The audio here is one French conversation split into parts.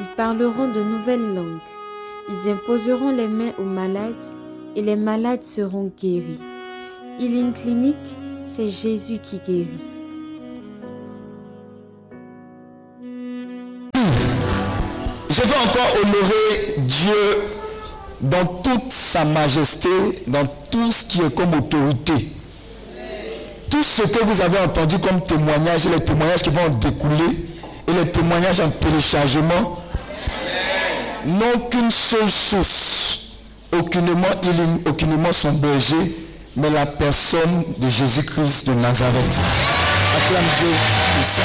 Ils parleront de nouvelles langues. Ils imposeront les mains aux malades et les malades seront guéris. Healing Clinic, c'est Jésus qui guérit. Je veux encore honorer Dieu dans toute sa majesté, dans tout ce qui est comme autorité. Tout ce que vous avez entendu comme témoignage les témoignages qui vont en découler et les témoignages en téléchargement n'ont qu'une seule source, aucunement healing, aucunement son berger, mais la personne de Jésus-Christ de Nazareth. Acclame Dieu pour ça.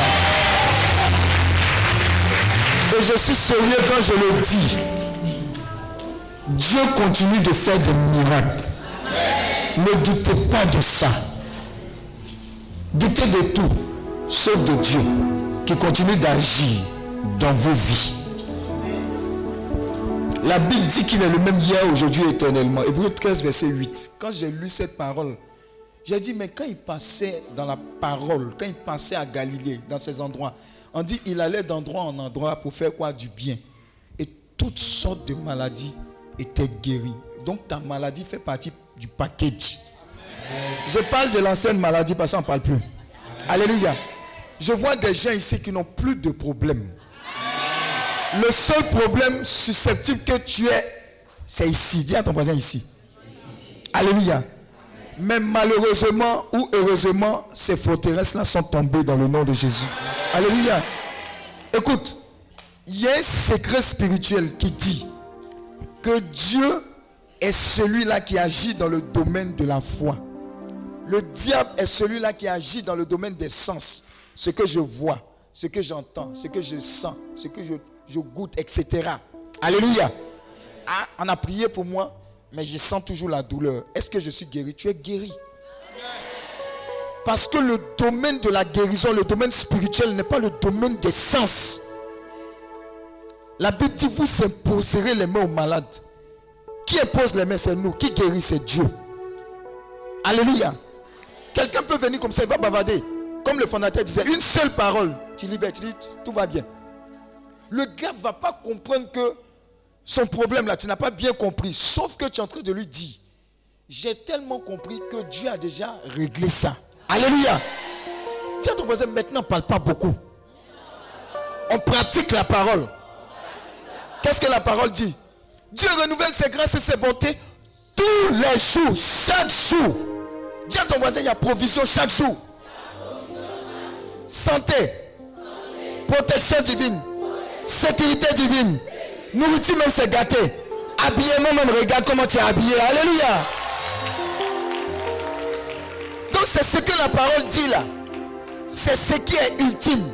Et je suis sérieux quand je le dis. Dieu continue de faire des miracles. Ne doutez pas de ça. Doutez de tout, sauf de Dieu, qui continue d'agir dans vos vies. La Bible dit qu'il est le même hier, aujourd'hui, éternellement. Hébreu 13, verset 8. Quand j'ai lu cette parole, j'ai dit, mais quand il passait dans la parole, quand il passait à Galilée, dans ces endroits, on dit, il allait d'endroit en endroit pour faire quoi? Du bien. Et toutes sortes de maladies étaient guéries. Donc ta maladie fait partie du package. Je parle de l'ancienne maladie parce qu'on ne parle plus. Alléluia. Je vois des gens ici qui n'ont plus de problème. Le seul problème susceptible que tu es, c'est ici. Dis à ton voisin ici. Alléluia. Mais malheureusement ou heureusement, ces forteresses-là sont tombées dans le nom de Jésus. Alléluia. Écoute, il y a un secret spirituel qui dit que Dieu est celui-là qui agit dans le domaine de la foi. Le diable est celui-là qui agit dans le domaine des sens. Ce que je vois, ce que j'entends, ce que je sens, ce que je, je goûte, etc. Alléluia. Ah, on a prié pour moi, mais je sens toujours la douleur. Est-ce que je suis guéri? Tu es guéri. Parce que le domaine de la guérison, le domaine spirituel n'est pas le domaine des sens. La Bible dit, vous imposerez les mains aux malades. Qui impose les mains, c'est nous. Qui guérit, c'est Dieu. Alléluia. Quelqu'un peut venir comme ça, il va bavarder. Comme le fondateur disait, une seule parole, tu libères, tu dis, tout va bien. Le gars ne va pas comprendre que son problème là, tu n'as pas bien compris. Sauf que tu es en train de lui dire, j'ai tellement compris que Dieu a déjà réglé ça. Alléluia. Tiens ton voisin, maintenant, ne parle pas beaucoup. On pratique la parole. Qu'est-ce que la parole dit? Dieu renouvelle ses grâces et ses bontés tous les jours, chaque jour. Dis à ton voisin, il y a provision chaque jour. Santé, protection divine, sécurité divine, nourriture même c'est gâté. Habillement même, regarde comment tu es habillé. Alléluia. Donc c'est ce que la parole dit là. C'est ce qui est ultime.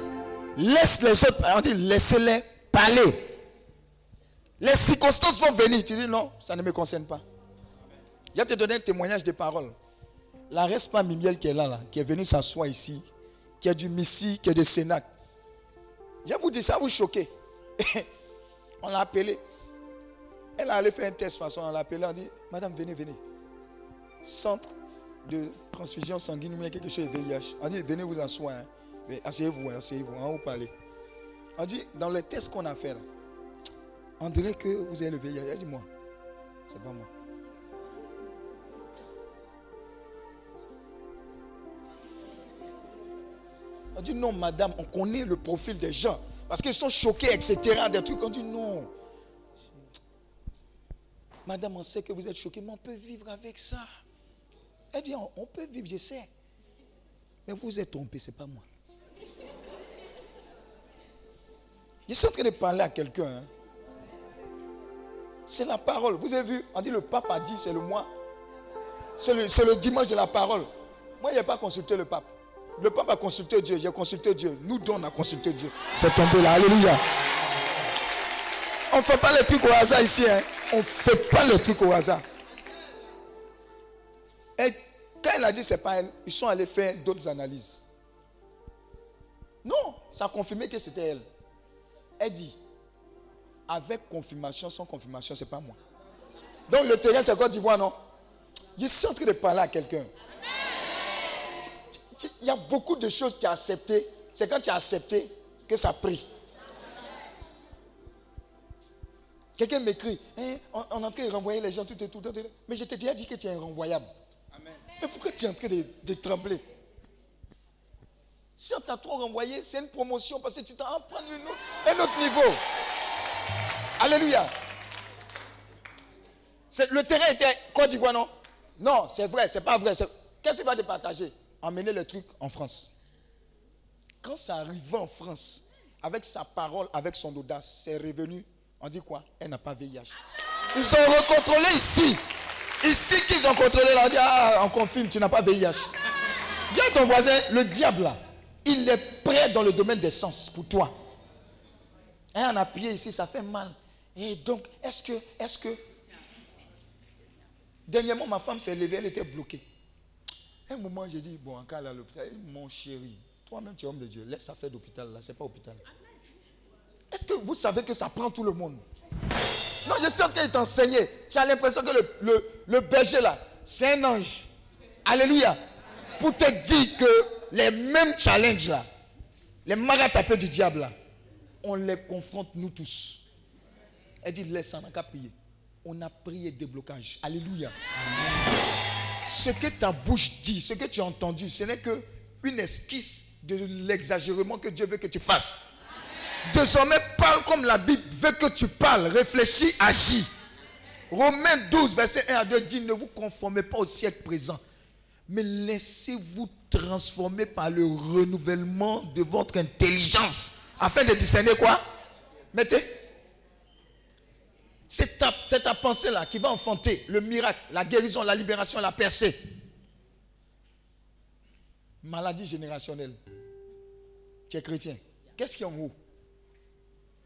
Laisse les autres, on dit laissez-les parler. Les circonstances vont venir. Tu dis non, ça ne me concerne pas. Je vais te donner un témoignage de parole. La pas Mimiel qui est là, là, qui est venu s'asseoir ici, qui est du Missi, qui est de Sénac. Je vous dis, ça vous choquer. on l'a appelé. Elle a allé faire un test façon, on l'a appelé, on dit, Madame, venez, venez. Centre de transfusion sanguine, il quelque chose de VIH. On dit, venez vous asseoir. Hein. Asseyez-vous, hein, asseyez-vous, on vous parler. On dit, dans les tests qu'on a fait là, on dirait que vous avez le VIH. Elle dit, moi, c'est pas moi. On dit non, madame, on connaît le profil des gens. Parce qu'ils sont choqués, etc. Des trucs. On dit non. Madame, on sait que vous êtes choquée, mais on peut vivre avec ça. Elle dit, on, peut vivre, je sais. Mais vous êtes trompé, ce n'est pas moi. Je suis en train de parler à quelqu'un. Hein. C'est la parole. Vous avez vu, on dit le pape a dit, c'est le mois. C'est le, le dimanche de la parole. Moi, je n'ai pas consulté le pape. Le pape a consulté Dieu, j'ai consulté Dieu. Nous deux, on a consulté Dieu. C'est tombé là. Alléluia. on ne fait pas les trucs au hasard ici. Hein. On ne fait pas les trucs au hasard. Et quand elle a dit c'est pas elle, ils sont allés faire d'autres analyses. Non, ça a confirmé que c'était elle. Elle dit, avec confirmation, sans confirmation, c'est pas moi. Donc le terrain, c'est Côte d'Ivoire, non? Je suis en train de parler à quelqu'un. Il y a beaucoup de choses que tu as acceptées. C'est quand tu as accepté que ça prie. Quelqu'un m'écrit, hein, on, est en train de renvoyer les gens tout et tout, tout, Mais je t'ai déjà dit que tu es renvoyable. Mais pourquoi tu es en train de, trembler? Si on t'a trop renvoyé, c'est une promotion parce que tu t'en prends un autre niveau. Alléluia. Le terrain était Côte d'Ivoire, non? Non, c'est vrai, c'est pas vrai. Qu'est-ce qu'il va te partager? Emmener le truc en France. Quand ça arrivait en France, avec sa parole, avec son audace, c'est revenu. On dit quoi? Elle n'a pas VIH. Ils ont recontrôlé ici. Ici qu'ils ont contrôlé, on dit, ah, on confirme, tu n'as pas VIH. Dis à ton voisin, le diable, il est prêt dans le domaine des sens pour toi. Hein, on a pied ici, ça fait mal. Et donc, est-ce que, est-ce que, dernièrement, ma femme s'est levée, elle était bloquée. Un moment, j'ai dit, bon, en cas à l'hôpital, mon chéri, toi-même, tu es homme de Dieu, laisse ça faire d'hôpital là, c'est pas hôpital. Est-ce que vous savez que ça prend tout le monde? Non, je suis en train de t'enseigner. Tu as l'impression que le, le, berger là, c'est un ange. Alléluia. Pour te dire que les mêmes challenges là, les maratapés du diable là, on les confronte nous tous. Elle dit, laisse, on n'a qu'à prier. On a prié déblocage. Alléluia. Ce que ta bouche dit, ce que tu as entendu, ce n'est que une esquisse de l'exagération que Dieu veut que tu fasses. Désormais, parle comme la Bible veut que tu parles. Réfléchis, agis. Romains 12, verset 1 à 2 dit, ne vous conformez pas au siècle présent, mais laissez-vous transformer par le renouvellement de votre intelligence, afin de discerner quoi? Mettez. C'est ta, pensée-là qui va enfanter le miracle, la guérison, la libération, la percée. Maladie générationnelle. Tu es chrétien. Qu'est-ce qui est en haut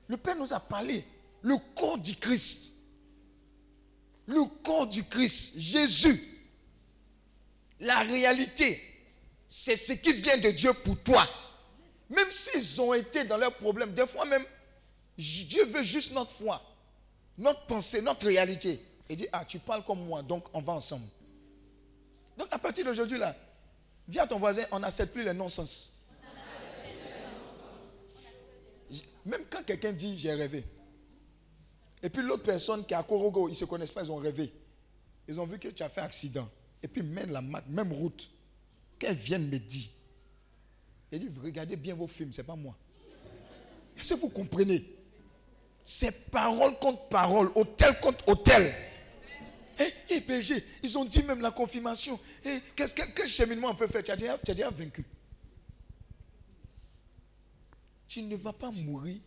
Le Père nous a parlé. Le corps du Christ. Le corps du Christ. Jésus. La réalité. C'est ce qui vient de Dieu pour toi. Même s'ils ont été dans leurs problèmes, des fois même, Dieu veut juste notre foi, notre pensée, notre réalité. Il dit, ah, tu parles comme moi, donc on va ensemble. Donc à partir d'aujourd'hui, là, dis à ton voisin, on n'accepte plus les non-sens. Même quand quelqu'un dit, j'ai rêvé. Et puis l'autre personne qui est à Korogo, ils ne se connaissent pas, ils ont rêvé. Ils ont vu que tu as fait accident. Et puis même la même route, qu'elle vienne me dire, il dit, regardez bien vos films, ce n'est pas moi. Est-ce que vous comprenez? C'est parole contre parole, hôtel contre hôtel. Et, eh, eh, ils ont dit même la confirmation. Et eh, quel cheminement on peut faire? Tu as, déjà, déjà vaincu. Tu ne vas pas mourir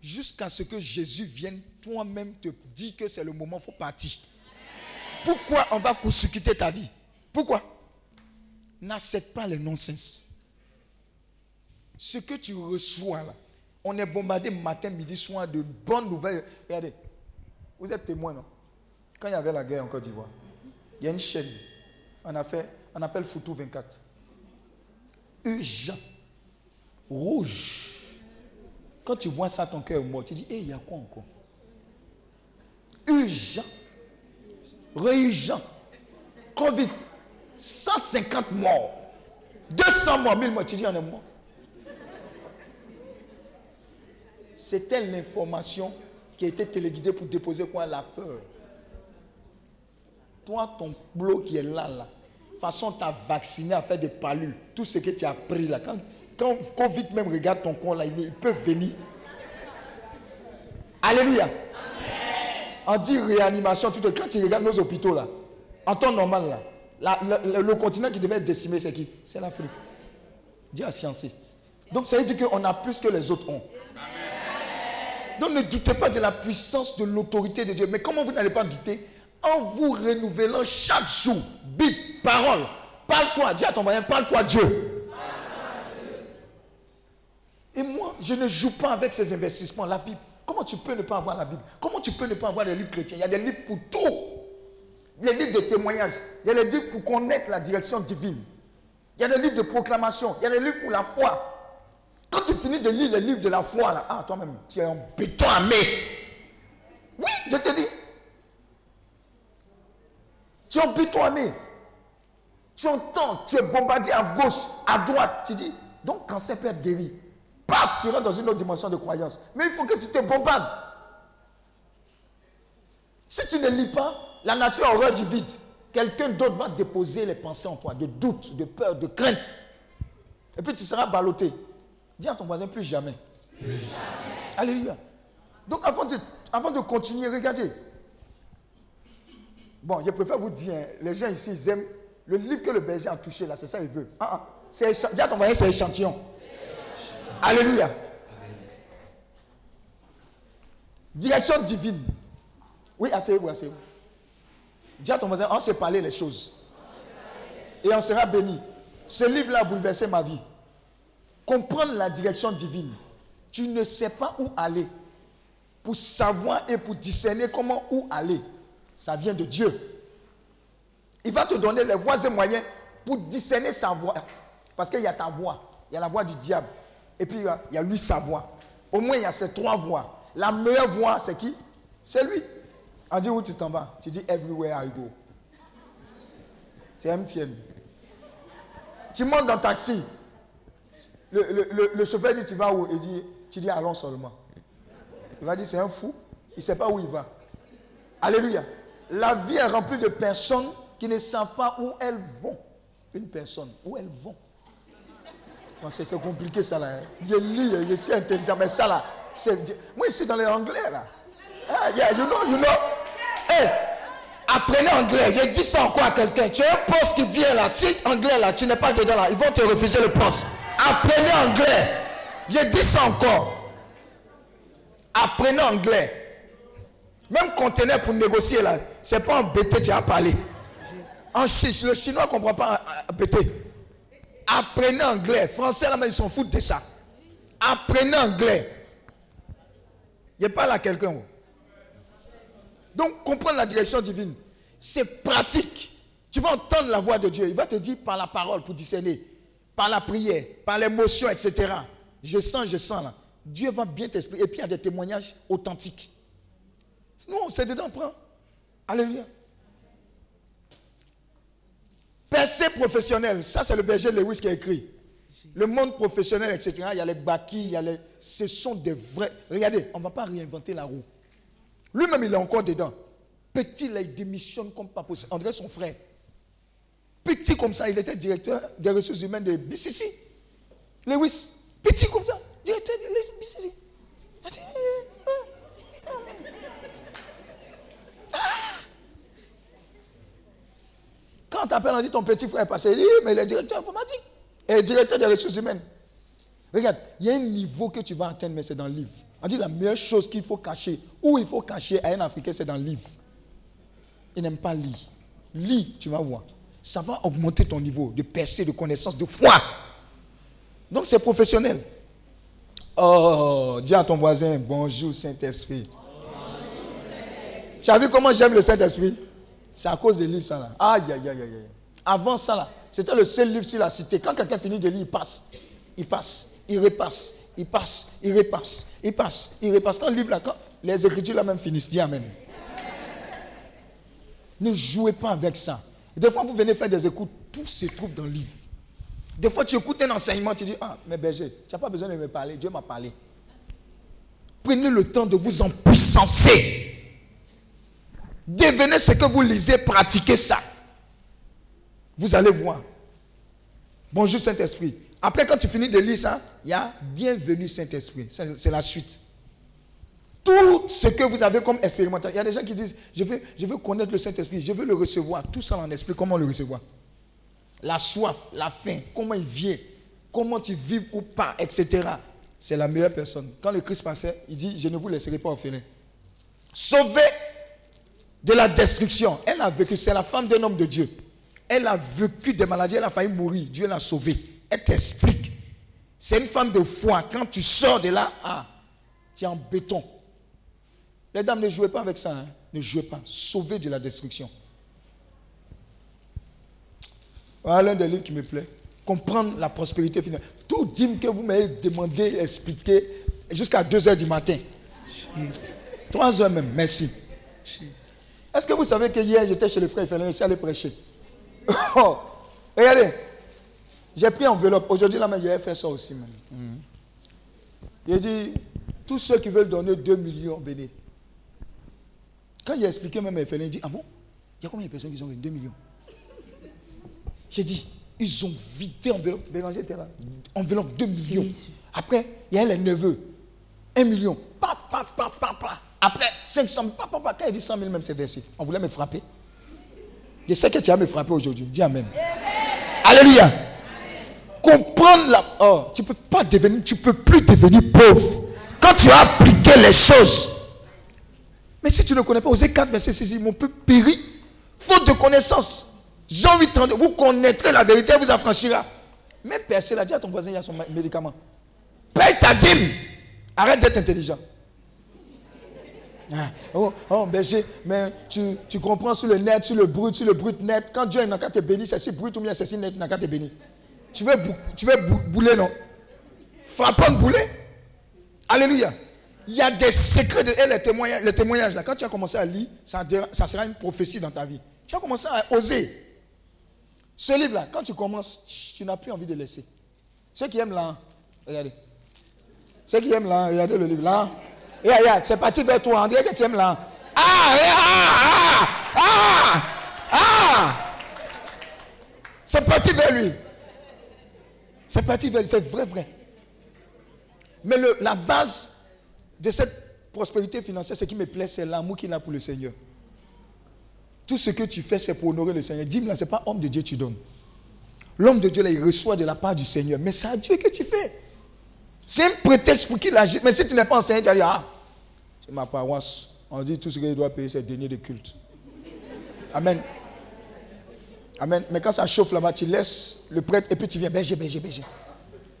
jusqu'à ce que Jésus vienne toi-même te dire que c'est le moment, il faut partir. Pourquoi on va quitter ta vie? Pourquoi? N'accepte pas les non-sens ce que tu reçois là, on est bombardé matin, midi, soir de bonnes nouvelles. Regardez, vous êtes témoin, non? Quand il y avait la guerre en Côte d'Ivoire, il y a une chaîne, on, appelle Foutou 24. Urgent, rouge. Quand tu vois ça, ton cœur est mort. Tu dis, hé, il y a quoi encore? Urgent, réurgent, Covid, 150 morts, 200 morts, 1000 morts. Tu dis, on est mort. C'était l'information qui a été téléguidée pour déposer quoi La peur. Toi, ton bloc qui est là, là, façon, tu as vacciné, à faire des palus, tout ce que tu as pris là. Quand, quand Covid même regarde ton corps là, il, peut venir. Alléluia. On dit réanimation, tout quand tu regardes nos hôpitaux là, en temps normal là, le, continent qui devait être décimé, c'est qui? C'est l'Afrique. Dieu a sciencé. Donc ça veut dire qu'on a plus que les autres ont. Donc ne doutez pas de la puissance de l'autorité de Dieu. Mais comment vous n'allez pas douter? En vous renouvelant chaque jour, Bible, parole. Parle-toi, dis à ton voisin, parle-toi Dieu. Et moi, je ne joue pas avec ces investissements. La Bible, Comment tu peux ne pas avoir la Bible? Comment tu peux ne pas avoir les livres chrétiens? Il y a des livres pour tout. Les livres de témoignages. Il y a des livres pour connaître la direction divine. Il y a des livres de proclamation. Il y a des livres pour la foi. Quand tu finis de lire les livres de la foi, là, ah, toi-même, tu es un béton armé. Oui, je te dis. Tu es un béton armé. Tu entends, tu es bombardé à gauche, à droite. Tu dis, donc cancer peut être guéri. Paf, tu rentres dans une autre dimension de croyance. Mais il faut que tu te bombardes. Si tu ne lis pas, la nature horreur du vide. Quelqu'un d'autre va déposer les pensées en toi, de doute, de peur, de crainte. Et puis tu seras ballotté. Dis à ton voisin plus jamais. Plus jamais. Alléluia. Donc avant de, avant de continuer, regardez. Bon, je préfère vous dire, hein, les gens ici, ils aiment le livre que le berger a touché là, c'est ça qu'il veut. Ah, ah. Dis à ton voisin, c'est échantillon. Alléluia. Direction divine. Oui, asseyez-vous, asseyez-vous. Dis à ton voisin, on s'est parlé les choses. Et on sera béni. Ce livre-là a bouleversé ma vie. Comprendre la direction divine. Tu ne sais pas où aller. Pour savoir et pour discerner comment où aller. Ça vient de Dieu. Il va te donner les voies et moyens pour discerner sa voix. Parce qu'il y a ta voix. Il y a la voix du diable. Et puis il y a lui sa voix. Au moins il y a ces trois voix. La meilleure voix, c'est qui? C'est lui. On dit où tu t'en vas? Tu dis everywhere I go. C'est MTN. Tu montes dans le taxi. Le, chauffeur dit tu vas où? Il dit tu dis allons seulement. Il va dire c'est un fou. Il ne sait pas où il va. Alléluia. La vie est remplie de personnes qui ne savent pas où elles vont. Une personne, où elles vont. Français, c'est compliqué ça là. Hein. Je lis, je suis intelligent, mais ça là, moi je suis dans les anglais là. Ah, yeah, you know, you know. Hey, apprenez anglais. J'ai dit ça encore à quelqu'un. Tu as un poste qui vient là. Si anglais là, tu n'es pas dedans là, ils vont te refuser le poste. Apprenez anglais. J'ai dit ça encore. Apprenez anglais. Même conteneur pour négocier là, c'est pas embêté, tu as parlé. En le chinois ne comprend pas péter. Apprenez anglais. Français, là, ils s'en foutent de ça. Apprenez anglais. Il pas là quelqu'un. Donc, comprendre la direction divine, c'est pratique. Tu vas entendre la voix de Dieu. Il va te dire par la parole pour discerner, par la prière, par l'émotion, etc. Je sens, je sens là. Dieu va bien t'expliquer. Et puis, il y a des témoignages authentiques. Non, c'est dedans, prends. Alléluia. Percée professionnelle, ça c'est le berger Lewis qui a écrit. Le monde professionnel, etc. Il y a les baki, il y a les. Ce sont des vrais. Regardez, on ne va pas réinventer la roue. Lui-même, il est encore dedans. Petit, là, il démissionne comme pas possible. André, son frère. Petit comme ça, il était directeur des ressources humaines de BCC. Lewis. Petit comme ça, directeur de BCC. Quand on t'appelle, on dit ton petit frère est passé. Il dit, mais est directeur informatique. Et directeur des ressources humaines. Regarde, il y a un niveau que tu vas atteindre, mais c'est dans le livre. On dit la meilleure chose qu'il faut cacher, ou il faut cacher à un Africain, c'est dans le livre. Il n'aime pas lire. Lis, tu vas voir. Ça va augmenter ton niveau de percée, de connaissance, de foi. Donc c'est professionnel. Oh, dis à ton voisin, bonjour Saint-Esprit. Saint tu as vu comment j'aime le Saint-Esprit? C'est à cause des livres, ça là. Aïe, aïe, aïe, aïe. Avant ça là, c'était le seul livre sur la cité. Quand quelqu'un finit de lire, il passe. Il passe. Il repasse. Il passe. Il repasse. Il passe. Il repasse. Quand le livre là, quand les écritures là même finissent, dis Amen. Ne jouez pas avec ça. Des fois, vous venez faire des écoutes, tout se trouve dans le livre. Des fois, tu écoutes un enseignement, tu dis Ah, mais berger, tu n'as pas besoin de me parler, Dieu m'a parlé. Prenez le temps de vous empuissancer. Devenez ce que vous lisez, pratiquez ça. Vous allez voir. Bonjour Saint-Esprit. Après, quand tu finis de lire ça, il y a Bienvenue Saint-Esprit. C'est la suite. Tout ce que vous avez comme expérimentation. Il y a des gens qui disent je veux, je veux connaître le Saint-Esprit, je veux le recevoir. Tout ça en esprit, comment le recevoir La soif, la faim, comment il vient, comment tu vis ou pas, etc. C'est la meilleure personne. Quand le Christ passait, il dit Je ne vous laisserai pas orphelin. Sauvez de la destruction. Elle a vécu, c'est la femme d'un homme de Dieu. Elle a vécu des maladies, elle a failli mourir. Dieu l'a sauvée. Elle t'explique. C'est une femme de foi. Quand tu sors de là, ah, tu es en béton. Les dames, ne jouez pas avec ça. Hein. Ne jouez pas. Sauvez de la destruction. Voilà l'un des livres qui me plaît. Comprendre la prospérité finale. Tout dîme que vous m'avez demandé, expliqué, jusqu'à 2 heures du matin. 3 heures même, merci. Est-ce que vous savez que hier, j'étais chez le frère Félix, je suis allé prêcher. Oh, regardez, j'ai pris enveloppe. Aujourd'hui, là, j'ai fait ça aussi. Même. Mm. Il dit, tous ceux qui veulent donner 2 millions, venez. Quand il a expliqué même à Félix, il dit, ah bon? Il y a combien de personnes qui ont donné 2 millions J'ai dit, ils ont vidé enveloppe. Béranger était là. Enveloppe 2 millions. Après, il y a les neveux. 1 million. Pa, pa, pa, pa, pa. Après, 500 000. Pa, pa, pa. Quand il dit 100 000, même c'est versé. On voulait me frapper. Je sais que tu vas me frapper aujourd'hui. Dis Amen. Alléluia. Comprendre la. Oh, tu peux pas devenir, tu peux plus devenir pauvre. Quand tu as appliqué les choses. Mais si tu ne connais pas, Osée 4, verset 6, mon peuple périt, faute de connaissance. Jean 8, 32, vous connaîtrez la vérité, vous affranchira. Mais personne l'a dit à ton voisin, il y a son médicament. Paye ta dîme. Arrête d'être intelligent. Ah, oh, oh, berger, mais tu, tu, comprends sur le net, sur le brut, sur le brut net. Quand Dieu n'a qu'à te bénir, c'est si brut ou bien c'est si net, il n'a qu'à te bénir. Tu veux, tu veux bouler, non? Frappant bouler. Alléluia. Il y a des secrets de, et les témoignages, les témoignages là. Quand tu as commencé à lire, ça, sera une prophétie dans ta vie. Tu as commencé à oser. Ce livre-là, quand tu commences, tu n'as plus envie de laisser. Ceux qui aiment là, regardez. Ceux qui aiment là, regardez le livre là. Et regarde, c'est parti vers toi. Dirait que tu aimes là. Ah, ah, ah, ah, ah. C'est parti vers lui. C'est parti vers lui. C'est vrai, vrai. Mais le, la base de cette prospérité financière, ce qui me plaît, c'est l'amour qu'il a pour le Seigneur. Tout ce que tu fais, c'est pour honorer le Seigneur. Dis-moi, ce n'est pas homme de Dieu que tu donnes. L'homme de Dieu, il reçoit de la part du Seigneur. Mais c'est à Dieu que tu fais. C'est un prétexte pour qu'il agisse. Mais si tu n'es pas enseignant, tu vas dire, ah, c'est ma paroisse. On dit tout ce qu'il doit payer, c'est deniers de culte. Amen. Amen. Mais quand ça chauffe là-bas, tu laisses le prêtre et puis tu viens, berger, berger, berger.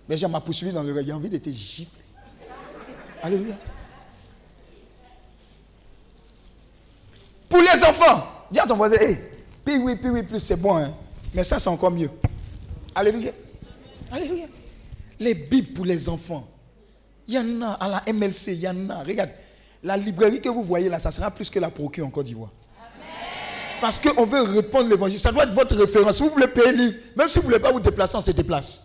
Berger m'a poursuivi dans le. Il a envie de te gifler. Alléluia. Pour les enfants, dis à ton voisin, hé, puis oui, puis oui, plus c'est bon, hein. mais ça c'est encore mieux. Alléluia. Alléluia les Bibles pour les enfants. Il y en a à la MLC, il y en a. Regarde, la librairie que vous voyez là, ça sera plus que la procure en Côte d'Ivoire. Parce qu'on veut répondre l'évangile. Ça doit être votre référence. Vous voulez payer livre, même si vous ne voulez pas vous déplacer, on se déplace.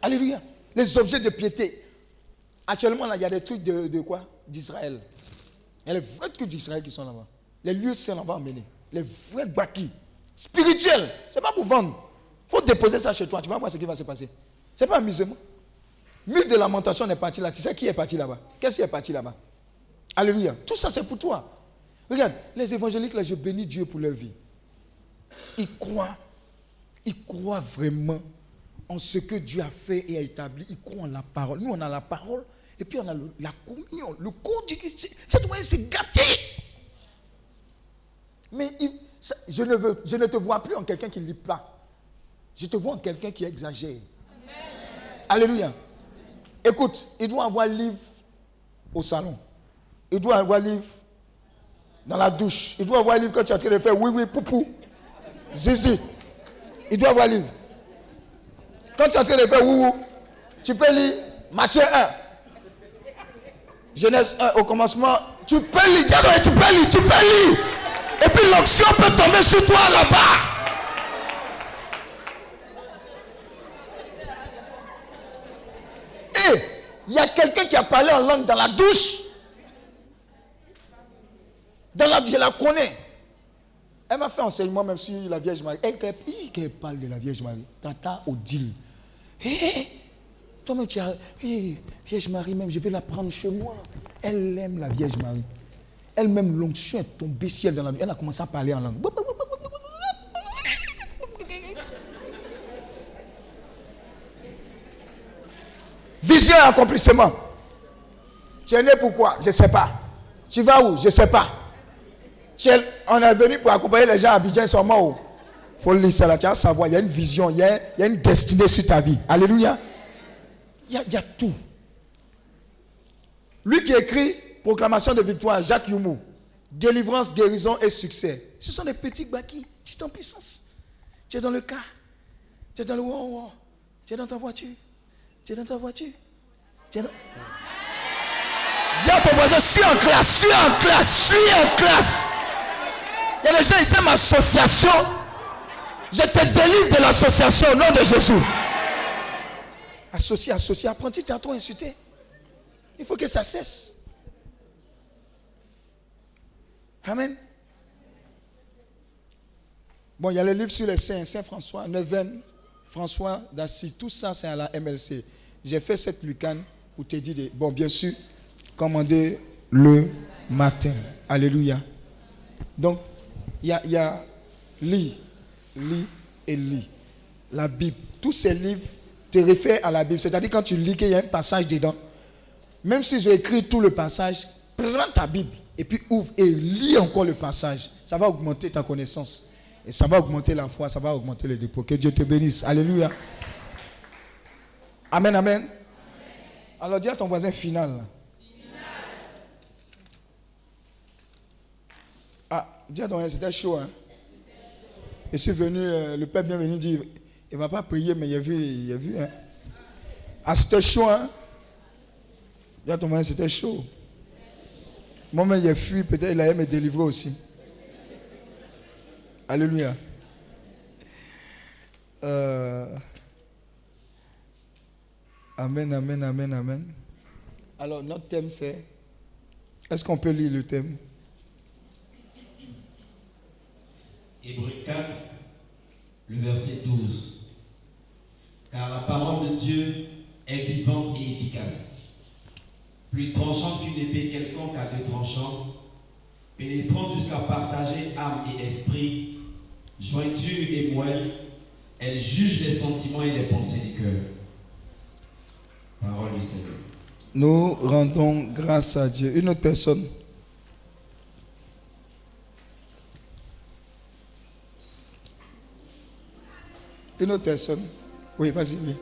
Alléluia. Les objets de piété. Actuellement, là, il y a des trucs de, quoi? D'Israël. Il y a les vrais trucs d'Israël qui sont là-bas. Les lieux saints, va emmener. Les vrais baki. Spirituels. Ce n'est pas pour vendre. Il faut déposer ça chez toi. Tu vas voir ce qui va se passer. Ce n'est pas amusement. Mille de lamentation est parti là. Tu sais qui est parti là-bas? Qu'est-ce qui est parti là-bas? Alléluia. Tout ça, c'est pour toi. Regarde, les évangéliques, là, je bénis Dieu pour leur vie. Ils croient. Ils croient vraiment en ce que Dieu a fait et a établi. Ils croient en la parole. Nous, on a la parole. Et puis, on a la communion. Le corps du Christ. Cette moyen, c'est gâté. Mais je, ne veux, je ne te vois plus en quelqu'un qui ne lit pas. Je te vois en quelqu'un qui exagère. Alléluia. Écoute, il doit avoir livre au salon. Il doit avoir livre dans la douche. Il doit avoir livre quand tu es en train de faire oui, oui, poupou. Zizi. Il doit avoir livre. Quand tu es en train de faire oui, oui, tu peux lire Matthieu 1. Genèse 1 au commencement. Tu peux lire, tu peux lire, tu peux lire. Et puis l'onction peut tomber sur toi là-bas. il y a quelqu'un qui a parlé en langue dans la douche. Dans la, je la connais. Elle m'a fait enseignement même sur la Vierge Marie. Elle, elle, parle de la Vierge Marie. Tata Odile. Hé, toi-même tu as. Vierge Marie, même, je vais la prendre chez moi. Elle aime la Vierge Marie. Elle-même, l'onction est tombée ciel dans la Elle a commencé à parler en langue. Vision et accomplissement. Tu es né pourquoi Je ne sais pas. Tu vas où? Je ne sais pas. on est venu pour accompagner les gens à Abidjan, ils sont morts. Il faut lire ça là, tu vas savoir. Il y a une vision, il y a, il y a une destinée sur ta vie. Alléluia. Il y, a, tout. Lui qui écrit Proclamation de victoire, Jacques Youmou. délivrance, guérison et succès. Ce sont des petits baki, tu en puissance. Tu es dans le cas, tu es dans le wow, tu es dans ta voiture, tu es dans ta voiture. Tu es dans... Dis à ton voisin, suis en classe, suis en classe, suis en classe. Il y a des gens, ils aiment association. Je te délivre de l'association au nom de Jésus. Associé, associé, apprenti, tu trop insulté. Il faut que ça cesse. Amen. Bon, il y a le livre sur les saints, Saint François, Neuvaine, François d'Assise, tout ça c'est à la MLC. J'ai fait cette lucane tu dit, de, bon, bien sûr, commander le matin. Alléluia. Donc, il y a, y a lit, lit et lit. La Bible, tous ces livres te réfèrent à la Bible. C'est-à-dire quand tu lis qu'il y a un passage dedans, même si j'ai écrit tout le passage, prends ta Bible et puis ouvre et lis encore le passage. Ça va augmenter ta connaissance. Et ça va augmenter la foi, ça va augmenter le dépôt. Que Dieu te bénisse. Alléluia. Amen, amen. Alors dis à ton voisin final. Ah, dis à ton voisin, c'était chaud. Hein? Je suis venu, euh, le père venu dire, il ne va pas prier, mais il a vu. Il a vu hein? Ah, c'était chaud. Hein? C'était chaud. Moi-même, a fui, peut-être il allait me délivrer aussi. Alléluia. Euh, amen, amen, amen, amen. Alors, notre thème, c'est... Est-ce qu'on peut lire le thème? Hébreu 4, le verset 12. Car la parole de Dieu est vivante et efficace plus tranchant qu'une épée quelconque à deux tranchants, pénétrant jusqu'à partager âme et esprit, jointure et moelle, elle juge les sentiments et les pensées du cœur. Parole du Seigneur. Nous rendons grâce à Dieu. Une autre personne. Une autre personne. Oui, vas-y. Il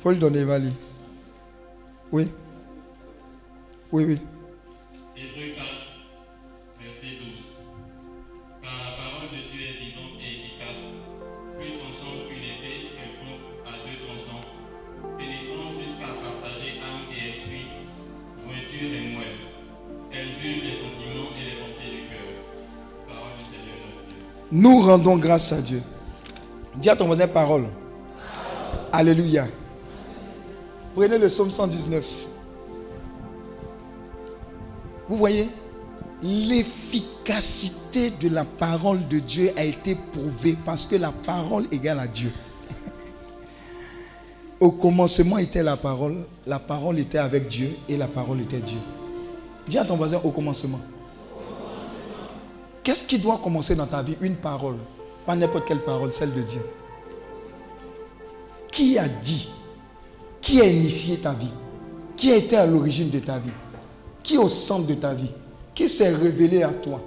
faut lui donner, va Oui. Oui, oui. Hébreu 4, verset 12. Car la parole de Dieu est vivante et efficace, plus tranchante qu'une épée quelconque à deux tranchants, pénétrant jusqu'à partager âme et esprit, jointure et moelle. Elle juge les sentiments et les pensées du cœur. Parole du Seigneur notre Dieu. Nous rendons grâce à Dieu. Dis à ton voisin parole. Alléluia. Prenez le psaume 119. Vous voyez, l'efficacité de la parole de Dieu a été prouvée parce que la parole égale à Dieu. Au commencement était la parole, la parole était avec Dieu et la parole était Dieu. Dis à ton voisin au commencement. Qu'est-ce qui doit commencer dans ta vie? Une parole, pas n'importe quelle parole, celle de Dieu. Qui a dit Qui a initié ta vie? Qui a été à l'origine de ta vie? Qui est au centre de ta vie? Qui s'est révélé à toi?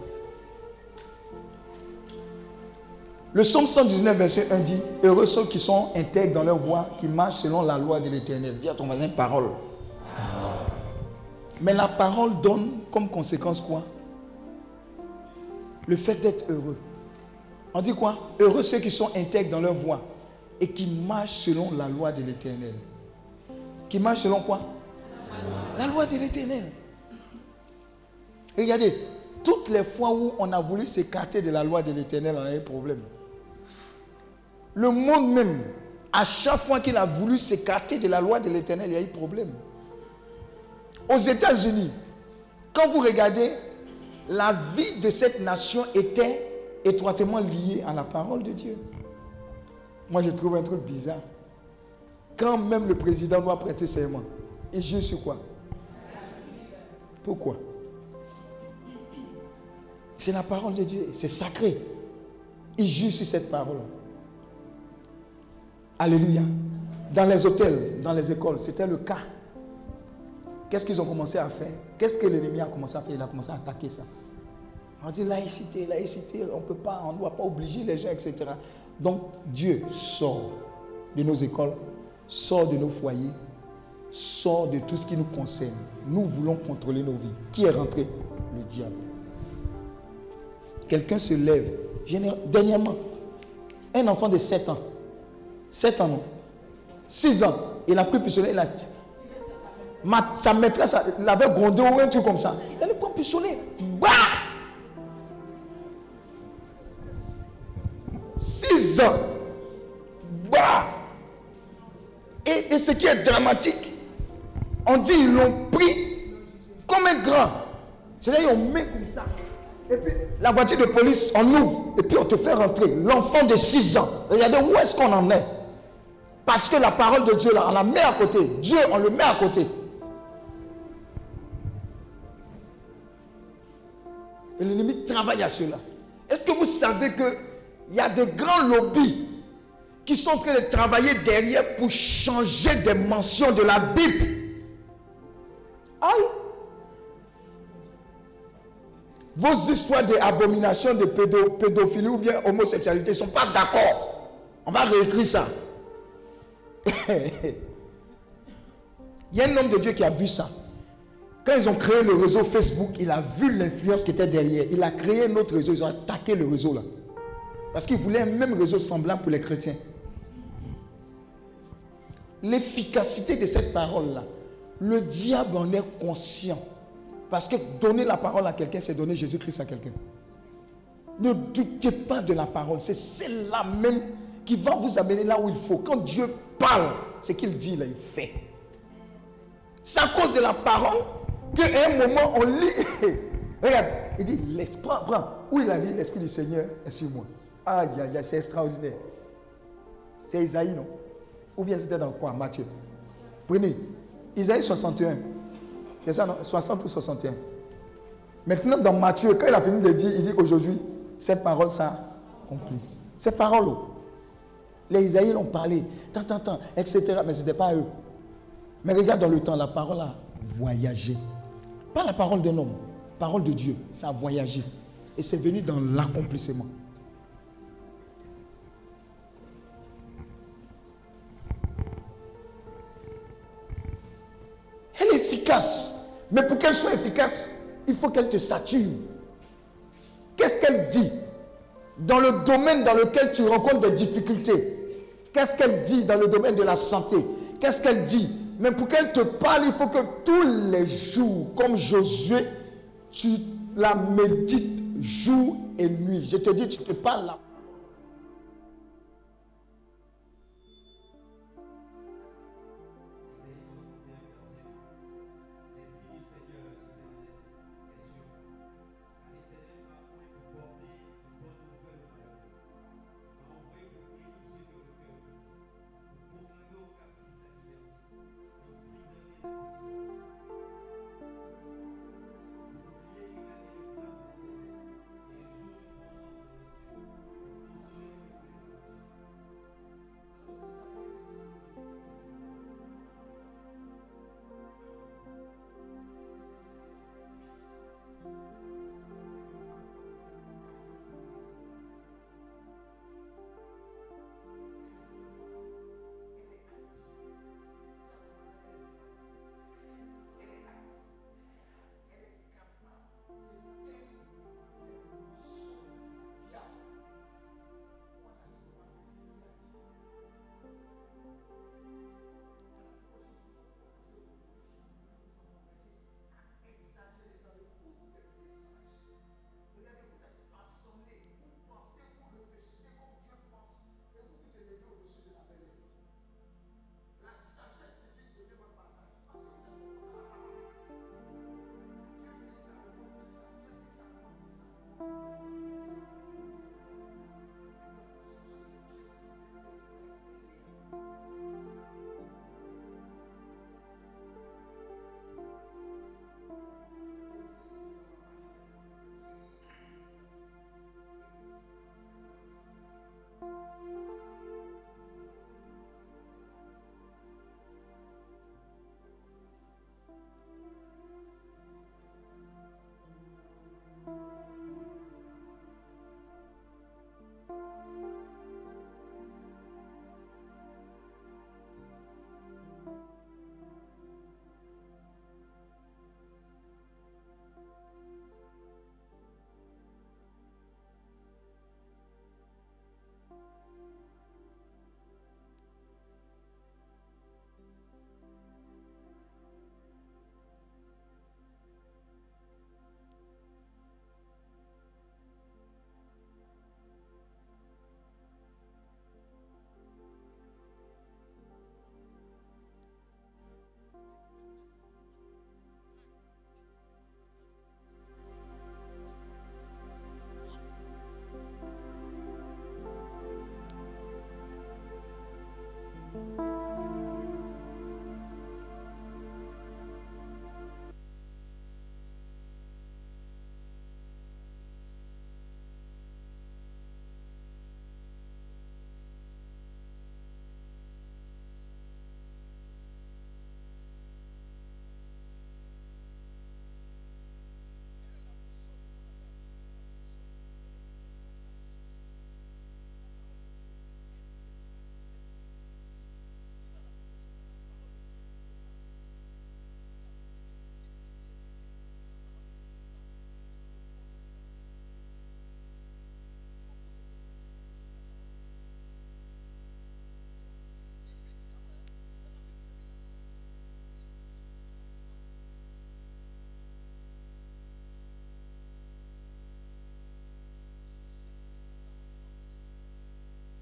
Le psaume 119, verset 1 dit Heureux ceux qui sont intègres dans leur voie, qui marchent selon la loi de l'éternel. Dis à ton voisin parole. Mais la parole donne comme conséquence quoi? Le fait d'être heureux. On dit quoi? Heureux ceux qui sont intègres dans leur voie et qui marchent selon la loi de l'éternel. Qui marchent selon quoi? La loi de l'éternel. Regardez, toutes les fois où on a voulu s'écarter de la loi de l'éternel, on a eu problème. Le monde même, à chaque fois qu'il a voulu s'écarter de la loi de l'éternel, il y a eu problème. Aux États-Unis, quand vous regardez, la vie de cette nation était étroitement liée à la parole de Dieu. Moi, je trouve un truc bizarre. Quand même le président doit prêter serment, il juge sur quoi? Pourquoi? C'est la parole de Dieu. C'est sacré. Il juge sur cette parole. Alléluia. Dans les hôtels, dans les écoles, c'était le cas. Qu'est-ce qu'ils ont commencé à faire? Qu'est-ce que l'ennemi a commencé à faire? Il a commencé à attaquer ça. On dit laïcité, laïcité, on ne peut pas, on ne doit pas obliger les gens, etc. Donc Dieu sort de nos écoles, sort de nos foyers, sort de tout ce qui nous concerne. Nous voulons contrôler nos vies. Qui est rentré? Le diable. quelqu'un se lève. Dernièrement, un enfant de 7 ans. 7 ans, non 6 ans. Il a pris pistolet, il a. Ma, sa maîtresse l'avait grondé ou un truc comme ça. Il allait prendre pistolet. Bah Bah et, ce qui est dramatique, on dit ils l'ont pris comme un grand. C'est-à-dire, on met comme ça. Et puis, la voiture de police, on ouvre. Et puis, on te fait rentrer. L'enfant de 6 ans. Regardez où est-ce qu'on en est? Parce que la parole de Dieu, là, on la met à côté. Dieu, on le met à côté. Et l'ennemi travaille à cela. Est-ce que vous savez qu'il y a de grands lobbies qui sont en train de travailler derrière pour changer des mentions de la Bible Aïe vos histoires d'abomination, de pédophilie ou bien homosexualité ne sont pas d'accord. On va réécrire ça. Il y a un homme de Dieu qui a vu ça. Quand ils ont créé le réseau Facebook, il a vu l'influence qui était derrière. Il a créé un autre réseau. Ils ont attaqué le réseau là. Parce qu'il voulait un même réseau semblant pour les chrétiens. L'efficacité de cette parole-là, le diable en est conscient. Parce que donner la parole à quelqu'un, c'est donner Jésus-Christ à quelqu'un. Ne doutez pas de la parole. C'est celle-là même qui va vous amener là où il faut. Quand Dieu parle, ce qu'il dit, là, il fait. C'est à cause de la parole qu'à un moment, on lit. Regarde, il dit, prends, prends. Où il a dit, l'Esprit du Seigneur est sur moi. Aïe, aïe, aïe, c'est extraordinaire. C'est Isaïe, non? Ou bien c'était dans quoi? Matthieu. Prenez. Isaïe 61. C'est ça, non? 60 ou 61. Maintenant, dans Matthieu, quand il a fini de dire, il dit aujourd'hui, cette parole ça accompli. Cette parole, oh. les Isaïe ont parlé, tant, tant, tant, etc. Mais ce n'était pas eux. Mais regarde dans le temps, la parole a voyagé. Pas la parole d'un homme, parole de Dieu. Ça a voyagé. Et c'est venu dans l'accomplissement. Elle est efficace. Mais pour qu'elle soit efficace, il faut qu'elle te sature. Qu'est-ce qu'elle dit dans le domaine dans lequel tu rencontres des difficultés? Qu'est-ce qu'elle dit dans le domaine de la santé? Qu'est-ce qu'elle dit? Mais pour qu'elle te parle, il faut que tous les jours, comme Josué, tu la médites jour et nuit. Je te dis, tu te parles là.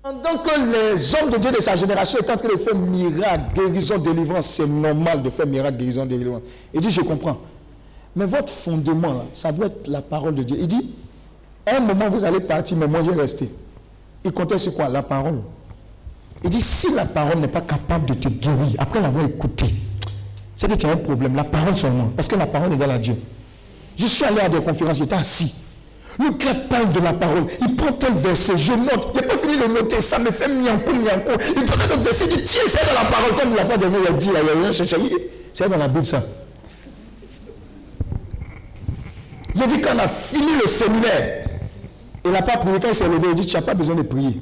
Pendant que les hommes de Dieu de sa génération étaient en train de faire miracle, guérison, délivrance, c'est normal de faire miracle, guérison, délivrance. Il dit, je comprends. Mais votre fondement, là, ça doit être la parole de Dieu. Il dit, un moment, vous allez partir, mais moi, je vais rester. Il comptait sur quoi? La parole. Il dit, si la parole n'est pas capable de te guérir, après l'avoir écouté, c'est que tu as un problème. La parole seulement. Parce que la parole égale à Dieu. Je suis allé à des conférences, j'étais assis. Le parle de la parole. Il prend tel verset, je note. Fini de noter. Ça me fait mianco, mianco. Il donne autre verset, il dit tiens, c'est dans la parole. Comme la fois dernière, il a dit. C'est dans la Bible, ça. J'ai dit qu'on a fini le séminaire. Il n'a pas prié. Quand il s'est levé, il dit Tu n'as pas besoin de prier.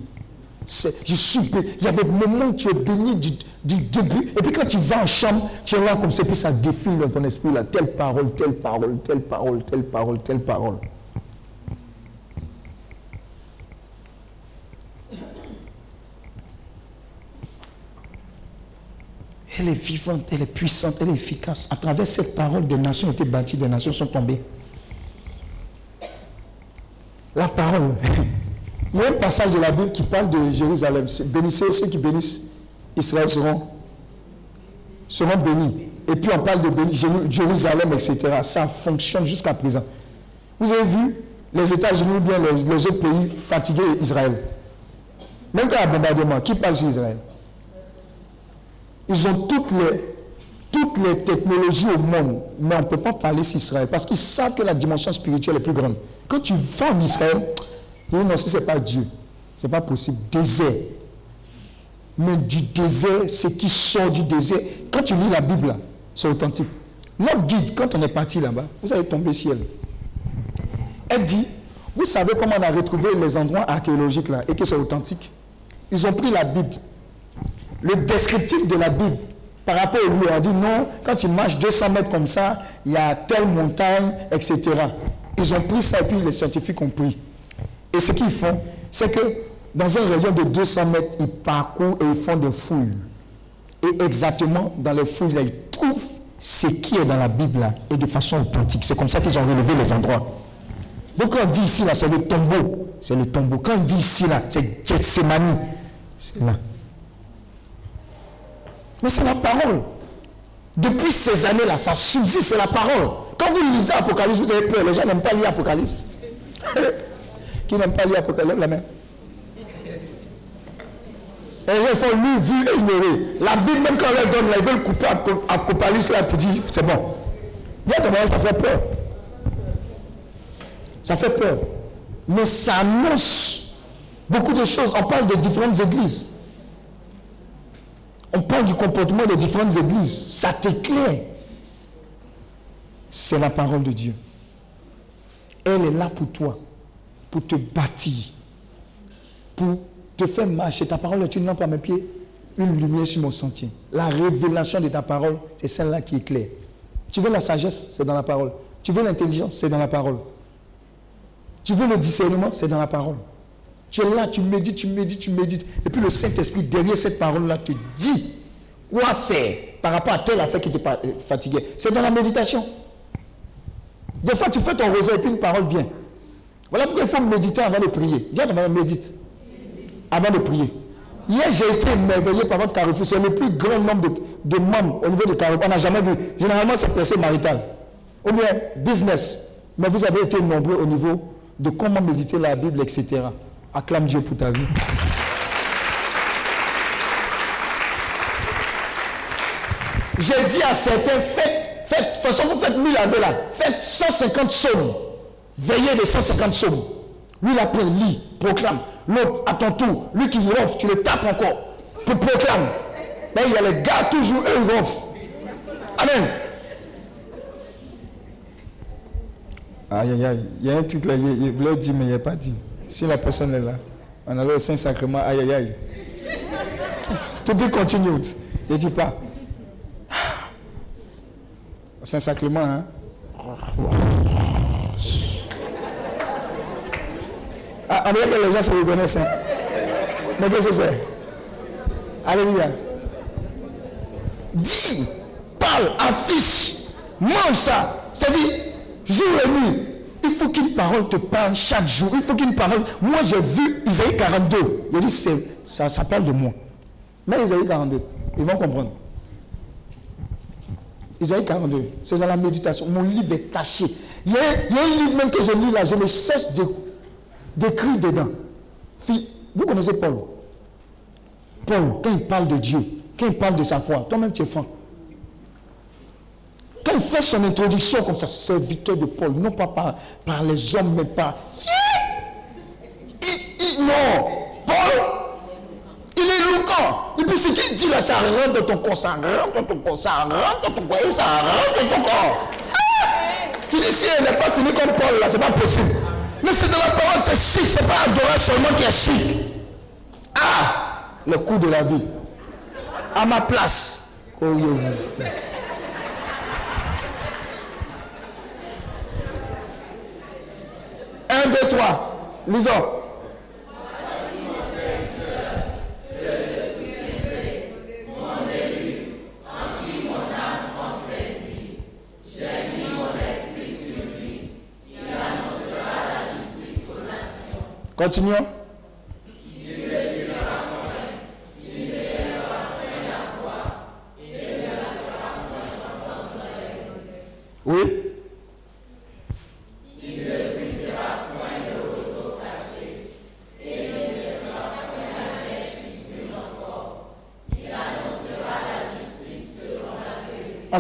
Je suis Il y a des moments où tu es béni du, début. Et puis quand tu vas en chambre, tu es là comme ça. Et puis ça défile dans ton esprit. Là, telle parole, telle parole, telle parole, telle parole, telle parole. Elle est vivante, elle est puissante, elle est efficace. À travers cette parole, des nations ont été bâties, des nations sont tombées. La parole. Il y a un passage de la Bible qui parle de Jérusalem. Bénissez ceux qui bénissent Israël seront, bénis. Et puis on parle de Jérusalem, etc. Ça fonctionne jusqu'à présent. Vous avez vu les États-Unis ou bien les, autres pays fatiguer Israël. Même quand il y a bombardement, qui parle sur Israël? Ils ont toutes les, toutes les technologies au monde, mais on ne peut pas parler sur Israël parce qu'ils savent que la dimension spirituelle est plus grande. Quand tu vas en Israël, tu dis non, si ce n'est pas Dieu, ce n'est pas possible. Désert. Mais du désert, ce qui sort du désert, quand tu lis la Bible, c'est authentique. Notre guide, quand on est parti là-bas, vous allez tomber ciel. Elle dit, vous savez comment on a retrouvé les endroits archéologiques là et que c'est authentique Ils ont pris la Bible, le descriptif de la Bible par rapport au lieu. On dit non, quand tu marches 200 mètres comme ça, il y a telle montagne, etc. Ils ont pris ça et puis les scientifiques ont pris. Et ce qu'ils font, c'est que dans un rayon de 200 mètres, ils parcourent et ils font des fouilles. Et exactement dans les fouilles, là, ils trouvent ce qui est dans la Bible là, et de façon authentique. C'est comme ça qu'ils ont relevé les endroits. Donc quand on dit ici, là, c'est le tombeau. C'est le tombeau. Quand on dit ici, là, c'est Gethsemane. C'est là. Mais c'est la parole. Depuis ces années-là, ça subsiste, c'est la parole. Quand vous lisez Apocalypse, vous avez peur. Les gens n'aiment pas lire Apocalypse. Qui n'aiment pas lire Apocalypse, la main. Les gens font lu, vu et. La Bible, même quand leur donne, ils veulent couper Apocalypse là pour dire c'est bon. Ça fait peur. Ça fait peur. Mais ça annonce beaucoup de choses. On parle de différentes églises. On parle du comportement des différentes églises. Ça t'éclaire. C'est la parole de Dieu. Elle est là pour toi, pour te bâtir, pour te faire marcher. Ta parole est une lampe à mes pieds, une lumière sur mon sentier. La révélation de ta parole, c'est celle-là qui éclaire. Tu veux la sagesse, c'est dans la parole. Tu veux l'intelligence, c'est dans la parole. Tu veux le discernement, c'est dans la parole. Tu es là, tu médites, tu médites, tu médites. Et puis le Saint-Esprit, derrière cette parole-là, te dit quoi faire par rapport à telle affaire qui te euh, fatiguait. C'est dans la méditation. Des fois, tu fais ton rosaire et puis une parole vient. Voilà pourquoi il faut méditer avant de prier. Dis à médite. Avant de prier. Hier, j'ai été émerveillé par votre carrefour. C'est le plus grand nombre de, membres au niveau de carrefour. On n'a jamais vu. Généralement, c'est personne marital. Ou bien business. Mais vous avez été nombreux au niveau de comment méditer la Bible, etc. Acclame Dieu pour ta vie. J'ai dit à certains, faites, faites, de toute façon vous faites 1000 avec là, faites 150 sommes. Veillez de 150 sommes. Lui, il apprend, lit, proclame. L'autre, à ton tour, lui qui ronfle, tu le tapes encore. Pour proclame. Mais il y a les gars toujours, eux, ils ronflent. Amen. Aïe, aïe, aïe. Il y a un truc là, il, voulait dire, mais il n'a pas dit. Si la personne est là, on a le Saint-Sacrement, aïe, aïe, aïe. To be continued. Ne dit pas. Saint-Sacrement, hein? Ah, on dirait que les gens se reconnaissent. Hein? Mais qu'est-ce que c'est? Alléluia. Dis, parle, affiche, mange ça. C'est-à-dire, jour et nuit, Il faut qu'une parole te parle chaque jour. Il faut qu'une parole. Moi, j'ai vu Isaïe 42. Il dit, ça, ça parle de moi. Mais Isaïe 42, ils vont comprendre. Isaïe 42, c'est dans la méditation. Mon livre est caché. Il y, a, un livre même que je lis là, je ne cesse d'écrire dedans. Vous connaissez Paul? Paul, quand il parle de Dieu, quand il parle de sa foi, toi-même tu es franc. Quand il fait son introduction comme ça, serviteur de Paul, non pas par, les hommes, mais par... non, Paul, il est éloquent. Et puis ce qu'il dit là, ça rentre dans ton corps, ça rentre dans ton corps, ça rentre dans ton corps, et ça rentre dans ton corps. Ah! Tu dis si elle n'est pas finie comme Paul là, c'est pas possible. Mais c'est de la parole, c'est chic, c'est pas adorer seulement qui est chic. Ah, le coup de la vie. À ma place, 1, 2, 3. Lisons. Continuons.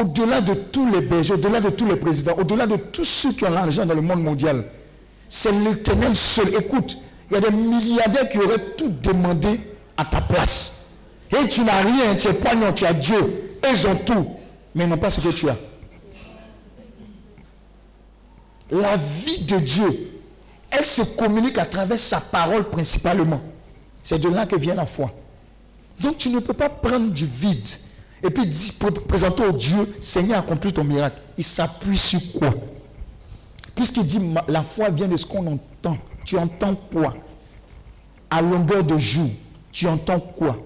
au-delà de tous les bergers, au-delà de tous les présidents, au-delà de tous ceux qui ont l'argent dans le monde mondial, c'est l'éternel seul. Écoute, il y a des milliardaires qui auraient tout demandé à ta place. Et tu n'as rien, tu es poignant, tu as Dieu. Ils ont tout mais non pas ce que tu as. La vie de Dieu, elle se communique à travers sa parole principalement. C'est de là que vient la foi. Donc tu ne peux pas prendre du vide et puis présenter au Dieu, Seigneur, accomplis ton miracle. Il s'appuie sur quoi? Puisqu'il dit, la foi vient de ce qu'on entend. Tu entends quoi? À longueur de jour, tu entends quoi?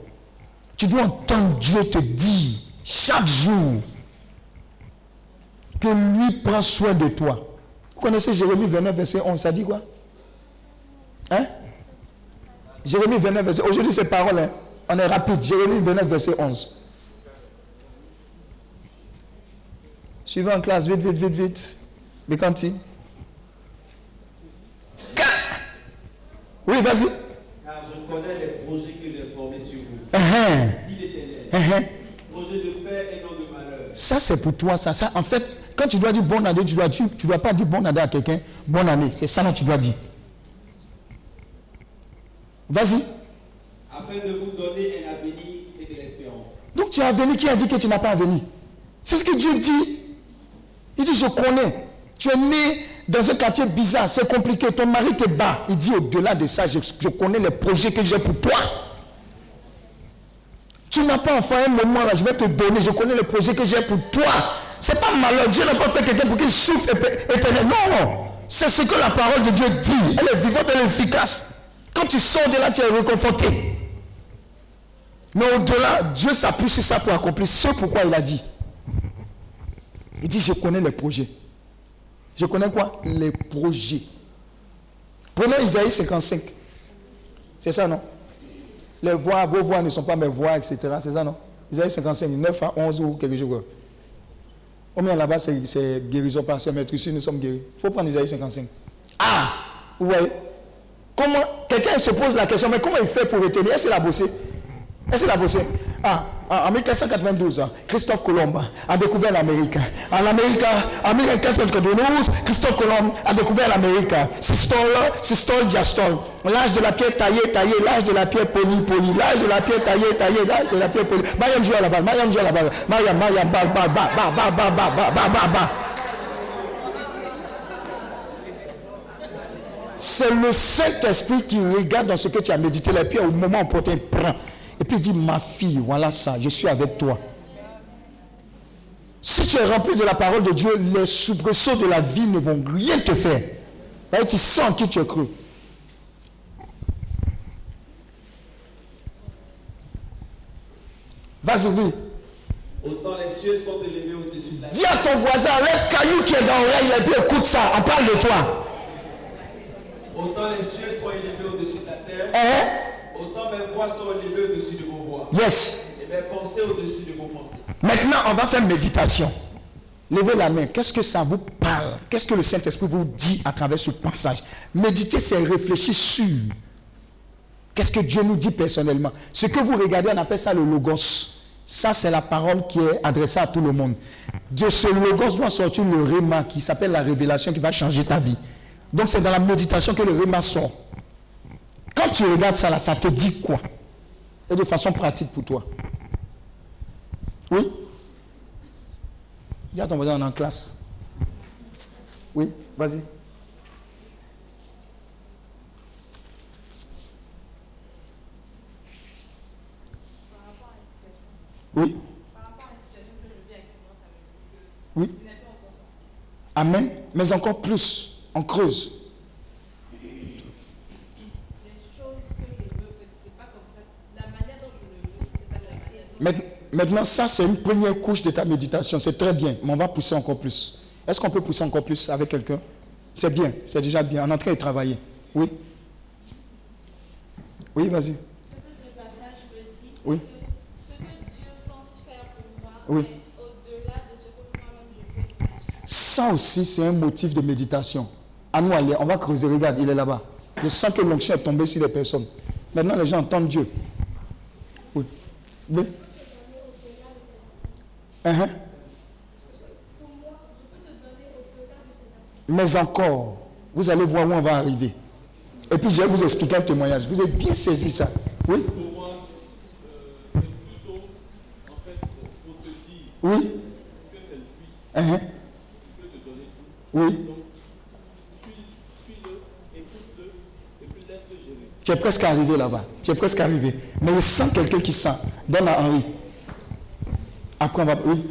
Tu dois entendre Dieu te dire chaque jour que lui prend soin de toi. Vous connaissez Jérémie 29, verset 11, ça dit quoi? Hein? Jérémie 29, verset Aujourd'hui, ces paroles, hein, on est rapide. Jérémie 29, verset 11. Suivez en classe, vite, vite, vite, vite. Bécanti. Oui, vas-y. Car je connais les projets que j'ai formés sur vous. Uh-huh. Dit l'éternel. Uh-huh. Projet de paix et non de malheur. Ça, c'est pour toi, ça. ça. En fait, quand tu dois dire bonne année, tu dois, tu, dois pas dire bonne année à quelqu'un, bonne année. C'est ça que tu dois dire. Vas-y. Afin de vous donner un avenir et de l'espérance. Donc tu as un avenir qui a dit que tu n'as pas un avenir. C'est ce que Dieu dit. Il dit, je connais. Tu es né dans un quartier bizarre, c'est compliqué, ton mari te bat. Il dit, au-delà de ça, je, connais les projets que j'ai pour toi. Tu n'as pas enfin un moment là, je vais te donner, je connais les projets que j'ai pour toi. C'est pas malheur. Dieu n'a pas fait quelqu'un pour qu'il souffre éternel. Non, c'est ce que la parole de Dieu dit. Elle est vivante, elle est efficace. Quand tu sors de là, tu es réconforté. Mais au-delà, Dieu s'appuie sur ça pour accomplir ce pourquoi il a dit. Il dit, je connais les projets. Je connais quoi? Les projets. Prenons Isaïe 55. C'est ça, non? Les voix, vos voix ne sont pas mes voix, etc. C'est ça, non? Isaïe 55, 9 à 11 ou quelque chose. Combien là-bas, c'est guérison par ce maître ici, nous sommes guéris. Il faut prendre Isaïe 55. Ah Vous voyez? Comment Quelqu'un se pose la question, mais comment il fait pour retenir? Est-ce qu'il a bossé? Est-ce qu'il a bossé ah, en 1492, Christophe Colomb a découvert l'Amérique. En Amérique, en 1492, Christophe Colomb a découvert l'Amérique. Sistole, Sistole, Diastole. L'âge de la pierre taillée, taillée, l'âge de la pierre polie, polie, l'âge de la pierre taillée, taillée, l'âge de la pierre polie. Mariam joue à la balle, Mariam joue à la balle. Mariam, Mariam, balle, balle, balle, balle, balle, balle, balle, balle, balle. C'est le Saint-Esprit qui regarde dans ce que tu as médité et puis au moment opportun, il prend. Et puis il dit, ma fille, voilà ça, je suis avec toi. Si tu es rempli de la parole de Dieu, les soubresauts de la vie ne vont rien te faire. Et tu sens en qui tu es cru. Vas-y, dis. Autant les cieux sont élevés au-dessus de la Dis à ton voisin, le caillou qui est dans l'oreille, et puis écoute ça, on parle de toi. Autant les cieux sont élevés au-dessus de la terre, Hein? Mes voix sont élevées au-dessus de vos voix. Yes. Et mes pensées au-dessus de vos pensées. Maintenant, on va faire méditation. Levez la main. Qu'est-ce que ça vous parle? Qu'est-ce que le Saint-Esprit vous dit à travers ce passage? Méditer, c'est réfléchir sur. Qu'est-ce que Dieu nous dit personnellement Ce que vous regardez, on appelle ça le logos. Ça, c'est la parole qui est adressée à tout le monde. De ce logos doit sortir le réma qui s'appelle la révélation qui va changer ta vie. Donc, c'est dans la méditation que le réma sort. Quand tu regardes ça, là, ça te dit quoi? Et de façon pratique pour toi. Oui? Dis à ton voisin, on est en classe. Oui, vas-y. Oui. Oui. Amen. Mais encore plus, on creuse. Maintenant, ça, c'est une première couche de ta méditation. C'est très bien, mais on va pousser encore plus. Est-ce qu'on peut pousser encore plus avec quelqu'un? C'est bien, c'est déjà bien. On est en train de travailler. Oui Oui, vas-y. Ce que ce passage me dit, c'est Oui. que ce que Dieu pense faire pour moi Oui. est au-delà de ce que moi-même je peux. Ça aussi, c'est un motif de méditation. À nous aller, on va creuser. Regarde, il est là-bas. Je sens que l'onction est tombée sur les personnes. Maintenant, les gens entendent Dieu. Oui. Uh-huh. Mais encore, vous allez voir où on va arriver. Et puis, je vais vous expliquer un témoignage. Vous avez bien saisi ça. Oui? Oui tout. Oui. Tu es presque arrivé là-bas. Tu es presque arrivé. Mais il sent quelqu'un qui sent. Donne à Henri. Après, on va. Oui.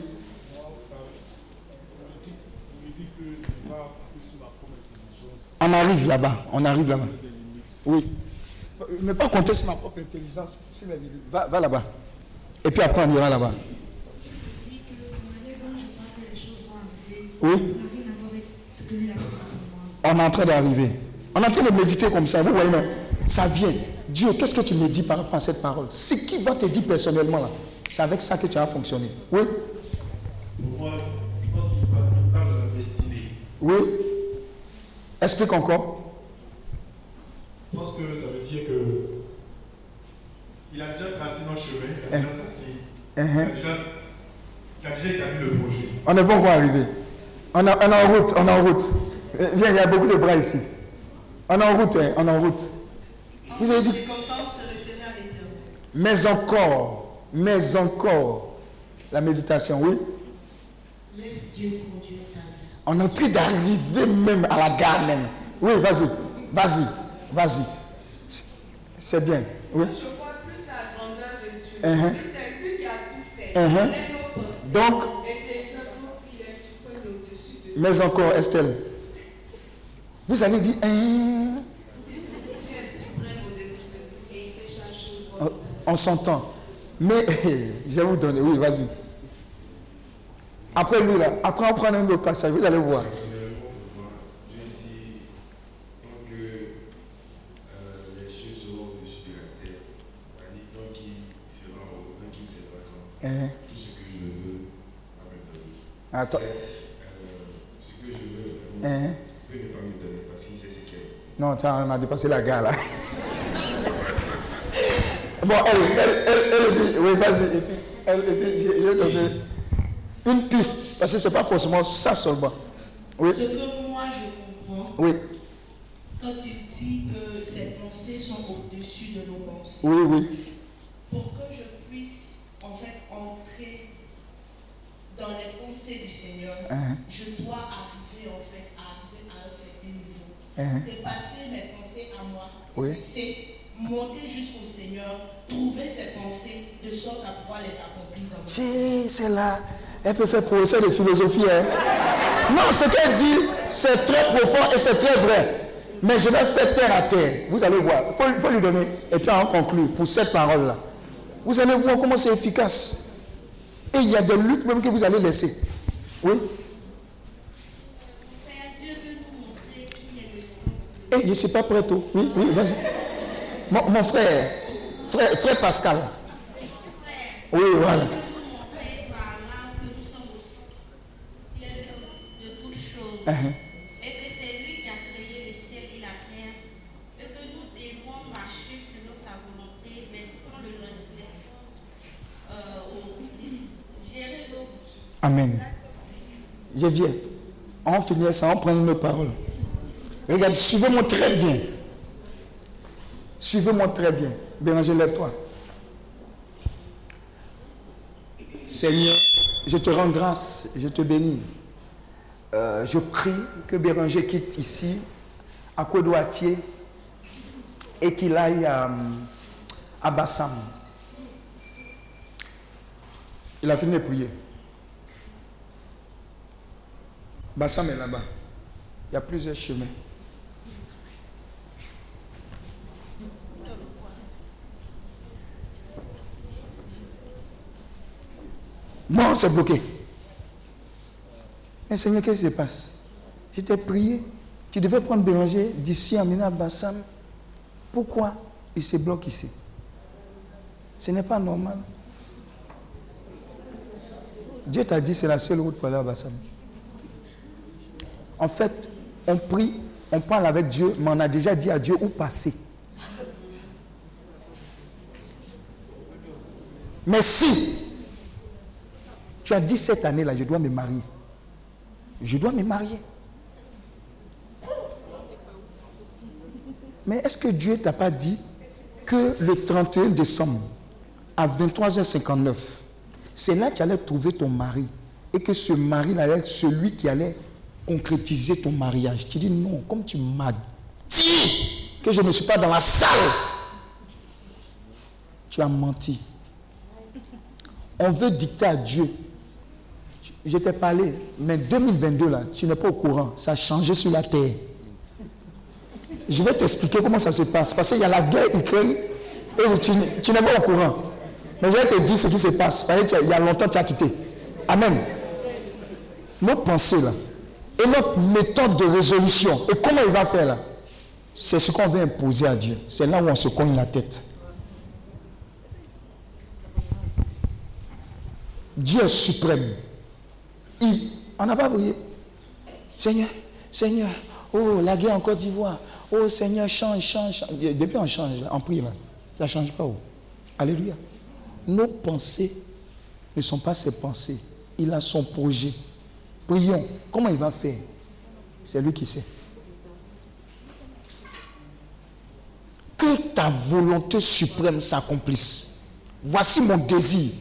On arrive là-bas. On arrive là-bas. Oui. Ne pas compter sur ma propre intelligence. Va, va là-bas. Et puis après, on ira là-bas. Oui. On est en train d'arriver. On est en train de méditer comme ça. Vous voyez, non ça vient. Dieu, qu'est-ce que tu me dis par rapport à cette parole? Ce qui va te dire personnellement là, c'est avec ça que tu vas fonctionner. Oui Pour moi, je pense qu'il parle, de la destinée. Oui Explique encore. Je pense que ça veut dire que il a déjà tracé notre chemin, il a déjà tracé, il a Uh-huh. déjà, il a déjà établi le projet. On n'est pas encore arrivé. On, a- on est en route, on est en route. Viens, il y a beaucoup de bras ici. On est en route, hein, on est en route. Vous avez dit, C'est content de se référer à l'éternel. mais encore, mais encore, la méditation, oui. Laisse Dieu conduire ta vie. On est en train d'arriver même à la gare même. Oui, vas-y, vas-y, vas-y. C'est- bien, oui. Je vois plus la grandeur de Dieu. Parce que c'est lui qui a tout fait. Il est nos pensées. Donc, Intelligemment, il est suprême au-dessus de mais encore, Estelle, vous allez dire, hein, Dieu est suprême au-dessus de tout. Et il fait chaque chose on s'entend. Mais je vais vous donner, oui, vas-y. Après lui, là, après on prend un autre passage, vous allez voir. Personnellement, pour moi, Dieu dit tant que les cieux seront au-dessus de la terre, c'est-à-dire tant qu'il sera au tant qu'il sera quand Hein, tout ce que je veux. Attends. Euh, ce que je veux vraiment, hein? peut ne pas me donner parce qu'il sait ce qu'il est. Non, tiens, on a dépassé la gare là. bon, elle, elle, elle, elle dit, oui, vas-y. Et puis, elle, et puis je, vais donner une piste, parce que ce n'est pas forcément ça seulement. Oui, Ce que moi je comprends, oui, quand tu dis que ces pensées sont au-dessus de nos pensées, oui, oui. pour que je puisse en fait entrer dans les pensées du Seigneur, Hein. je dois arriver en fait à arriver à un certain niveau. Hein. dépasser mes pensées à moi. Oui. C'est monter jusqu'au Seigneur, trouver ses pensées de sorte à pouvoir les accomplir dans Si, c'est là. Elle peut faire professeur de philosophie. Hein. Non, ce qu'elle dit, c'est très profond et c'est très vrai. Mais je vais faire terre à terre. Vous allez voir. Il faut, faut lui donner. Et puis on conclut pour cette parole-là. Vous allez voir comment c'est efficace. Et il y a des luttes même que vous allez laisser. Oui. Et je ne suis pas prêt tout. Oui, oui, vas-y. Mon, mon frère, frère, frère Pascal. Oui, voilà. Uh-huh. Et que c'est lui qui a créé le ciel et la terre. Et que nous devons marcher selon sa volonté, mais pour le respect. Euh, au- gérer nos Amen. Je viens. On finit ça, on prend une parole. Regarde, suivez-moi très bien. Suivez-moi très bien. Béranger, lève-toi. Seigneur, je te rends grâce, je te bénis. Euh, je prie que Béranger quitte ici, à Kodoatier, et qu'il aille à, à Bassam. Il a fini de prier. Bassam est là-bas. Il y a plusieurs chemins. Non, c'est bloqué. Mais Seigneur, qu'est-ce qui se passe? Je t'ai prié. Tu devais prendre Béranger d'ici à Mina Bassam. Pourquoi il se bloque ici? Ce n'est pas normal. Dieu t'a dit c'est la seule route pour aller à Bassam. En fait, on prie, on parle avec Dieu, mais on a déjà dit à Dieu où passer. Mais si tu as dit cette année-là, je dois me marier, je dois me marier. Mais est-ce que Dieu t'a pas dit que le 31 décembre, à 23h59, c'est là que tu allais trouver ton mari et que ce mari allait être celui qui allait concrétiser ton mariage? Tu dis non, comme tu m'as dit que je ne suis pas dans la salle, tu as menti. On veut dicter à Dieu. Je t'ai parlé, mais 2022 là, tu n'es pas au courant. Ça a changé sur la terre. Je vais t'expliquer comment ça se passe. Parce qu'il y a la guerre Ukraine et tu, n'es- pas au courant. Mais je vais te dire ce qui se passe. Parce que tu as- il y a longtemps tu as quitté. Amen. Nos pensées là, et notre méthode de résolution, et comment il va faire là, c'est ce qu'on veut imposer à Dieu. C'est là où on se cogne la tête. Dieu est suprême. Il, on n'a pas prié. Seigneur, Seigneur, oh, la guerre en Côte d'Ivoire. Oh, Seigneur, change, change, change. Depuis on change, on prie là. Ça ne change pas. oh. Alléluia. Nos pensées ne sont pas ses pensées. Il a son projet. Prions. Comment il va faire? C'est lui qui sait. Que ta volonté suprême s'accomplisse. Voici mon désir.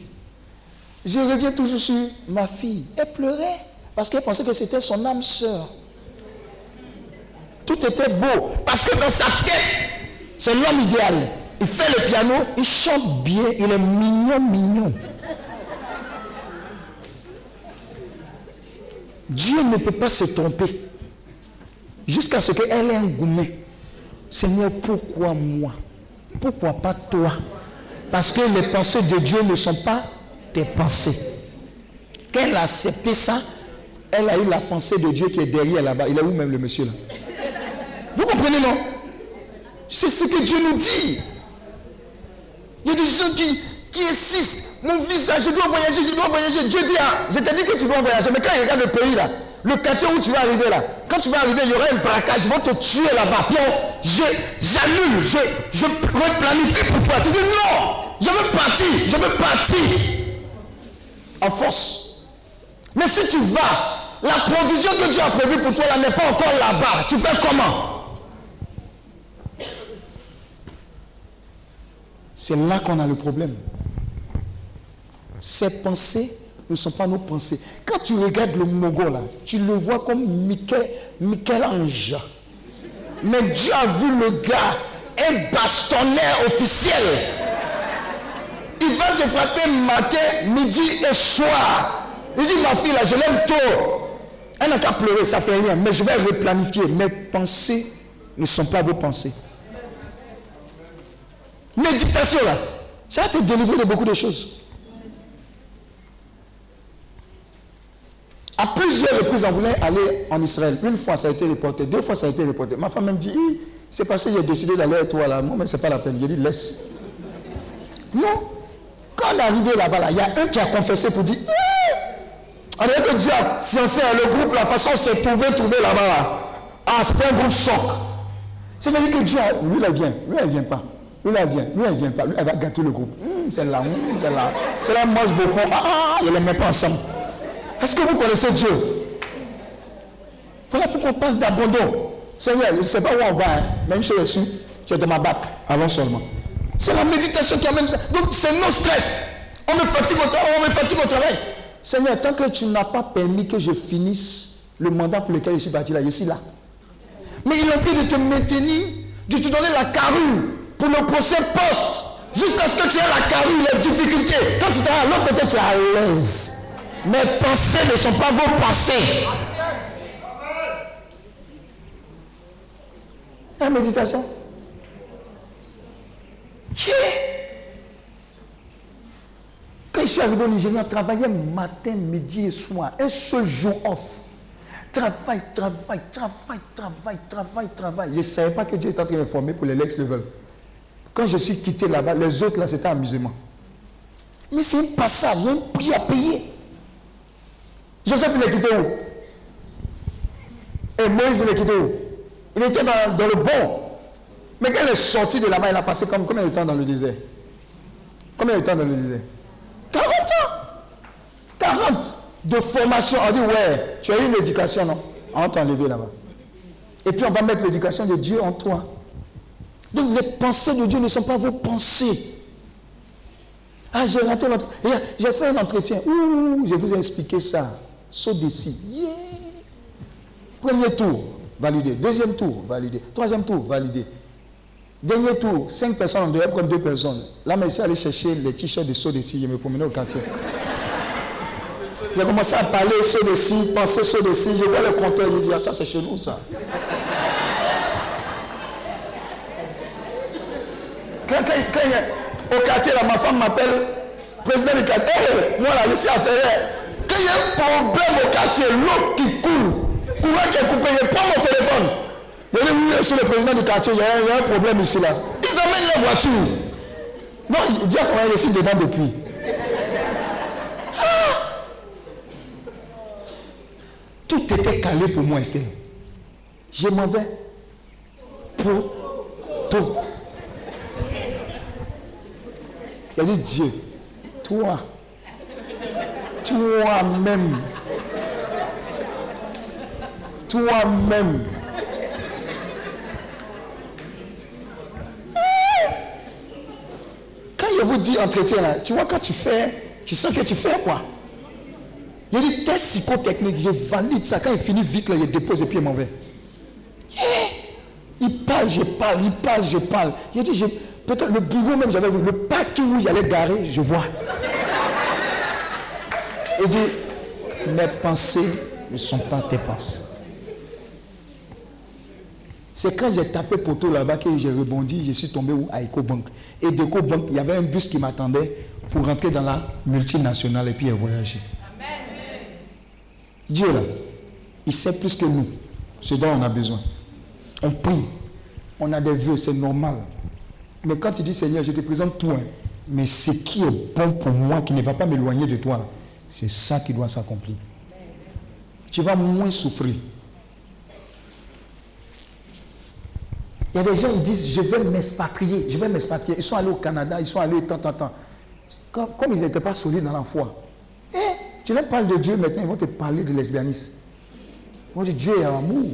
Je reviens toujours sur ma fille. Elle pleurait parce qu'elle pensait que c'était son âme sœur. Tout était beau parce que dans sa tête, c'est l'homme idéal. Il fait le piano, il chante bien, il est mignon, mignon. Dieu ne peut pas se tromper jusqu'à ce qu'elle ait un gourmet. Seigneur, pourquoi moi? Pourquoi pas toi? Parce que les pensées de Dieu ne sont pas tes pensées. Qu'elle a accepté ça, elle a eu la pensée de Dieu qui est derrière là-bas. Il est où même le monsieur là? Vous comprenez non? C'est ce que Dieu nous dit. Il y a des gens qui, qui insistent. Mon visage, je dois voyager, je dois voyager. Dieu dit, ah, je t'ai dit que tu dois voyager. Mais quand il regarde le pays là, le quartier où tu vas arriver là, quand tu vas arriver, il y aura un braquage, ils vont te tuer là-bas. Pierre, j'annule, je, je replanifie pour toi. Tu dis non, je veux partir, je veux partir. Force. Mais si tu vas, la provision que Dieu a prévue pour toi là n'est pas encore là-bas. Tu fais comment? C'est là qu'on a le problème. Ces pensées ne sont pas nos pensées. Quand tu regardes le Mogo là, tu le vois comme Michel, Michel-Ange. Mais Dieu a vu le gars, un bastonnaire officiel. Il va te frapper matin, midi et soir. Il dit, ma fille, là, je l'aime trop. Elle n'a qu'à pleurer, ça fait rien. Mais je vais replanifier. Mes pensées ne sont pas vos pensées. Méditation, là, ça va te délivrer de beaucoup de choses. À plusieurs reprises, on voulait aller en Israël. Une fois, ça a été reporté. Deux fois, ça a été reporté. Ma femme me dit, c'est parce que j'ai décidé d'aller avec toi là. Moi, mais c'est pas la peine. J'ai dit, laisse. Non. Quand on est arrivé là-bas, là, il y a un qui a confessé pour dire, Hi! on dirait que Dieu a sciencé le groupe, la façon c'est trouvé, trouver là-bas. Là. Ah, c'était un groupe choc. C'est-à-dire que Dieu, lui, il vient. Lui, il vient pas. Lui, il vient. Lui, il vient pas. Lui, elle va gâter le groupe. Hum, celle-là, hum, celle-là. Celle-là mange beaucoup. Ah, ah, il ne les met pas ensemble. Est-ce que vous connaissez Dieu? Voilà pourquoi on parle d'abandon. Seigneur, je ne sais pas où on va, hein, une chose est sûre, tu es ma bac. Allons seulement. C'est la méditation qui amène ça. Donc, c'est nos stress. On me fatigue au travail, on me fatigue au travail. Seigneur, tant que tu n'as pas permis que je finisse le mandat pour lequel je suis parti là, je suis là. Mais il est en train de te maintenir, de te donner la carrure pour le prochain poste. Jusqu'à ce que tu aies la carrure, les difficultés. Quand tu es à l'autre côté, tu es à l'aise. Mes pensées ne sont pas vos pensées. La méditation. Quand je suis arrivé au Nigeria, je travaillais matin, midi et soir. Un seul jour off. Travail, travail, travail, travail, travail, travail. Je ne savais pas que Dieu était en train de me former pour les next level. Quand je suis quitté là-bas, les autres là, c'était amusement. Mais c'est un passage, un prix à payer. Joseph, il est quitté où? Et Moïse, il est quitté où? Il était dans, dans le bon. Mais quand il est sorti de là-bas, il a passé comme, combien de temps dans le désert? Combien de temps dans le désert? 40 ans 40 de formation. On dit, ouais, tu as eu une éducation, non? On va t'enlever là-bas. Et puis on va mettre l'éducation de Dieu en toi. Donc les pensées de Dieu ne sont pas vos pensées. Ah, j'ai raté l'entretien. J'ai fait un entretien. Ouh, je vous ai expliqué ça. Saut d'ici. Premier tour, validé. Deuxième tour, validé. Troisième tour, validé. Dernier tour, cinq personnes en dehors comme deux personnes. Là, mais je suis allé chercher les t-shirts de saut d'ici. Je me promenais au quartier. J'ai commencé à parler saut d'ici, penser saut d'ici. Je vois le compteur, je dis, ah, ça c'est chez nous, ça. Quand, quand, quand il y a- au quartier, ma femme m'appelle président du quartier. Hé, moi là, je suis affaire. Quand il y a un problème au quartier, l'eau qui coule, courant qui est coupé, je prends mon. Dis, oui, je suis le président du quartier, il y a, il un problème ici là. Ils amènent leur voiture. Non, il suis dedans depuis. Ah! Tout était calé pour moi, Estelle. Je m'en vais. Pour tout. Il a dit Dieu, toi, toi-même, toi-même. Quand je vous dis entretien, là, tu vois, quand tu fais, tu sens que tu fais quoi? Il dit test psychotechnique, je valide ça. Quand il finit vite, là, je dépose et puis il m'en va. Il parle, je parle, il parle, je parle. J'ai dit, peut-être le bureau même, j'avais vu, le parking où j'allais garer, je vois. Il dit, mes pensées ne sont pas tes pensées. C'est quand j'ai tapé poteau là-bas que j'ai rebondi, je suis tombé où? À EcoBank. Et d'EcoBank, il y avait un bus qui m'attendait pour rentrer dans la multinationale et puis voyager. Dieu là, il sait plus que nous ce dont on a besoin. On prie, on a des vœux, c'est normal. Mais quand tu dis Seigneur, je te présente tout, hein, mais ce qui est bon pour moi, qui ne va pas m'éloigner de toi, c'est ça qui doit s'accomplir. Tu vas moins souffrir. Il y a des gens qui disent, je vais m'expatrier, je vais m'expatrier. Ils sont allés au Canada, ils sont allés tant, tant, tant. Comme, ils n'étaient pas solides dans la foi. Eh, tu leur parles de Dieu maintenant, ils vont te parler de lesbianisme. Ils vont dire, Dieu est amour.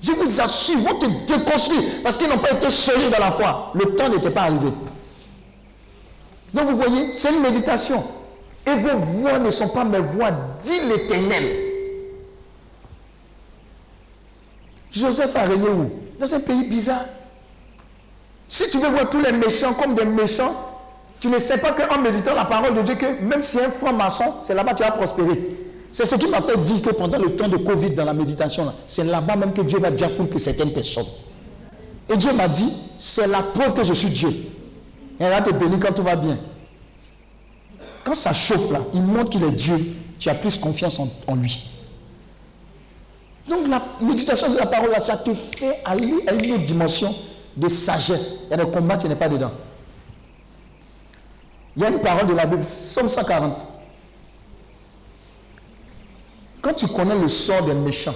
Je vous assure, ils vont te déconstruire parce qu'ils n'ont pas été solides dans la foi. Le temps n'était pas arrivé. Donc vous voyez, c'est une méditation. Et vos voix ne sont pas mes voix, dit l'Éternel. Joseph a régné où? Dans un pays bizarre. Si tu veux voir tous les méchants comme des méchants, tu ne sais pas qu'en méditant la parole de Dieu, que même si un franc-maçon, c'est là-bas que tu vas prospérer. C'est ce qui m'a fait dire que pendant le temps de Covid, dans la méditation, là, c'est là-bas même que Dieu va foutre que certaines personnes. Et Dieu m'a dit, c'est la preuve que je suis Dieu. Et va te bénir quand tout va bien. Quand ça chauffe là, il montre qu'il est Dieu. Tu as plus confiance en lui. Donc la méditation de la parole, ça te fait aller à une autre dimension de sagesse. Il y a des combats, tu n'es pas dedans. Il y a une parole de la Bible, Somme 140. Quand tu connais le sort des méchants,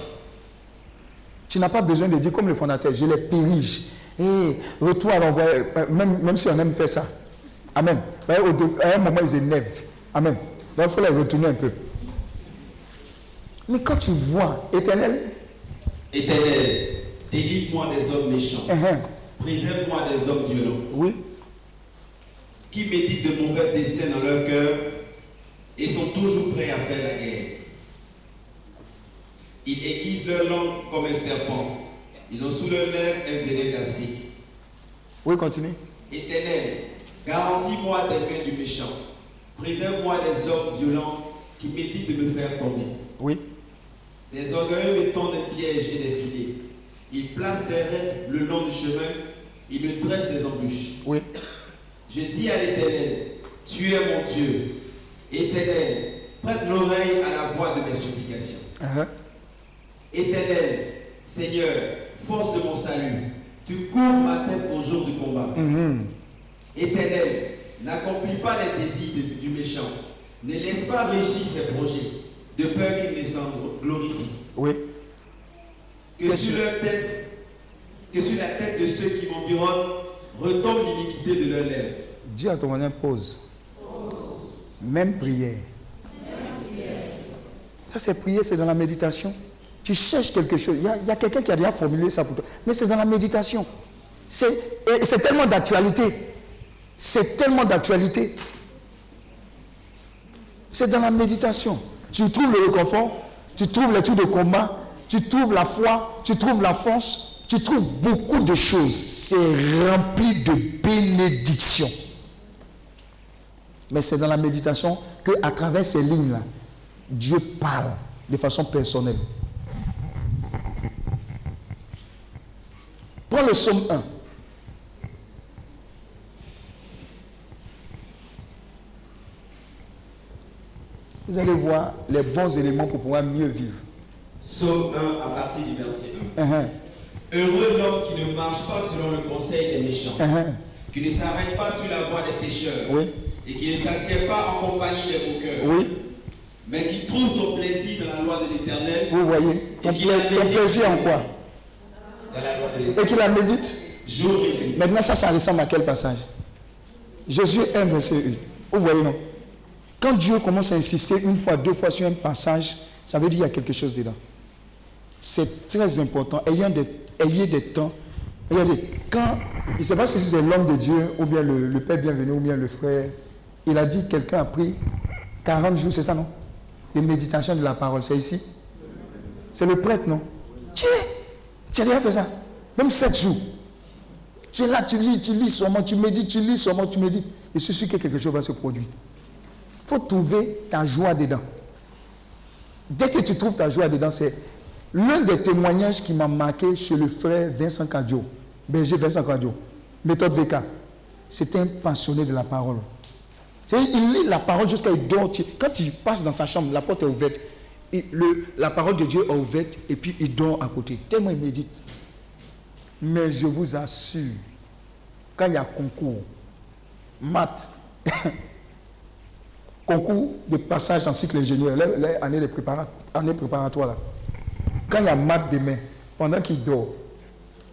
tu n'as pas besoin de dire comme le fondateur, je les périge. Et retour à l'envoyer, euh, même, même si on aime faire ça. Amen. À un moment, ils énervent. Amen. Donc il faut les retourner un peu. Mais quand tu vois, éternel, Éternel, délivre-moi des hommes méchants. hein, Préserve-moi des hommes violents. oui, Qui méditent de mauvais desseins dans leur cœur et sont toujours prêts à faire la guerre. Ils aiguisent leur langue comme un serpent. Ils ont sous leurs lèvres un venin d'aspic. oui, continue. Éternel, garantis-moi des mains du méchant. Préserve-moi des hommes violents qui méditent de me faire tomber. Oui, Les orgueilleux me tendent des pièges et des filets. Ils placent des raies le long du chemin. Ils me dressent des embûches. oui, Je dis à l'Éternel, tu es mon Dieu. Éternel, prête l'oreille à la voix de mes supplications. hein, Éternel, Seigneur, force de mon salut, tu couvres ma tête au jour du combat. mhm. Éternel, n'accomplis pas les désirs de- du méchant. Ne laisse pas réussir ses projets, de peur qu'il ne s'en glorifie. Oui, Que sur leur tête, que sur la tête de ceux qui m'environnent, retombe l'iniquité de leurs lèvres. Dis à ton voisin, pause. Même prière. Ça, c'est prier, c'est dans la méditation. Tu cherches quelque chose. Il y a, a quelqu'un qui a déjà formulé ça pour toi. Mais c'est dans la méditation. C'est tellement d'actualité. C'est tellement d'actualité. C'est dans la méditation. Tu trouves le réconfort, tu trouves les trucs de combat, tu trouves la foi, tu trouves la force, tu trouves beaucoup de choses. C'est rempli de bénédictions. Mais c'est dans la méditation que, à travers ces lignes-là, Dieu parle de façon personnelle. Prends le psaume 1. Vous allez voir les bons éléments pour pouvoir mieux vivre. Psaume 1 à partir du verset 1. Uhum, Heureux l'homme qui ne marche pas selon le conseil des méchants, uhum. qui ne s'arrête pas sur la voie des pécheurs, Oui, et qui ne s'assied pas en compagnie des moqueurs, oui, mais qui trouve son plaisir dans la loi de l'Éternel, vous voyez. Ton, pla- ton plaisir en quoi? Dans la loi de Et qu'il la médite? Jour et nuit. Maintenant, ça, ça ressemble à quel passage? Jésus 1, verset 1. Vous voyez, non? Quand Dieu commence à insister une fois, deux fois sur un passage, ça veut dire qu'il y a quelque chose dedans. C'est très important. Ayez des, temps. Regardez, quand, je ne sais pas si c'est l'homme de Dieu, ou bien le, Père bienvenu, ou bien le frère, il a dit quelqu'un a pris 40 jours, c'est ça, non? De méditation de la parole, c'est ici C'est le prêtre, non? Tu es, tu as déjà fait ça Même 7 jours. Tu es là, tu lis, tu lis seulement, tu médites, tu lis seulement, tu médites. Et je suis sûr que quelque chose va se produire. Faut trouver ta joie dedans. Dès que tu trouves ta joie dedans, c'est l'un des témoignages qui m'a marqué chez le frère Vincent Cadio, berger Vincent Cadio, méthode VK. C'était un passionné de la parole. C'est- Il lit la parole jusqu'à il dort. Quand il passe dans sa chambre, la porte est ouverte. Le- la parole de Dieu est ouverte et puis il dort à côté. Tellement il médite. Mais je vous assure, quand il y a concours, maths, concours de passage en cycle ingénieur, les, les années, de prépara- années préparatoires, là, quand il y a maths demain, pendant qu'il dort,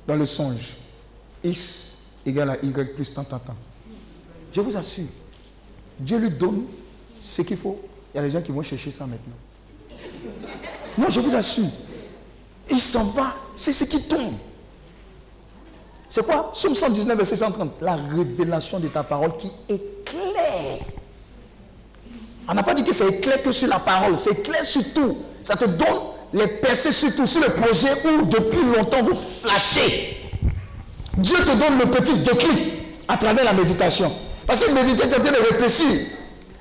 dans le songe, X égale à Y plus tant, tant, tant. Je vous assure, Dieu lui donne ce qu'il faut. Il y a des gens qui vont chercher ça maintenant. Non, je vous assure. Il s'en va. C'est ce qui tombe. C'est quoi? Somme 119, verset 130. La révélation de ta parole qui éclaire. On n'a pas dit que c'est clair que sur la parole, c'est clair sur tout. Ça te donne les percer surtout sur le projet où depuis longtemps vous flashez. Dieu te donne le petit déclic à travers la méditation. Parce que méditer, tu es en train de réfléchir.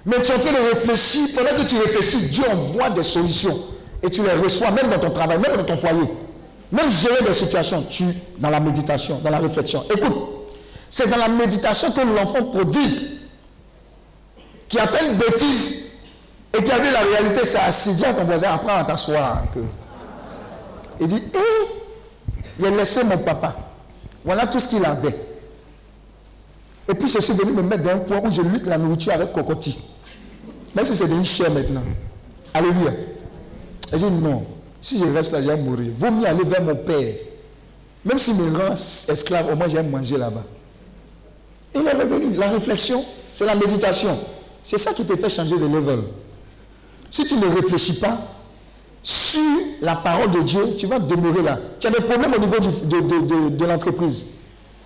Mais tu es en train de réfléchir, pendant que tu réfléchis, Dieu envoie des solutions. Et tu les reçois même dans ton travail, même dans ton foyer. Même gérer des situations, tu, dans la méditation, dans la réflexion. Écoute, c'est dans la méditation que l'enfant prodigue, qui a fait une bêtise et qui a vu la réalité, c'est assis. Dis à ton voisin, apprends à t'asseoir un peu. Il dit, hé, j'ai laissé mon papa. Voilà tout ce qu'il avait. Et puis je suis venu me mettre dans un coin où je lutte la nourriture avec cocotti. Même si c'est devenu cher maintenant. Alléluia. Il dit non, si je reste là, je vais mourir. Vaut mieux aller vers mon père. Même s'il me rend esclave, au moins vais manger là-bas. Il est revenu. La réflexion, c'est la méditation. C'est ça qui te fait changer de level. Si tu ne réfléchis pas sur la parole de Dieu, tu vas demeurer là. Tu as des problèmes au niveau de, l'entreprise.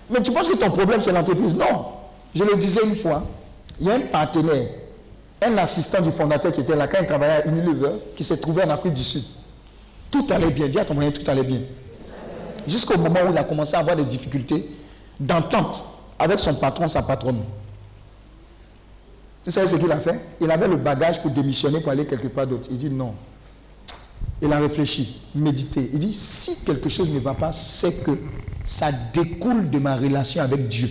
Mais tu penses que ton problème, c'est l'entreprise? Non. Je le disais une fois, il y a un partenaire, un assistant du fondateur qui était là quand il travaillait à Unilever, qui s'est trouvé en Afrique du Sud. Tout allait bien. Dis à ton moyen, tout allait bien. Jusqu'au moment où il a commencé à avoir des difficultés d'entente avec son patron, sa patronne. Vous savez ce qu'il a fait? Il avait le bagage pour démissionner pour aller quelque part d'autre. Il dit non. Il a réfléchi, médité. Il dit si quelque chose ne va pas, c'est que ça découle de ma relation avec Dieu.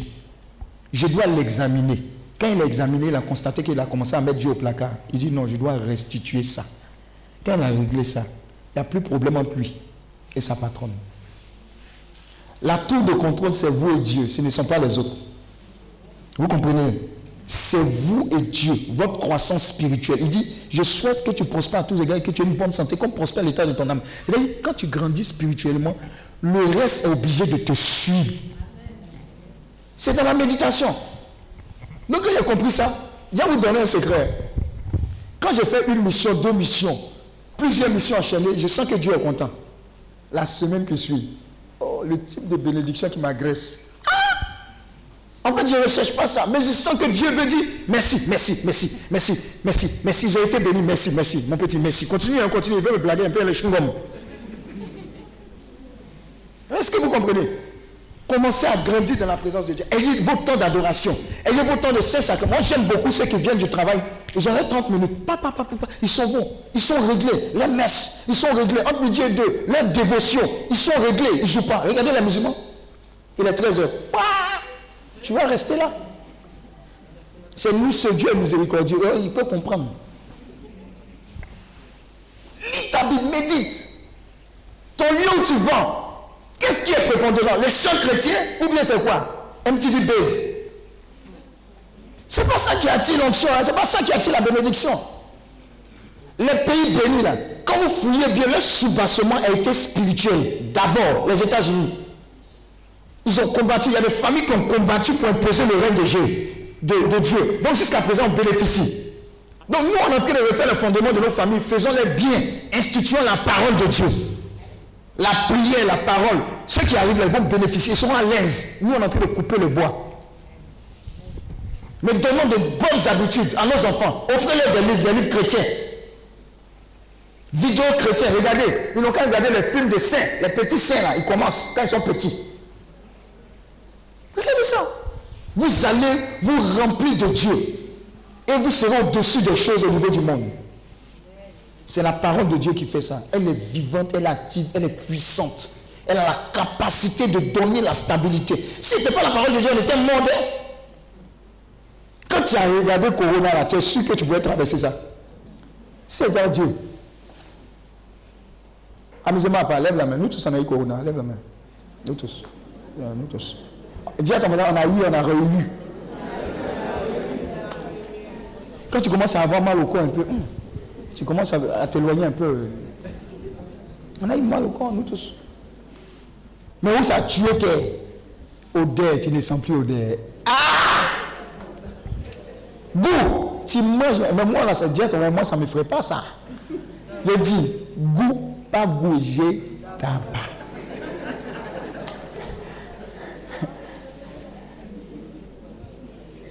Je dois l'examiner. Quand il a examiné, il a constaté qu'il a commencé à mettre Dieu au placard. Il dit non, je dois restituer ça. Quand il a réglé ça, il n'y a plus de problème entre lui et sa patronne. La tour de contrôle, c'est vous et Dieu, ce ne sont pas les autres. Vous comprenez? C'est vous et Dieu, votre croissance spirituelle. Il dit, je souhaite que tu prospères à tous les gars et que tu aies une bonne santé, comme prospère l'état de ton âme. Quand tu grandis spirituellement, le reste est obligé de te suivre. C'est dans la méditation. Donc, quand j'ai compris ça, je vais vous donner un secret. Quand j'ai fait une mission, deux missions, plusieurs missions enchaînées, je sens que Dieu est content. La semaine qui suit, oh, le type de bénédiction qui m'agresse. Ah! En fait, je ne recherche pas ça, mais je sens que Dieu veut dire merci, merci, merci, merci, merci, merci, j'ai été béni, merci, merci, mon petit merci. Continue, hein, continue, il me blaguer un peu le chewing est-ce que vous comprenez? Commencez à grandir dans la présence de Dieu. Ayez vos temps d'adoration. Ayez vos temps de sacrement. Moi, j'aime beaucoup ceux qui viennent du travail. Ils ont 30 minutes. Papa. Ils sont bons. Ils sont réglés. Les messes, ils sont réglés. Entre midi et deux, les dévotions, ils sont réglés. Ils ne jouent pas. Regardez les musulmans. Il est 13 heures. Tu vas rester là. C'est nous, ce Dieu miséricordieux. Oh, il peut comprendre. Lis ta Bible, médite. Ton lieu où tu vas, Qu'est-ce qui est prépondérant Les seuls chrétiens ou bien c'est quoi? MTV Base. C'est pas ça qui attire l'onction, hein? c'est pas ça qui attire la bénédiction. Les pays bénis là, quand vous fouillez bien, le soubassement a été spirituel. D'abord, les États-Unis. Ils ont combattu, il y a des familles qui ont combattu pour imposer le règne de Dieu. Donc jusqu'à présent, on bénéficie. Donc nous, on est en train de refaire le fondement de nos familles. Faisons-les bien. Instituons la parole de Dieu la prière, la parole, ceux qui arrivent là, ils vont bénéficier, ils seront à l'aise. Nous, on est en train de couper le bois. Mais donnons de bonnes habitudes à nos enfants. Offrez-leur des livres, des livres chrétiens. Vidéos chrétiens, regardez. Ils n'ont qu'à regarder les films des saints, les petits saints là, ils commencent quand ils sont petits. Regardez ça. Vous allez vous remplir de Dieu. Et vous serez au-dessus des choses au niveau du monde. C'est la parole de Dieu qui fait ça. Elle est vivante, elle est active, elle est puissante. Elle a la capacité de donner la stabilité. Si ce n'était pas la parole de Dieu, on était mort. Quand tu as regardé Corona tu es sûr que tu pouvais traverser ça. C'est dans Dieu. Amusez-moi lève la main. Nous tous on a eu Corona, lève la main. Nous tous. Nous tous. Dis on a eu, on a réuni. Quand tu commences à avoir mal au corps un peu, hum, tu commences à, t'éloigner un peu. On a eu mal au corps, nous tous. Mais où ça a tué que Odeur, tu ne sens plus odeur. Ah Goût, tu manges, mais moi là, ça dit, moi ça ne me ferait pas ça. Je dis, goût, pas goût, j'ai tabac.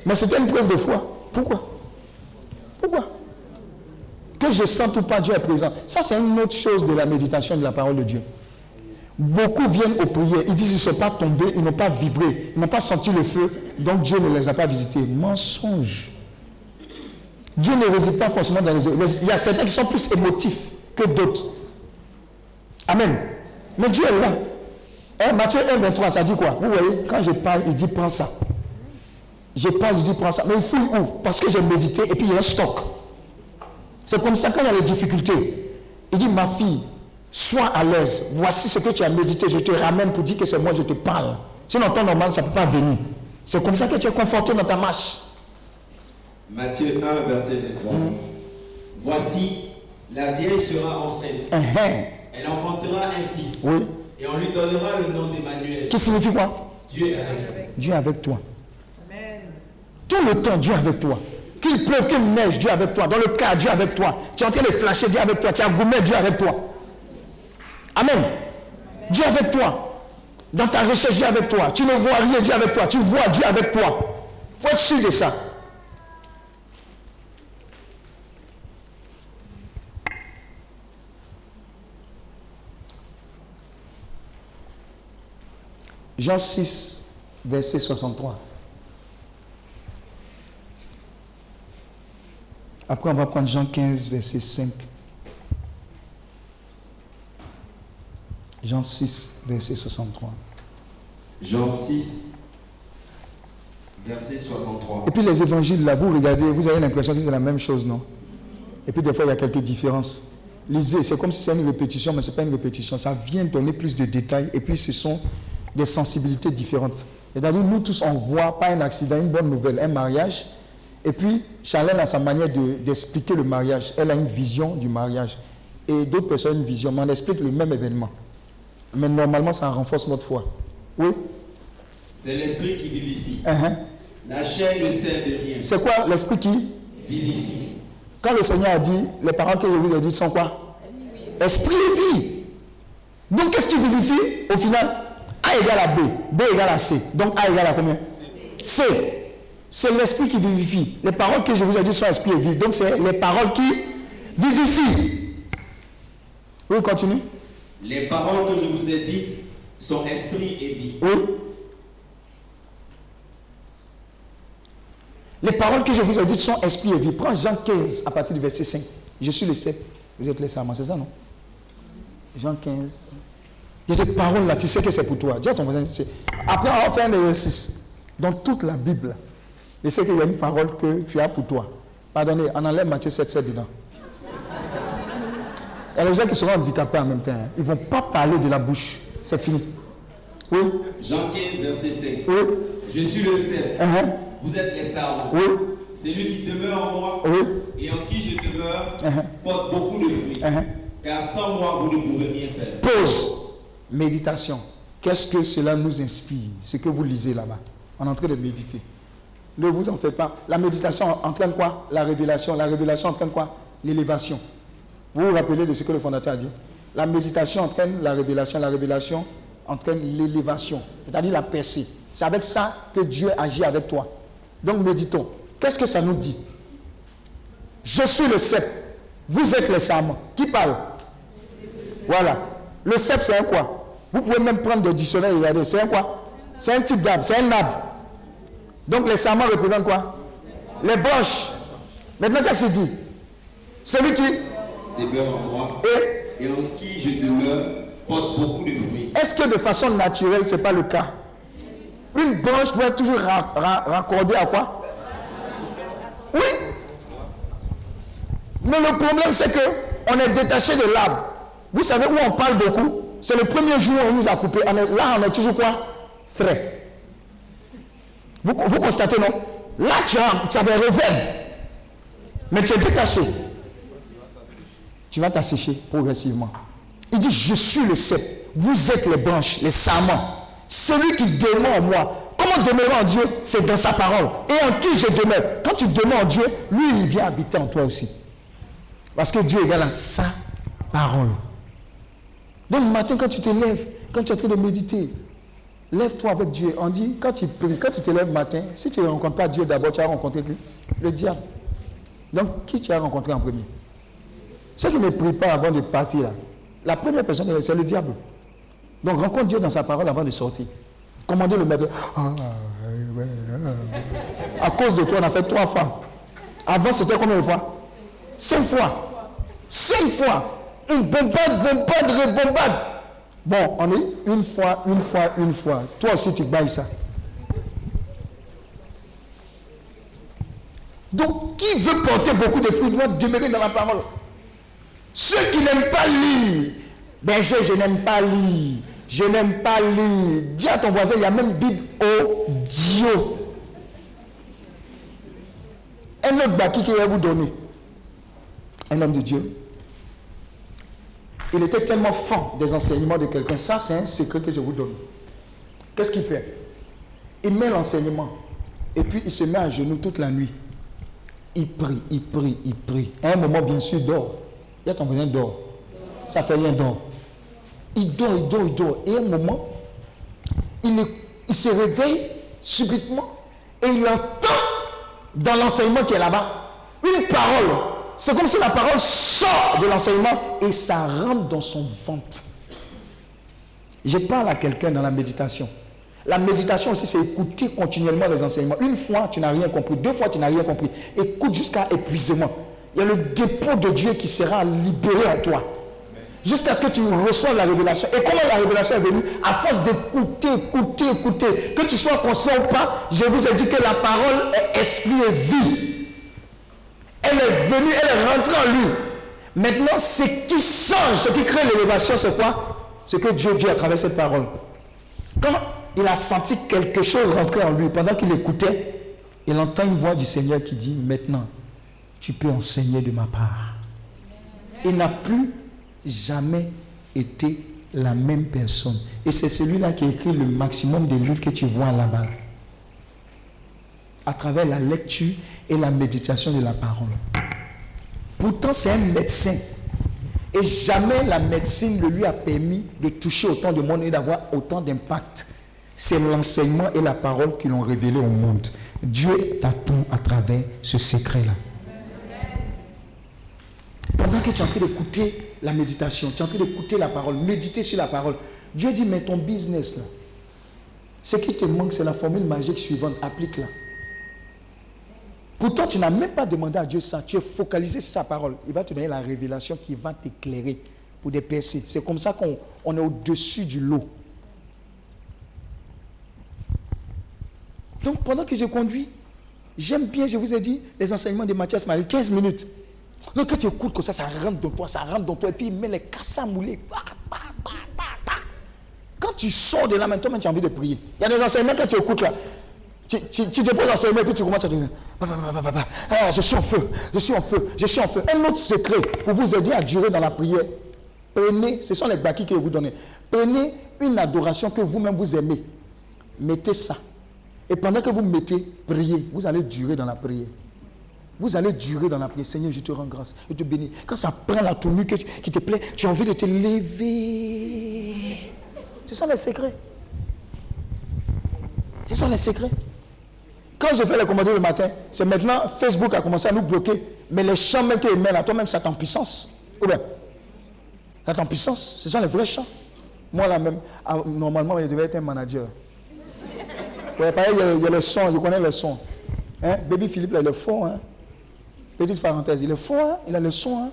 Mais c'était une preuve de foi. Pourquoi? Pourquoi? Que je sente ou pas, Dieu est présent. Ça, c'est une autre chose de la méditation de la parole de Dieu. Beaucoup viennent aux prières. Ils disent qu'ils ne sont pas tombés, ils n'ont pas vibré, ils n'ont pas senti le feu, donc Dieu ne les a pas visités. Mensonge. Dieu ne réside pas forcément dans les... Il y a certains qui sont plus émotifs que d'autres. Amen. Mais Dieu est là. Hein, Matthieu 1, 23, ça dit quoi? Vous voyez, quand je parle, il dit prends ça. Je parle, il dit prends ça. Mais il fouille où? Parce que j'ai médité et puis il y a un stock. C'est comme ça quand il y a les difficultés. Il dit, ma fille, sois à l'aise. Voici ce que tu as médité. Je te ramène pour dire que c'est moi, je te parle. Sinon, en temps normal, ça ne peut pas venir. C'est comme ça que tu es conforté dans ta marche. Matthieu 1, verset 23. Voici, la vieille sera enceinte. Uh-huh. Elle enfantera un fils. Oui. Et on lui donnera le nom d'Emmanuel. Qui signifie quoi? Dieu est avec Dieu est avec toi. Tout le temps, Dieu avec toi. Qu'il pleuve, qu'il neige, Dieu avec toi. Dans le cas, Dieu avec toi. Tu es en train de flasher, Dieu avec toi. Tu as gourmet, Dieu avec toi. Amen. Dieu avec toi. Dans ta recherche, Dieu avec toi. Tu ne vois rien, Dieu avec toi. Tu vois Dieu avec toi. Il faut être sûr de ça. Jean 6, verset 63. Après, on va prendre Jean 15, verset 5. Jean 6, verset 63. Jean 6, verset 63. Et puis les évangiles, là, vous regardez, vous avez l'impression que c'est la même chose, non? Et puis des fois, il y a quelques différences. Lisez, c'est comme si c'est une répétition, mais ce n'est pas une répétition. Ça vient donner plus de détails. Et puis, ce sont des sensibilités différentes. C'est-à-dire, nous tous, on voit pas un accident, une bonne nouvelle, un mariage. Et puis, Charlène a sa manière de- d'expliquer le mariage. Elle a une vision du mariage. Et d'autres personnes ont une vision, mais on explique le même événement. Mais normalement, ça renforce notre foi. Oui? C'est l'esprit qui vivifie. Uh-huh. La chair ne sert de rien. C'est quoi l'esprit qui Vivifie. Quand le Seigneur a dit, les paroles que je vous ai dites sont quoi? Esprit et vie. Donc qu'est-ce qui vivifie Au final, A égale à B, B égale à C. Donc A égale à combien? C. C'est l'esprit qui vivifie. Les paroles que je vous ai dites sont esprit et vie. Donc c'est les paroles qui vivifient. Oui, continue. Les paroles que je vous ai dites sont esprit et vie. Oui. Les paroles que je vous ai dites sont esprit et vie. Prends Jean 15 à partir du verset 5. Je suis le 7. Vous êtes les serments, c'est ça, non? Jean 15. Il y a des paroles là, tu sais que c'est pour toi. Dis à ton voisin. Après, on va faire un exercice. Dans toute la Bible, je sais qu'il y a une parole que tu as pour toi. Pardonnez, on enlève Matthieu 7, 7 dedans. Il y a les gens qui seront handicapés en même temps. hein. Ils ne vont pas parler de la bouche. C'est fini. Oui. Jean 15, verset 5. Oui. Je suis le cep. Uh-huh. Vous êtes les sarments. Oui. Celui qui demeure en moi Oui. et en qui je demeure Uh-huh. porte beaucoup de fruits. Car sans moi, vous ne pouvez rien faire. Pause. Méditation. Qu'est-ce que cela nous inspire? Ce que vous lisez là-bas. On est en train de méditer. Ne vous en faites pas. La méditation entraîne quoi? La révélation. La révélation entraîne quoi? L'élévation. Vous vous rappelez de ce que le fondateur a dit? La méditation entraîne la révélation. La révélation entraîne l'élévation. C'est-à-dire la percée. C'est avec ça que Dieu agit avec toi. Donc méditons. Qu'est-ce que ça nous dit? Je suis le cep. Vous êtes les serments. Qui parle? Voilà. Le cep, c'est un quoi? Vous pouvez même prendre des dictionnaires et regarder. C'est un quoi? C'est un type d'arbre. C'est un arbre. Donc les serments représentent quoi? Les branches. Maintenant, qu'est-ce qu'il dit? Celui qui. Demeure en moi et en qui je demeure porte beaucoup de fruits. Est-ce que de façon naturelle, ce n'est pas le cas? Une branche doit toujours ra- ra- raccordée à quoi? Oui. Mais le problème, c'est que on est détaché de l'arbre. Vous savez où on parle beaucoup? C'est le premier jour où on nous a coupé. On est- là, on est toujours quoi? Frais. Vous, constatez, non? Là, tu as, tu as des réserves. Mais tu es détaché. Tu vas t'assécher progressivement. Il dit, je suis le cep. Vous êtes les branches, les serments. Celui qui demeure en moi. Comment demeurer en Dieu? C'est dans sa parole. Et en qui je demeure? Quand tu demeures en Dieu, lui, il vient habiter en toi aussi. Parce que Dieu est à sa parole. Donc le matin, quand tu te lèves, quand tu es en train de méditer, lève-toi avec Dieu. On dit, quand tu pries, quand tu te lèves le matin, si tu ne rencontres pas Dieu d'abord, tu as rencontré qui? Le diable. Donc, qui tu as rencontré en premier? Ceux qui ne prient pas avant de partir, là, la première personne, c'est le diable. Donc rencontre Dieu dans sa parole avant de sortir. Commandez le maître. Ah. À cause de toi, on a fait trois fois. Avant, c'était combien de fois? Cinq fois. Cinq fois. Une bombade, bombade, rebombade. Bon, on est une fois, une fois, une fois. Toi aussi, tu bailles ça. Donc, qui veut porter beaucoup de fruits doit demeurer dans la parole. Ceux qui n'aiment pas lire, ben je, n'aime pas lire. Je n'aime pas lire. Dis à ton voisin, il y a même Bible audio. Un autre baki qu'il va vous donner. Un homme de Dieu. Il était tellement fan des enseignements de quelqu'un. Ça, c'est un secret que je vous donne. Qu'est-ce qu'il fait? Il met l'enseignement. Et puis, il se met à genoux toute la nuit. Il prie, il prie, il prie. À un moment, bien sûr, il dort. Il y a ton voisin dort. Ça fait rien, dort. Il dort, il dort, il dort. Et à un moment, il, il se réveille subitement et il entend dans l'enseignement qui est là-bas une parole. C'est comme si la parole sort de l'enseignement et ça rentre dans son ventre. Je parle à quelqu'un dans la méditation. La méditation aussi, c'est écouter continuellement les enseignements. Une fois, tu n'as rien compris. Deux fois, tu n'as rien compris. Écoute jusqu'à épuisement. Il y a le dépôt de Dieu qui sera libéré en toi. Jusqu'à ce que tu reçoives la révélation. Et comment la révélation est venue? À force d'écouter, écouter, écouter. Que tu sois conscient ou pas, je vous ai dit que la parole est esprit et vie. Elle est venue, elle est rentrée en lui. Maintenant, ce qui change, ce qui crée l'élévation, c'est quoi? Ce que Dieu dit à travers cette parole. Quand il a senti quelque chose rentrer en lui, pendant qu'il écoutait, il entend une voix du Seigneur qui dit, maintenant, tu peux enseigner de ma part. Il n'a plus jamais été la même personne. Et c'est celui-là qui écrit le maximum des livres que tu vois là-bas. À travers la lecture et la méditation de la parole. Pourtant, c'est un médecin. Et jamais la médecine ne lui a permis de toucher autant de monde et d'avoir autant d'impact. C'est l'enseignement et la parole qui l'ont révélé au monde. Dieu t'attend à travers ce secret-là. Pendant que tu es en train d'écouter la méditation, tu es en train d'écouter la parole, méditer sur la parole, Dieu dit, mais ton business là, ce qui te manque, c'est la formule magique suivante, applique-la. Pourtant, tu n'as même pas demandé à Dieu ça, tu es focalisé sur sa parole. Il va te donner la révélation qui va t'éclairer pour des percées. C'est comme ça qu'on est au-dessus du lot. Donc, pendant que je conduis, j'aime bien, je vous ai dit, les enseignements de Mathias Marie, 15 minutes. Donc quand tu écoutes comme ça, ça rentre dans toi, ça rentre dans toi, et puis il met les casses à mouler. Quand tu sors de là, maintenant, tu as envie de prier. Il y a des enseignements, quand tu écoutes là, tu, tu, tu déposes l'enseignement et puis tu commences à dire ah, Je suis en feu, je suis en feu, je suis en feu. Un autre secret pour vous aider à durer dans la prière. Prenez, ce sont les bâquis que vous donne. Prenez une adoration que vous-même vous aimez. Mettez ça. Et pendant que vous mettez, priez. Vous allez durer dans la prière. Vous allez durer dans la prière. Seigneur, je te rends grâce. Je te bénis. Quand ça prend la tenue qui te plaît, tu as envie de te lever. Ce sont les secrets. Ce sont les secrets. Quand je fais les commandes le matin, c'est maintenant Facebook a commencé à nous bloquer. Mais les chants même qu'ils mettent là, toi-même, ça en puissance. Ou bien? Ça en puissance. Ce sont les vrais chants. Moi, là même, ah, normalement, je devais être un manager. Ouais, pareil, il y, a, le son, je connais le son. Hein? Baby Philippe, là, il est fort. Hein? Petite parenthèse, il est fort, hein? il a le son. Hein?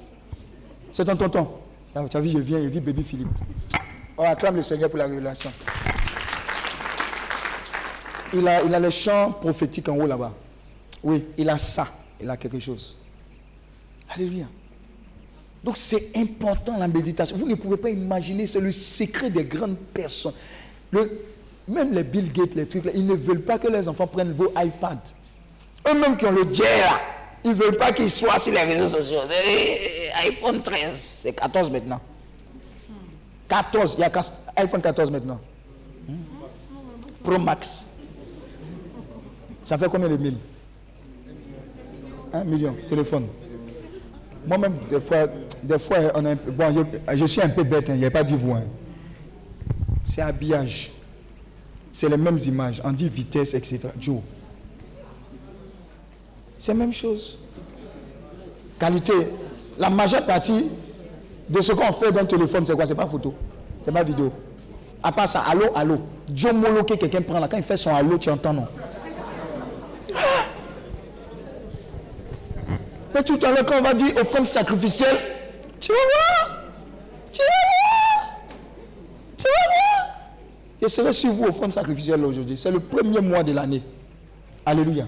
C'est ton tonton. Là, tu as vu, je viens, il dit Baby Philippe. On acclame le Seigneur pour la révélation. Il a, il a le chant prophétique en haut là-bas. Oui, il a ça. Il a quelque chose. Alléluia. Donc c'est important la méditation. Vous ne pouvez pas imaginer, c'est le secret des grandes personnes. Même les Bill Gates, les trucs, là, ils ne veulent pas que les enfants prennent vos iPads. Eux-mêmes qui ont le dieu là, ils ne veulent pas qu'ils soient sur les réseaux sociaux. Eh, iPhone 13, c'est 14 maintenant. 14, il y a iPhone 14 maintenant. Pro Max. Ça fait combien de mille? Un million, téléphone. Moi-même, des fois, des fois on bon, je, je, suis un peu bête, hein, n'y a pas dit vous. Hein. C'est habillage. C'est les mêmes images. On dit vitesse, etc. Joe. C'est la même chose. Qualité. La majeure partie de ce qu'on fait dans le téléphone, c'est quoi? C'est pas photo, c'est pas vidéo. À part ça, allô, allô. Dieu Molo que quelqu'un prend là, quand il fait son allô, tu entends non! Mais tout à l'heure, quand on va dire offrande sacrificielle, tu vas voir Tu vas voir Tu vas voir Je serai sur vous offrande sacrificielle aujourd'hui. C'est le premier mois de l'année. Alléluia.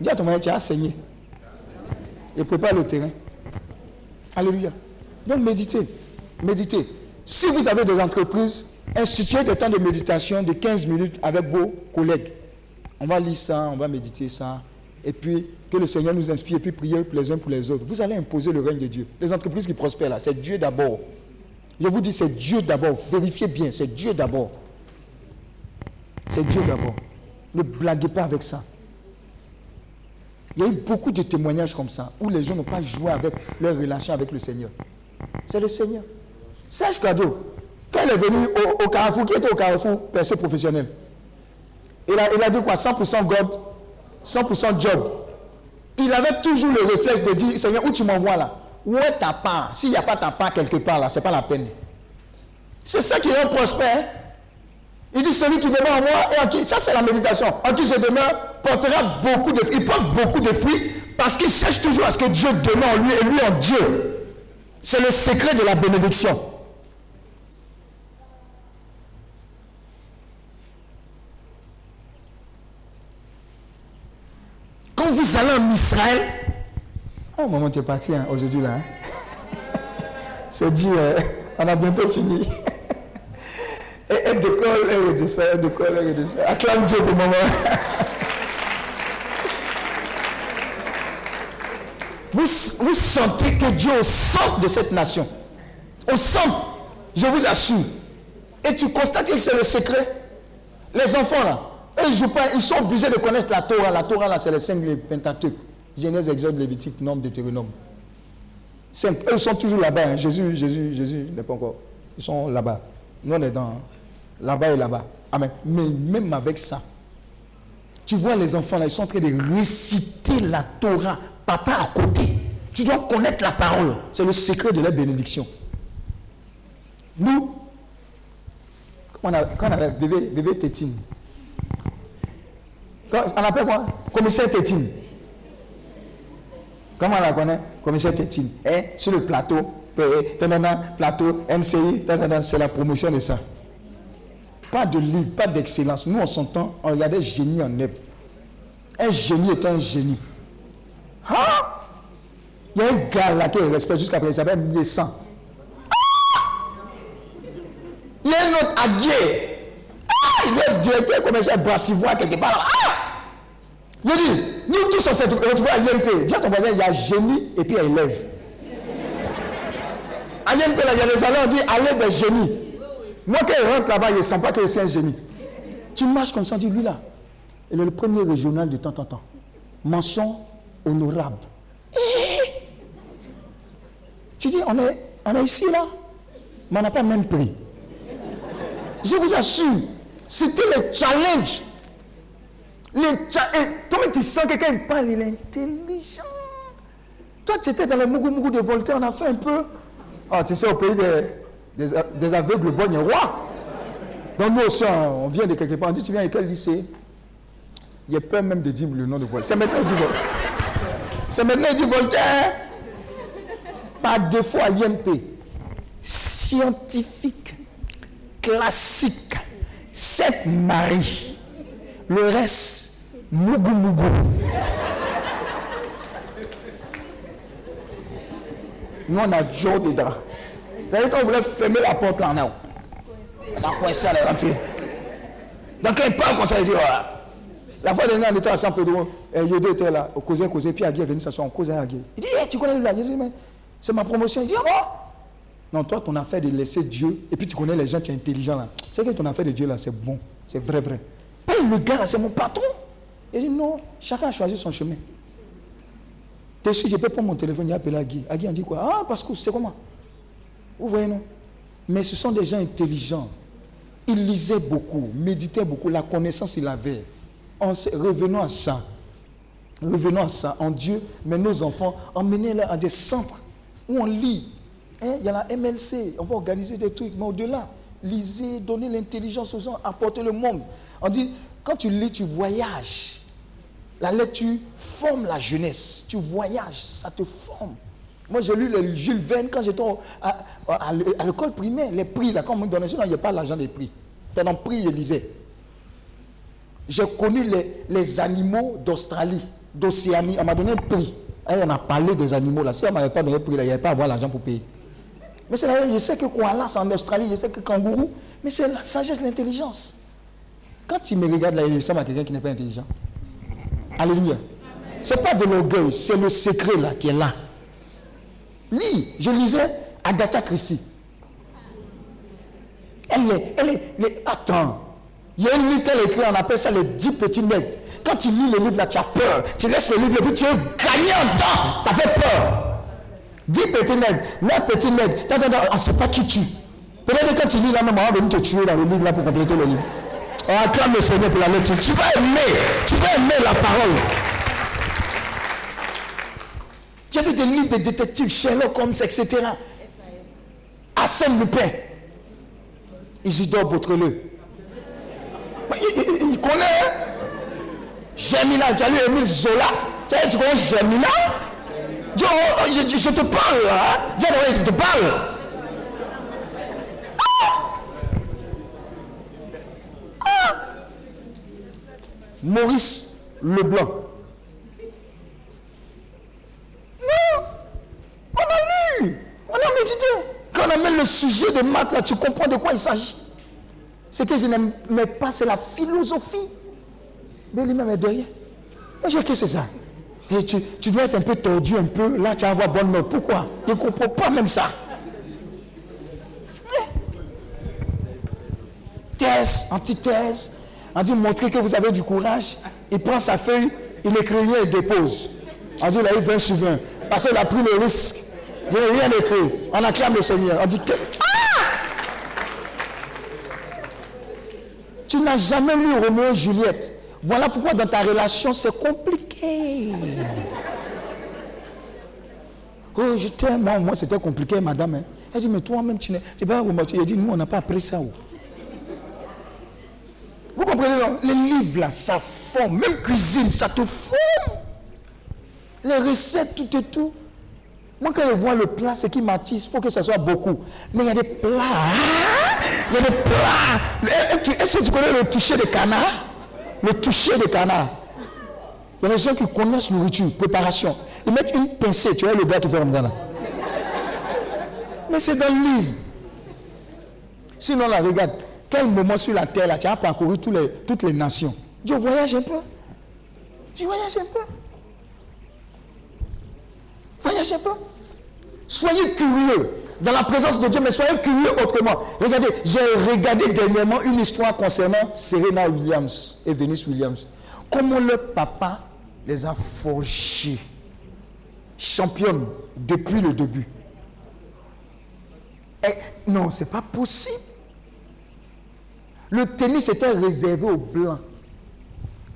Dis à ton mari, tu as saigné. Et prépare le terrain. Alléluia. Donc méditez. Méditez. Si vous avez des entreprises, instituez des temps de méditation de 15 minutes avec vos collègues. On va lire ça, on va méditer ça. Et puis, que le Seigneur nous inspire, et puis prier les uns pour les autres. Vous allez imposer le règne de Dieu. Les entreprises qui prospèrent là, c'est Dieu d'abord. Je vous dis, c'est Dieu d'abord. Vérifiez bien, c'est Dieu d'abord. C'est Dieu d'abord. Ne blaguez pas avec ça. Il y a eu beaucoup de témoignages comme ça, où les gens n'ont pas joué avec leur relation avec le Seigneur. C'est le Seigneur. Serge Cadeau, quand est venu au, Carrefour, qui était au Carrefour, percé professionnel, il a, il a dit quoi? 100% God, 100% job. Il avait toujours le réflexe de dire, Seigneur, où tu m'envoies là? Où est ta part? S'il n'y a pas ta part quelque part là, ce n'est pas la peine. C'est ça qui rend prospère. Il dit, celui qui demeure en moi et en qui, ça c'est la méditation, en qui je demeure, portera beaucoup de fruits. Il porte beaucoup de fruits parce qu'il cherche toujours à ce que Dieu demeure en lui et lui en Dieu. C'est le secret de la bénédiction. Vous allez en Israël, oh maman, tu es parti hein, aujourd'hui là. Hein. C'est dit, euh, on a bientôt fini. et elle décolle, elle redescend, elle décolle, elle redescend. Acclame Dieu pour maman. vous, vous sentez que Dieu est au centre de cette nation. Au centre, je vous assure. Et tu constates que c'est le secret. Les enfants là, ils, sont obligés de connaître la Torah. La Torah, là, c'est les cinq Pentateuques. Genèse, Exode, Lévitique, Nombre, Deutéronome. Cinq. Eux, ils sont toujours là-bas. Hein. Jésus, Jésus, Jésus n'est pas encore. Ils sont là-bas. Nous, on est dans là-bas et là-bas. Amen. Mais même avec ça, tu vois les enfants là, ils sont en train de réciter la Torah. Papa à côté. Tu dois connaître la parole. C'est le secret de la bénédiction. Nous, quand on, avait bébé Tétine, on appelle quoi Commissaire Tétine. Comment on la connaît Commissaire Tétine? Hein? Sur le plateau, plateau, NCI, c'est la promotion de ça. Pas de livre, pas d'excellence. Nous, on s'entend, on regardait génie en neb. Un génie est un génie. Hein? Il y a un gars là qui respecte jusqu'à présent, il s'appelle Miessan. Ah! Il y a un autre Aguier. Ah, il doit être directeur commercial brassivois quelque part. Je dis, nous tous on s'est retrouvés à l'INP. Dis à ton voisin, il y a génie et puis il y a élève. À l'INP, il y a les salons, on dit, allez des génies. Moi, quand il rentre là-bas, il ne sent pas que c'est un génie. Tu marches comme ça, on dit, lui là, il est le premier régional de temps en temps. Mention honorable. Tu dis, on est, on est ici là, mais on n'a pas même prix. Je vous assure, c'était le challenge. Challenge. Toi, tu sens que quelqu'un parle, il est intelligent. Toi, tu étais dans le Mougou de Voltaire, on a fait un peu. Ah, tu sais, au pays des, aveugles, bon, roi. Donc nous aussi, on vient de quelque part. On dit, tu viens à quel lycée? Il a peur même de dire le nom de Voltaire. C'est maintenant dit Voltaire. C'est maintenant dit Voltaire. Par défaut à l'INP. Scientifique classique, sept maris. Le reste, mougou mougou. Nous, on a Joe dedans. D'ailleurs, quand on voulait fermer la porte là, on a, on a coincé à rentrée. Donc, quand il parle comme ça, il dit, voilà. La fois dernière, on était à San Pedro, et Yodo était là, au causé, causé, puis Agui est venu s'asseoir, on causait Agui. Il dit, hey, tu connais là? Dis, mais c'est ma promotion. Il dit, bon non, toi, ton affaire de laisser Dieu, et puis tu connais les gens, tu es intelligent là. C'est que ton affaire de Dieu là, c'est bon, c'est vrai, vrai. Le gars c'est mon patron. Il dit non, chacun a choisi son chemin. Tu sais, je peux prendre mon téléphone et appeler Agui. Agui, on dit quoi? Ah, parce que c'est comment? Vous voyez, non? Mais ce sont des gens intelligents. Ils lisaient beaucoup, méditaient beaucoup, la connaissance, ils l'avaient. Revenons à ça. Revenons à ça, en Dieu, mais nos enfants, emmenez-les à des centres où on lit. Hein, Il y a la MLC, on va organiser des trucs, mais au-delà, lisez, donnez l'intelligence aux gens, apportez le monde. On dit, quand tu lis, tu voyages. La lecture forme la jeunesse. Tu voyages, ça te forme. Moi, j'ai lu le Jules Verne quand j'étais à, l'école primaire. Les prix, là, quand on me donnait ça, il n'y a pas l'argent des prix. Le prix, je lisais. J'ai connu les, les animaux d'Australie, d'Océanie. On m'a donné un prix. Et on a parlé des animaux là. Si on ne m'avait pas donné un prix, là, il n'y avait pas à avoir l'argent pour payer. Mais c'est la même, je sais que koala, c'est en Australie, je sais que kangourou, mais c'est la sagesse, l'intelligence. Quand tu me regardes là, il ressemble à quelqu'un qui n'est pas intelligent. Alléluia. Ce n'est pas de l'orgueil, c'est le secret là qui est là. Lis, je lisais Agatha Christie. Elle est, elle est, les- attends. Il y a un livre qu'elle écrit, on appelle ça les 10 petits nègres. Quand tu lis le livre là, tu as peur. Tu laisses le livre et puis tu es gagné en temps. Ça fait peur. 10 petits nègres, 9 petits nègres. On ne sait pas qui tue. Peut-être que quand tu lis là, même, on va venir te tuer dans le livre là pour compléter le livre. On acclame le Seigneur pour la lecture. Tu vas aimer, tu vas aimer la parole. J'ai vu des livres de détectives, Sherlock Holmes, etc. Arsène Lupin. Isidore Beautreleux. Mais Il, il- il connaît. hein? Germina, tu as lu Émile Zola. Tu sais, tu connais oh, je, je- te parle, hein? Je te parle. Ah! Ah! Maurice Leblanc. Non On a lu On a médité Quand on amène le sujet de maths, là, tu comprends de quoi il s'agit. Ce que je n'aimais pas, c'est la philosophie. Mais lui-même est derrière. Moi, je dis, que c'est ça? Et tu, tu dois être un peu tordu, un peu. Là, tu vas avoir bonne note. Pourquoi? Il ne comprend pas même ça. Eh. Thèse, antithèse. On dit montrer que vous avez du courage. Il prend sa feuille, il écrit rien et dépose. On dit, il a eu 20 sur 20. Parce qu'il a pris le risque. Il n'a rien écrit. On acclame le Seigneur. On dit que. Ah Tu n'as jamais lu Roméo et Juliette. Voilà pourquoi dans ta relation, c'est compliqué. Oh, je t'aime. Moi, c'était compliqué, madame. hein. Elle dit, mais toi-même, tu n'es. Pas Roméo. Elle dit, nous, on n'a pas appris ça. oh. Vous comprenez, non? Les livres, là, ça forme. Même cuisine, ça te forme. Les recettes, tout et tout. Moi, quand je vois le plat, ce qui m'attise, il faut que ça soit beaucoup. Mais il y a des plats. hein? Il y a des plats. Eh, eh, Est-ce que tu connais le toucher de canard? Le toucher de canard. Il y a des gens qui connaissent nourriture, préparation. Ils mettent une pincée, tu vois le gars qui fait comme ça là. Mais c'est dans le livre. Sinon, là, regarde, quel moment sur la terre, là, tu as parcouru tous les- toutes les nations? Je voyage un peu. Je voyage un peu. Voyage un peu. Soyez curieux dans la présence de Dieu, mais soyez curieux autrement. Regardez, j'ai regardé dernièrement une histoire concernant Serena Williams et Venus Williams. Comment leur papa les a forgés. Championnes depuis le début. Et non, c'est pas possible. Le tennis était réservé aux blancs.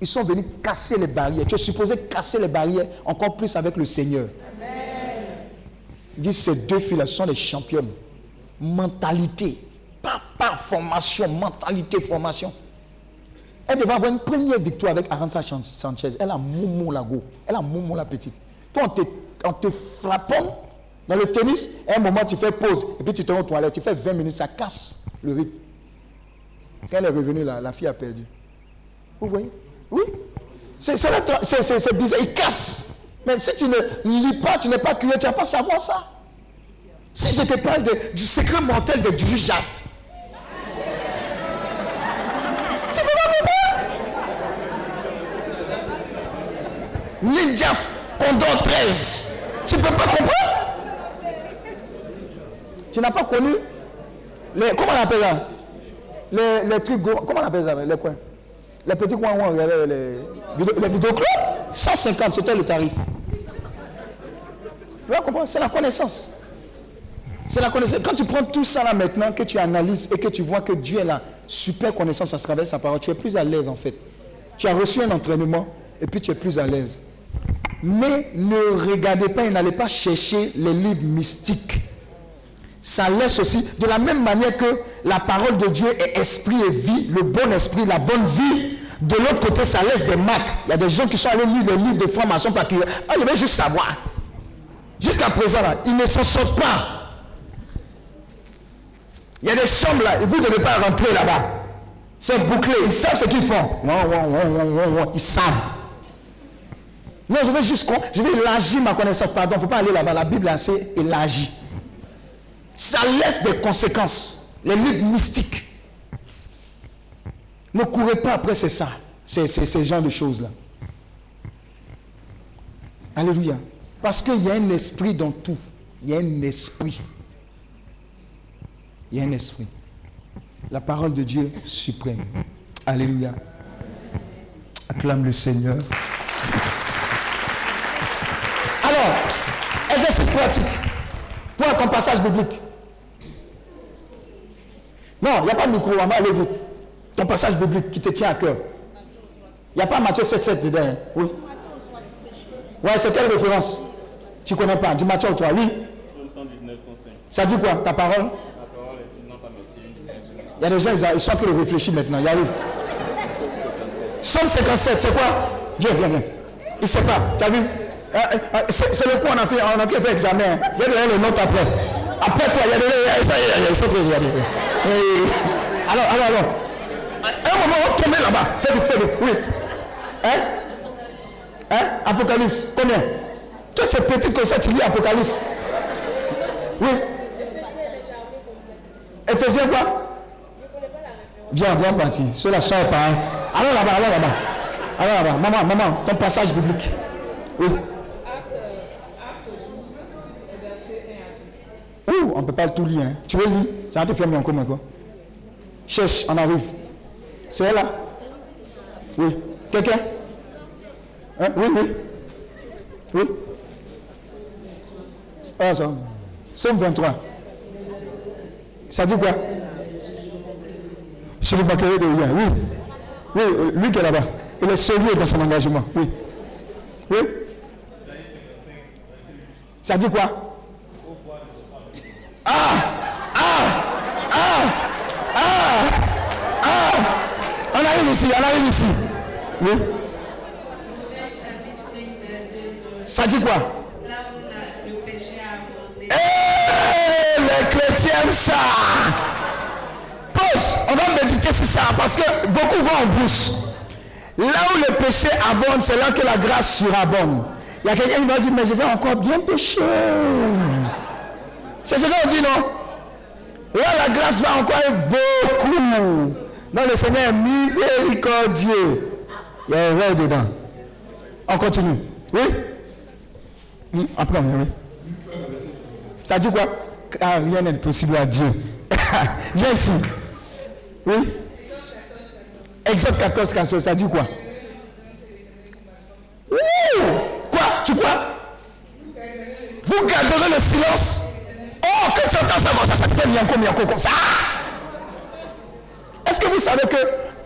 Ils sont venus casser les barrières. Tu es supposé casser les barrières encore plus avec le Seigneur. Disent ces deux filles-là sont les championnes. Mentalité. Pas, formation, mentalité, formation. Elle devait avoir une première victoire avec Aranza Sanchez. Elle a Moumou la go. Elle a Moumou la petite. Toi, en te, en te frappant dans le tennis, à un moment, tu fais pause. Et puis tu te rends aux toilettes. Tu fais 20 minutes, ça casse le rythme. Quand elle est revenue, la, la fille a perdu. Vous voyez? Oui. C'est bizarre. Il casse. Mais si tu ne lis pas, tu n'es pas curieux, tu ne vas pas savoir ça. Si je te parle du secret mortel de Dujat, tu ne peux pas comprendre? Lydia Condor 13, tu ne peux pas comprendre? Tu n'as pas connu les, comment on appelle ça? Les, les trucs, comment on appelle ça Les coins? Les petits coins où les, les vidéoclubs 150, c'était le tarif. Tu vas comprendre? C'est la connaissance. C'est la connaissance. Quand tu prends tout ça là maintenant, que tu analyses et que tu vois que Dieu a la super connaissance à travers sa parole, tu es plus à l'aise en fait. Tu as reçu un entraînement et puis tu es plus à l'aise. Mais ne regardez pas et n'allez pas chercher les livres mystiques. Ça laisse aussi, de la même manière que la parole de Dieu est esprit et vie, le bon esprit, la bonne vie, de l'autre côté, ça laisse des marques. Il y a des gens qui sont allés lire les livres de formation par curieux. Ah, je vais juste savoir. Jusqu'à présent, là, ils ne s'en sortent pas. Il y a des chambres là, et vous ne devez pas rentrer là-bas. C'est bouclé, ils savent ce qu'ils font. Non, non, non, non, Ils savent. Non, je vais juste, je vais élargir ma connaissance. Pardon, il ne faut pas aller là-bas. La Bible est assez élargie. Ça laisse des conséquences. Les livres mystiques. Ne courez pas après c'est ça. C'est ces genres de choses-là. Alléluia. Parce qu'il y a un esprit dans tout. Il y a un esprit. Il y a un esprit. La parole de Dieu suprême. Alléluia. Acclame le Seigneur. Alors, exercice pratique. Toi, ton passage biblique. Non, il n'y a pas de micro, on va aller vite. Ton passage biblique qui te tient à cœur. Il n'y a pas Matthieu 7, 7 dedans. hein? Oui. Ouais, c'est quelle référence? Tu connais pas. Dis Matthieu ou toi? Oui. Psaume 119, 105. Ça dit quoi? Ta parole? Il y a des gens, ils sont en train de réfléchir maintenant. Ils arrivent. Somme 57, c'est quoi? Viens, viens, viens. Il ne sait pas. Tu as vu? C'est le coup, on a fait, on a fait examen. hein. Donné les notes après. Après toi, il y a des ça y est, Alors, alors, alors. Un moment, on va là-bas. Fais vite, fais vite. Oui. Hein Hein Apocalypse. Combien Toi, tu es petite comme ça, tu lis Apocalypse. Oui. Éphésiens quoi Viens, viens partir. Ceux-là sont pareils. Allons là-bas, allons là-bas. Allons là-bas. Maman, maman, ton passage biblique. Oui. Ouh, on ne peut pas tout lire. hein. Tu veux lire? Ça va te mieux en commun quoi. Cherche, on arrive. C'est là? Oui. Quelqu'un? Hein? Oui, oui. Oui. Ah, ça. Somme 23. Ça dit quoi? Ne manquerai de. Oui. Oui, euh, lui qui est là-bas. Il est sérieux dans son engagement. Oui. Oui. Ça dit quoi? Ah Ah Ah Ah Ah On arrive ici, on arrive ici. Oui. Chapitre 5, verset 9. Ça dit quoi? Là le péché. Eh, les chrétiens ça. Pause. On va méditer sur ça parce que beaucoup vont en brousse. Là où le péché abonde, c'est là que la grâce surabonde. Il y a quelqu'un qui va dire, mais je vais encore bien pécher. C'est ce qu'on dit, non? Là, la grâce va encore beaucoup. Non, le Seigneur est miséricordieux. Il y a un rêve dedans. On continue. Oui? Hmm, Après, oui. Ça dit quoi? Rien n'est possible à Dieu. Viens ici. Oui? Exode 14, 14, ça dit quoi? Ouh Quoi? Tu quoi Vous garderez le silence? Oh, quand tu entends ça comme ça, ça te fait mianko, comme ça. Est-ce que vous savez que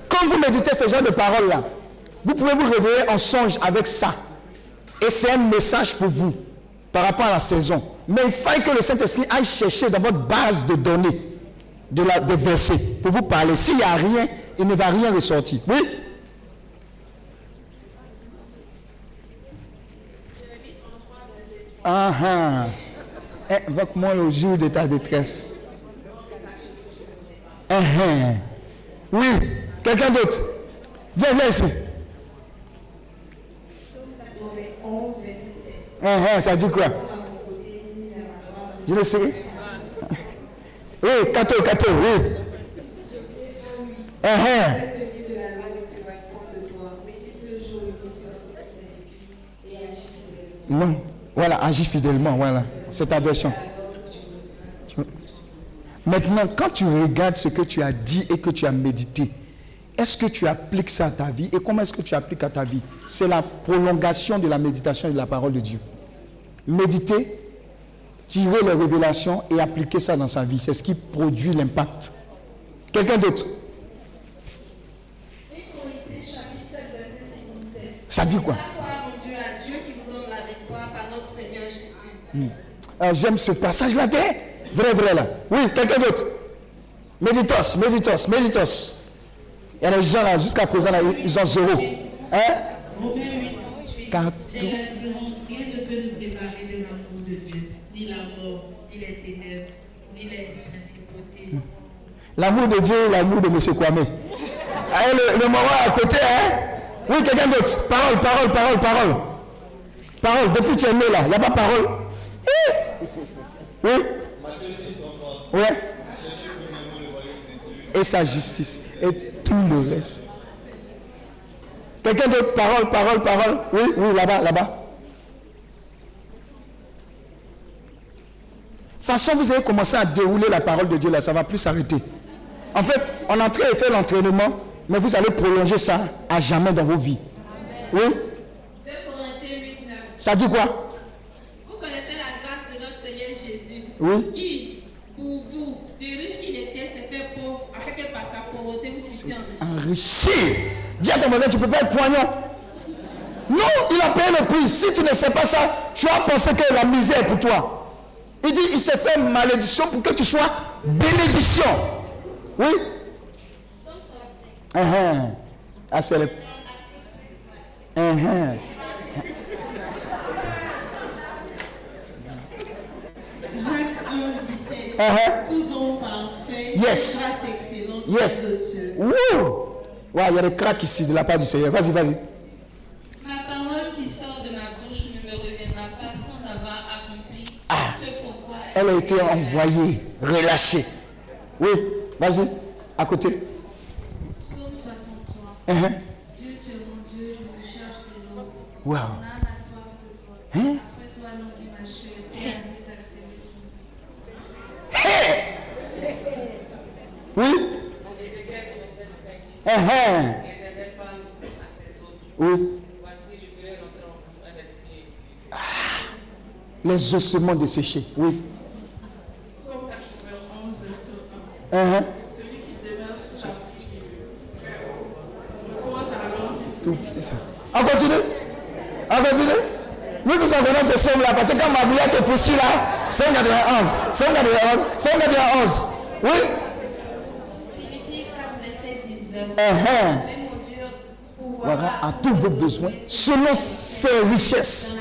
quand vous méditez ce genre de paroles-là, vous pouvez vous réveiller en songe avec ça. Et c'est un message pour vous par rapport à la saison. Mais il faut que le Saint-Esprit aille chercher dans votre base de données, de la, des versets, pour vous parler. S'il n'y a rien, il ne va rien ressortir. Oui? Ah ah. Invoque-moi au jour de ta détresse. Ah. Oui, quelqu'un d'autre? Viens, viens ici. Ah, ça dit quoi? Je le sais. Oui, Kato, Kato, oui. Fidèlement. Non. Voilà, agis fidèlement, voilà. C'est ta version. Maintenant, quand tu regardes ce que tu as dit et que tu as médité, est-ce que tu appliques ça à ta vie et comment est-ce que tu appliques à ta vie? C'est la prolongation de la méditation et de la parole de Dieu. Méditer, tirer les révélations et appliquer ça dans sa vie, c'est ce qui produit l'impact. Quelqu'un d'autre? Et Corinthiens chapitre 7, verset 57. Ça dit quoi Alors, J'aime ce passage-là. t'es Vrai, vrai là. Oui, quelqu'un d'autre. Méditos, méditos, méditos. Il y a des gens là, jusqu'à présent, là, ils ont zéro. Hein? Romains 8, 38. Car J'ai l'assurance, rien ne peut nous séparer de l'amour de Dieu, ni la mort, ni les ténèbres, ni les principautés. L'amour de Dieu et l'amour de M. Kwame. Ah, le, le moment à côté, hein? Oui, quelqu'un d'autre. Parole, parole, parole, parole. Parole, depuis que tu es né là, il n'y a pas parole. Oui Matthieu 6, 33. Ouais. Cherchez premièrement le royaume de Dieu. Et sa justice. Et tout le reste. Quelqu'un d'autre? Parole, parole, parole. Oui, oui, là-bas, là-bas. De toute façon, vous avez commencé à dérouler la parole de Dieu là, ça ne va plus s'arrêter. En fait, on est en train de faire l'entraînement, mais vous allez prolonger ça à jamais dans vos vies. Oui 2 Corinthiens 8, 9. Ça dit quoi Vous connaissez la grâce de notre Seigneur Jésus. Oui. Qui, pour vous, de riche qu'il était, s'est fait pauvre, afin que par sa pauvreté vous fussiez enrichis. Enrichi. Dis à ton voisin, tu ne peux pas être poignant. Non, il a payé le prix. Si tu ne sais pas ça, tu vas penser que la misère est pour toi. Il dit, il s'est fait malédiction pour que tu sois bénédiction. Oui Uh-huh. Ah, c'est le 1, 17. Uh-huh. Tout don parfait, Yes. grâce excellente Yes. de Dieu. Wouh! Ouais, il y a des cracks ici de la part du Seigneur. Vas-y, vas-y. Ma parole qui sort de ma bouche ne me reviendra pas sans avoir accompli ce pourquoi Elle a été envoyée, relâchée. Oui, vas-y, à côté. Psaume 63. Uh-huh. Dieu, tu es mon Dieu, je te cherche de l'eau. Wow. Mon âme a soif de toi. Hein? Après toi, langue ma chair, et la nuit d'actes sans Oui? Uh-huh. Oui. Ah, Les ossements desséchés. Oui. Psaume 91, verset 1. Uh-huh. Celui qui ça. On continue On continue Nous tous on connaît ce somme là parce que quand poursuit là, 191, 191, 191. Oui Philippiens 4, verset 19. Uh-huh. Mais mon Dieu pourvoira Voilà à tous vos besoins selon ses richesses.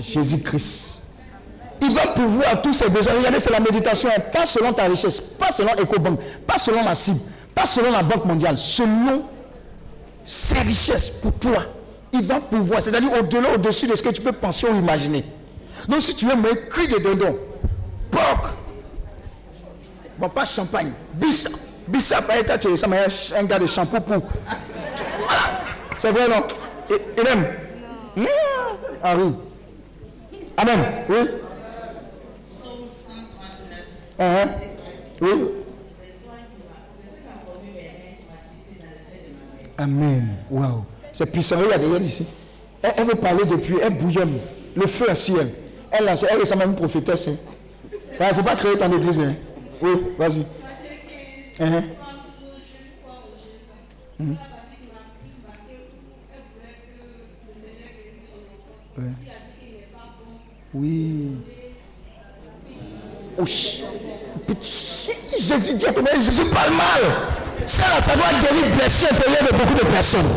Jésus-Christ. Il va pouvoir à tous ses besoins. Regardez, c'est la méditation. Pas selon ta richesse, pas selon EcoBank, pas selon la cible, pas selon la Banque mondiale, selon ses richesses pour toi. Il va pouvoir, c'est-à-dire au-delà, au-dessus de ce que tu peux penser ou imaginer. Donc si tu veux me cuire de dindon, bon pas champagne, bissap, bissap, eh, toi, tu es ça, mais un gars de shampoing pour. Voilà. C'est vrai, non? Et, et même? Mmh. Ah oui. Amen. Oui. Psaume 139. Uh-huh. verset 13. Oui. Ma. Amen. Waouh. C'est puissant. Regarde, regarde ici. Elle, elle veut parler depuis, elle bouillonne. Le feu est sur elle. Elle, elle ressemble à une prophétesse. hein. Il ne faut pas créer ton église. hein. Oui, vas-y. Matthieu 15, quand nous jeunes croient en Jésus, la partie qui m'a plus marqué, où elle voulait que le Seigneur guérisse son enfant. Ouais. Oui. Ouch. Petit, Jésus dit à Jésus parle mal. Ça, ça doit guérir blessure intérieure de beaucoup de personnes.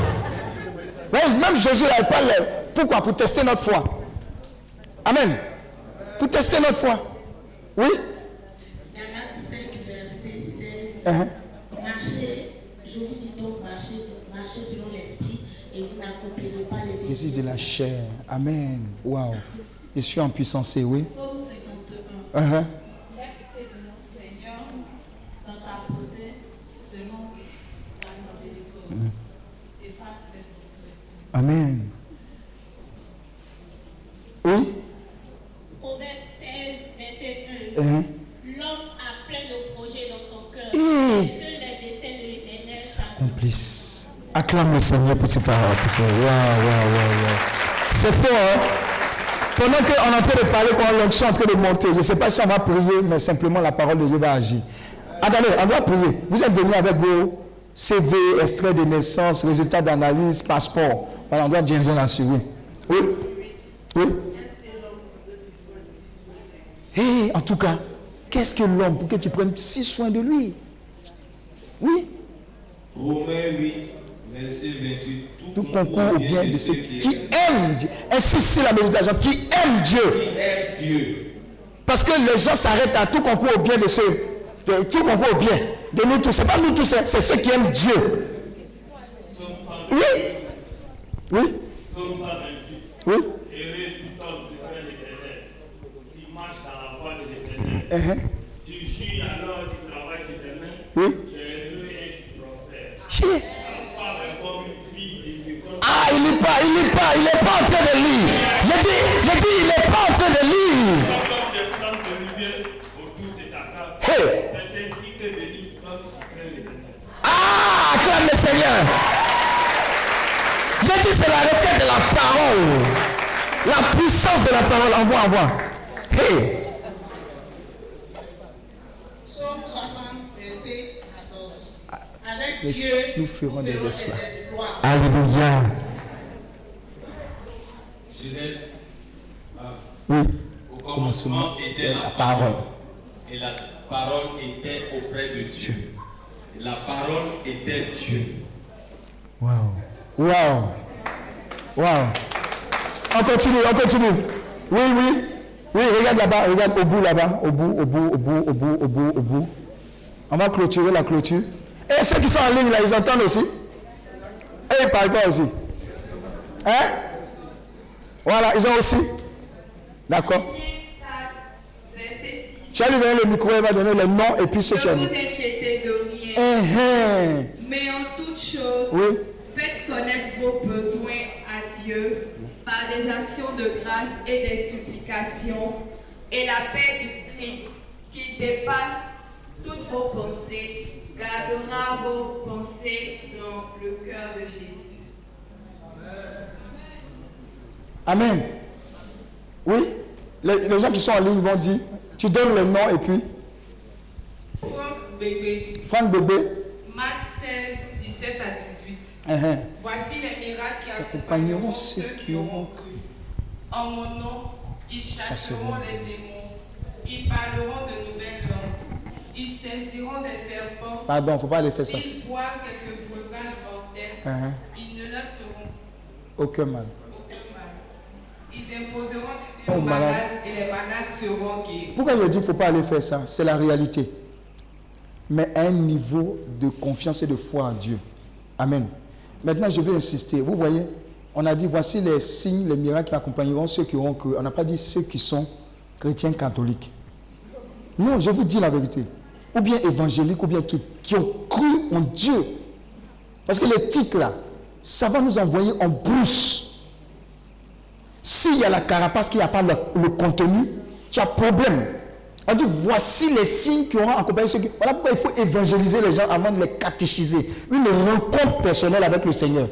Même Jésus, là, il parle. Pourquoi? Pour tester notre foi. Amen. Pour tester notre foi. Oui Galates 5, verset 16. Uh-huh. Marchez, je vous dis donc, marchez, marchez selon l'esprit et vous n'accomplirez pas les Jésus de la chair. Amen. Waouh. Je suis en puissance, oui. Psaume 51. Uh-huh. L'acte de notre Seigneur dans ta beauté selon ta miséricorde. Mhm. Efface tes transgressions. Amen. Oui Proverbe 16, verset 1. Uh-huh. L'homme a plein de projets dans son cœur. Mm. Et seuls les desseins de l'éternel s'accomplissent. Complice. Acclame le Seigneur pour cette parole. Waouh, waouh, waouh, waouh. C'est fort, hein? Pendant qu'on est en train de parler, quand l'onction est en train de monter, je ne sais pas si on va prier, mais simplement la parole de Dieu va agir. Attendez, on doit prier. Vous êtes venus avec vos CV, extraits de naissance, résultats d'analyse, passeport. Voilà, on doit dire là-dessus. Oui. Oui. Oui. Hé, en tout cas, qu'est-ce que l'homme pour que tu prennes si soin de lui? Oui, Romains 8, verset 28. tout concourt au bien de ceux qui aiment Dieu. Insiste sur la méditation, qui aiment Dieu. Qui aime Dieu. Parce que les gens s'arrêtent à tout concours au bien de ceux. de- tout concours au bien de nous tous. Ce n'est pas nous tous, c'est c'est ceux qui aiment Dieu. Oui. Oui. Psaume 128. Oui. Tout qui marche dans la voie de l'éternel. Uh-huh. Tu jouis alors du travail de tes mains. Oui. Ah, il n'est pas, il n'est pas, il n'est pas en train de lire. J'ai dit, j'ai dit, il n'est pas en train de lire. Hey. Ah, acclame le Seigneur. J'ai dit, c'est la retraite de la parole. La puissance de la parole. Envoie, envoie. Hey. Psaume 60, verset 14. Avec Mais Dieu, nous ferons des exploits. Alléluia. Genèse. ah, Oui. Au commencement était la parole. Et la parole était auprès de Dieu. Et la parole était Dieu. Waouh. Waouh. Waouh. On continue, on continue. Oui, oui. Oui, regarde là-bas, regarde au bout là-bas, au bout, au bout, au bout, au bout, au bout, au bout. On va clôturer la clôture. Et ceux qui sont en ligne là, ils entendent aussi. Et ils ne parlent pas aussi. Hein? Voilà, ils ont aussi. D'accord. Verset 6. Tu vas lui donner le micro, il va donner les noms et puis ce Ne qu'il a vous dit. inquiétez de rien. Eh, eh. Mais en toute chose, Oui. faites connaître vos besoins à Dieu par des actions de grâce et des supplications. Et la paix du Christ, qui dépasse toutes vos pensées, gardera vos pensées dans le cœur de Jésus. Amen. Oui. Les, les gens qui sont en ligne vont dire, tu donnes le nom et puis, Franck Bébé, Franck Bébé. Marc 16, 17 à 18. eh, eh. Voici les miracles qui Accompagneront ceux qui auront cru. En mon nom, ils Chasseront. les démons. Ils parleront de nouvelles langues. Ils saisiront des serpents. Pardon, il ne faut pas aller faire ça. S'ils boivent quelques breuvages mortels, Eh, eh. ils ne leur feront Aucun mal. aucun mal. Ils imposeront des aux malades. et les malades seront guéris. Pourquoi je dis qu'il ne faut pas aller faire ça? C'est la réalité. Mais à un niveau de confiance et de foi en Dieu. Amen. Maintenant, je vais insister. Vous voyez, on a dit voici les signes, les miracles qui accompagneront ceux qui auront cru. On n'a pas dit ceux qui sont chrétiens catholiques. Non, je vous dis la vérité. Ou bien évangéliques, ou bien tout, qui ont cru en Dieu. Parce que les titres là, ça va nous envoyer en brousse. S'il y a la carapace, qu'il n'y a pas le, le contenu, tu as problème. On dit voici les signes qui auront accompagné ceux qui. Voilà pourquoi il faut évangéliser les gens avant de les catéchiser. Une rencontre personnelle avec le Seigneur.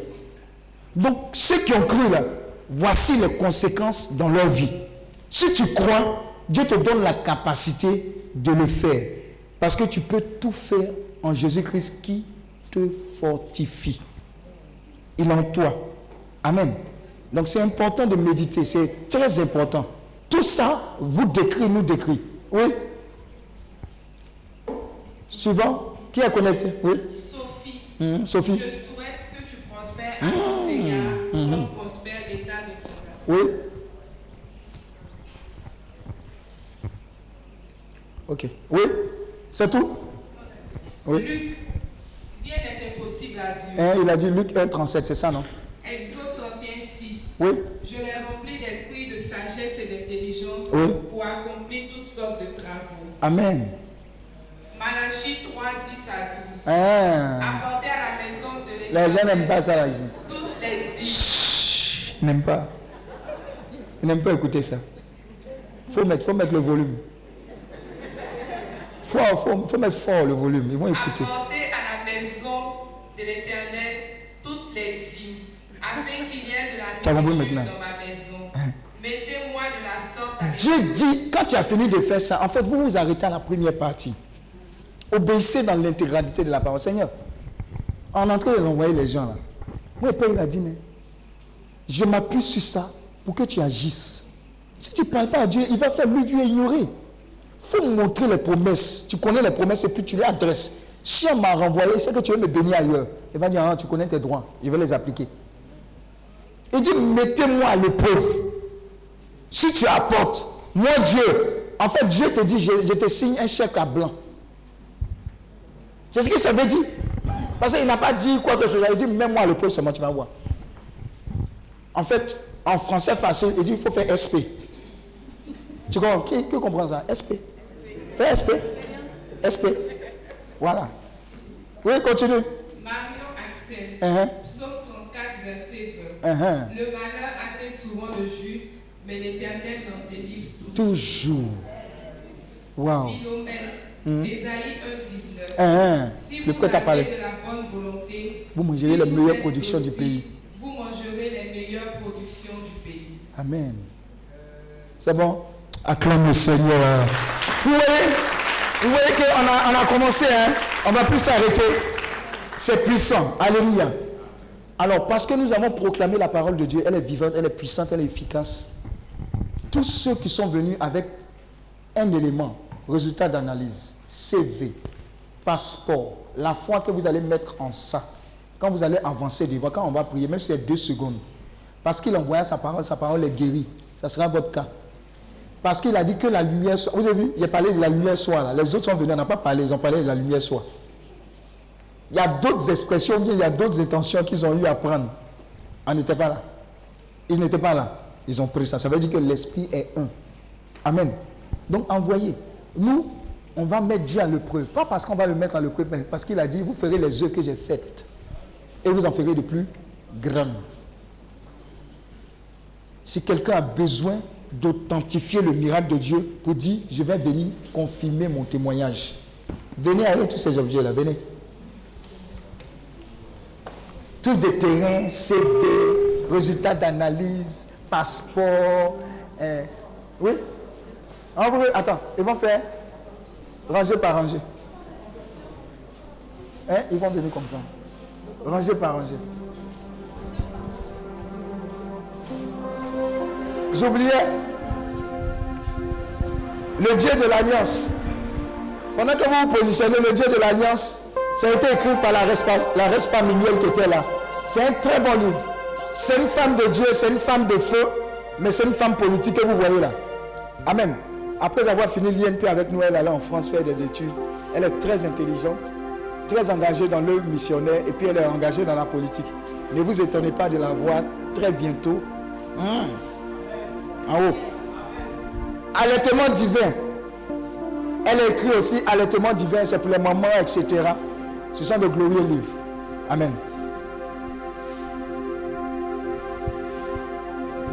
Donc, ceux qui ont cru là, voici les conséquences dans leur vie. Si tu crois, Dieu te donne la capacité de le faire. Parce que tu peux tout faire en Jésus-Christ qui te fortifie. Il est en toi. Amen. Donc c'est important de méditer, c'est très important. Tout ça vous décrit, nous décrit. Oui Suivant Qui est connecté? Oui Sophie, Mhm, Sophie je souhaite que tu prospères à Mhm, tous égards, mhm. comme prospère l'état de ton âme. Oui Ok. Oui C'est tout? Oui. Luc, rien n'est impossible à Dieu. Hein, il a dit Luc 1, 37, c'est ça, non? Exode 31, 6. Oui. Je les remplis d'esprit, de sagesse et d'intelligence Oui. pour accomplir toutes sortes de travaux. Amen. Malachie 3, 10 à 12. Hein. Apportez à la maison de Les l'Éternel gens n'aiment pas ça là ici. toutes les dix. Ils n'aiment pas. Ils n'aiment pas écouter ça. faut mettre, faut mettre le volume. Faut, faut, faut mettre fort le volume. Ils vont écouter. Apportez à la maison de l'Éternel toutes les dîmes, afin qu'il y ait de la nourriture dans ma maison. Mettez-moi de la sorte à Dieu dit, quand tu as fini de faire ça, en fait, vous vous arrêtez à la première partie. Obéissez dans l'intégralité de la parole. Seigneur, en entrant de renvoyer les gens là, moi, Père, il a dit, mais je m'appuie sur ça pour que tu agisses. Si tu ne parles pas à Dieu, il va faire lui, lui ignorer. Faut montrer les promesses. Tu connais les promesses et puis tu les adresses. Si on m'a renvoyé, c'est que tu veux me bénir ailleurs. Il va dire, ah, tu connais tes droits, je vais les appliquer. Il dit, mettez-moi à l'épreuve. Si tu apportes, moi Dieu, en fait Dieu te dit, je, te signe un chèque à blanc. C'est ce que ça veut dire. Parce qu'il n'a pas dit quoi que ce soit. Il dit, mets-moi à l'épreuve seulement, tu vas voir. En fait, en français facile, il dit, il faut faire SP. Tu comprends? Qui comprend ça? SP. Fais SP. SP. Voilà. Oui, continue. Marion Axel, Uh-huh. psaume 34, verset 20. Uh-huh. Le malheur atteint souvent le juste, mais l'Éternel l'en délivre tout. Toujours. Wow. Philomène, Mhm. Ésaïe 1, 19. Uh-huh. Si Le vous avez parlé. de la bonne volonté, Vous mangerez si les vous meilleures productions du pays. Vous mangerez les meilleures productions du pays. Amen. C'est bon Acclame le Seigneur. Vous voyez Vous voyez qu'on a, on a commencé, hein on va plus s'arrêter. C'est puissant. Alléluia. Alors, parce que nous avons proclamé la parole de Dieu, elle est vivante, elle est puissante, elle est efficace. Tous ceux qui sont venus avec un élément, résultat d'analyse, CV, passeport, la foi que vous allez mettre en ça, quand vous allez avancer devant, quand on va prier, même si c'est deux secondes, parce qu'il envoya sa parole, sa parole est guérie. Ça sera votre cas. Parce qu'il a dit que la lumière soit. Vous avez vu, il a parlé de la lumière soit là. Les autres sont venus, on n'a pas parlé, ils ont parlé de la lumière soit. Il y a d'autres expressions, il y a d'autres intentions qu'ils ont eu à prendre. On n'était pas là. Ils n'étaient pas là. Ils ont pris ça. Ça veut dire que l'esprit est un. Amen. Donc envoyez. Nous, on va mettre Dieu à l'épreuve. Pas parce qu'on va le mettre à l'épreuve, mais parce qu'il a dit, vous ferez les œuvres que j'ai faites. Et vous en ferez de plus grandes. Si quelqu'un a besoin d'authentifier le miracle de Dieu pour dire, je vais venir confirmer mon témoignage. Venez avec tous ces objets-là, venez. Tout des terrains, CV, résultats d'analyse, passeport. euh, oui En vrai, Attends, ils vont faire ranger par ranger. Hein? Ils vont venir comme ça. Ranger par ranger. J'oubliais le Dieu de l'Alliance. Pendant que vous vous positionnez, le Dieu de l'Alliance, ça a été écrit par la Respa, la qui était là. C'est un très bon livre. C'est une femme de Dieu, c'est une femme de feu, mais c'est une femme politique que vous voyez là. Amen. Après avoir fini l'INP avec nous, elle allait en France faire des études. Elle est très intelligente, très engagée dans le missionnaire et puis elle est engagée dans la politique. Ne vous étonnez pas de la voir très bientôt. Hum en haut. Allaitement divin. Elle écrit aussi Allaitement divin, c'est pour les mamans, etc. Ce sont de glorieux livres. Amen.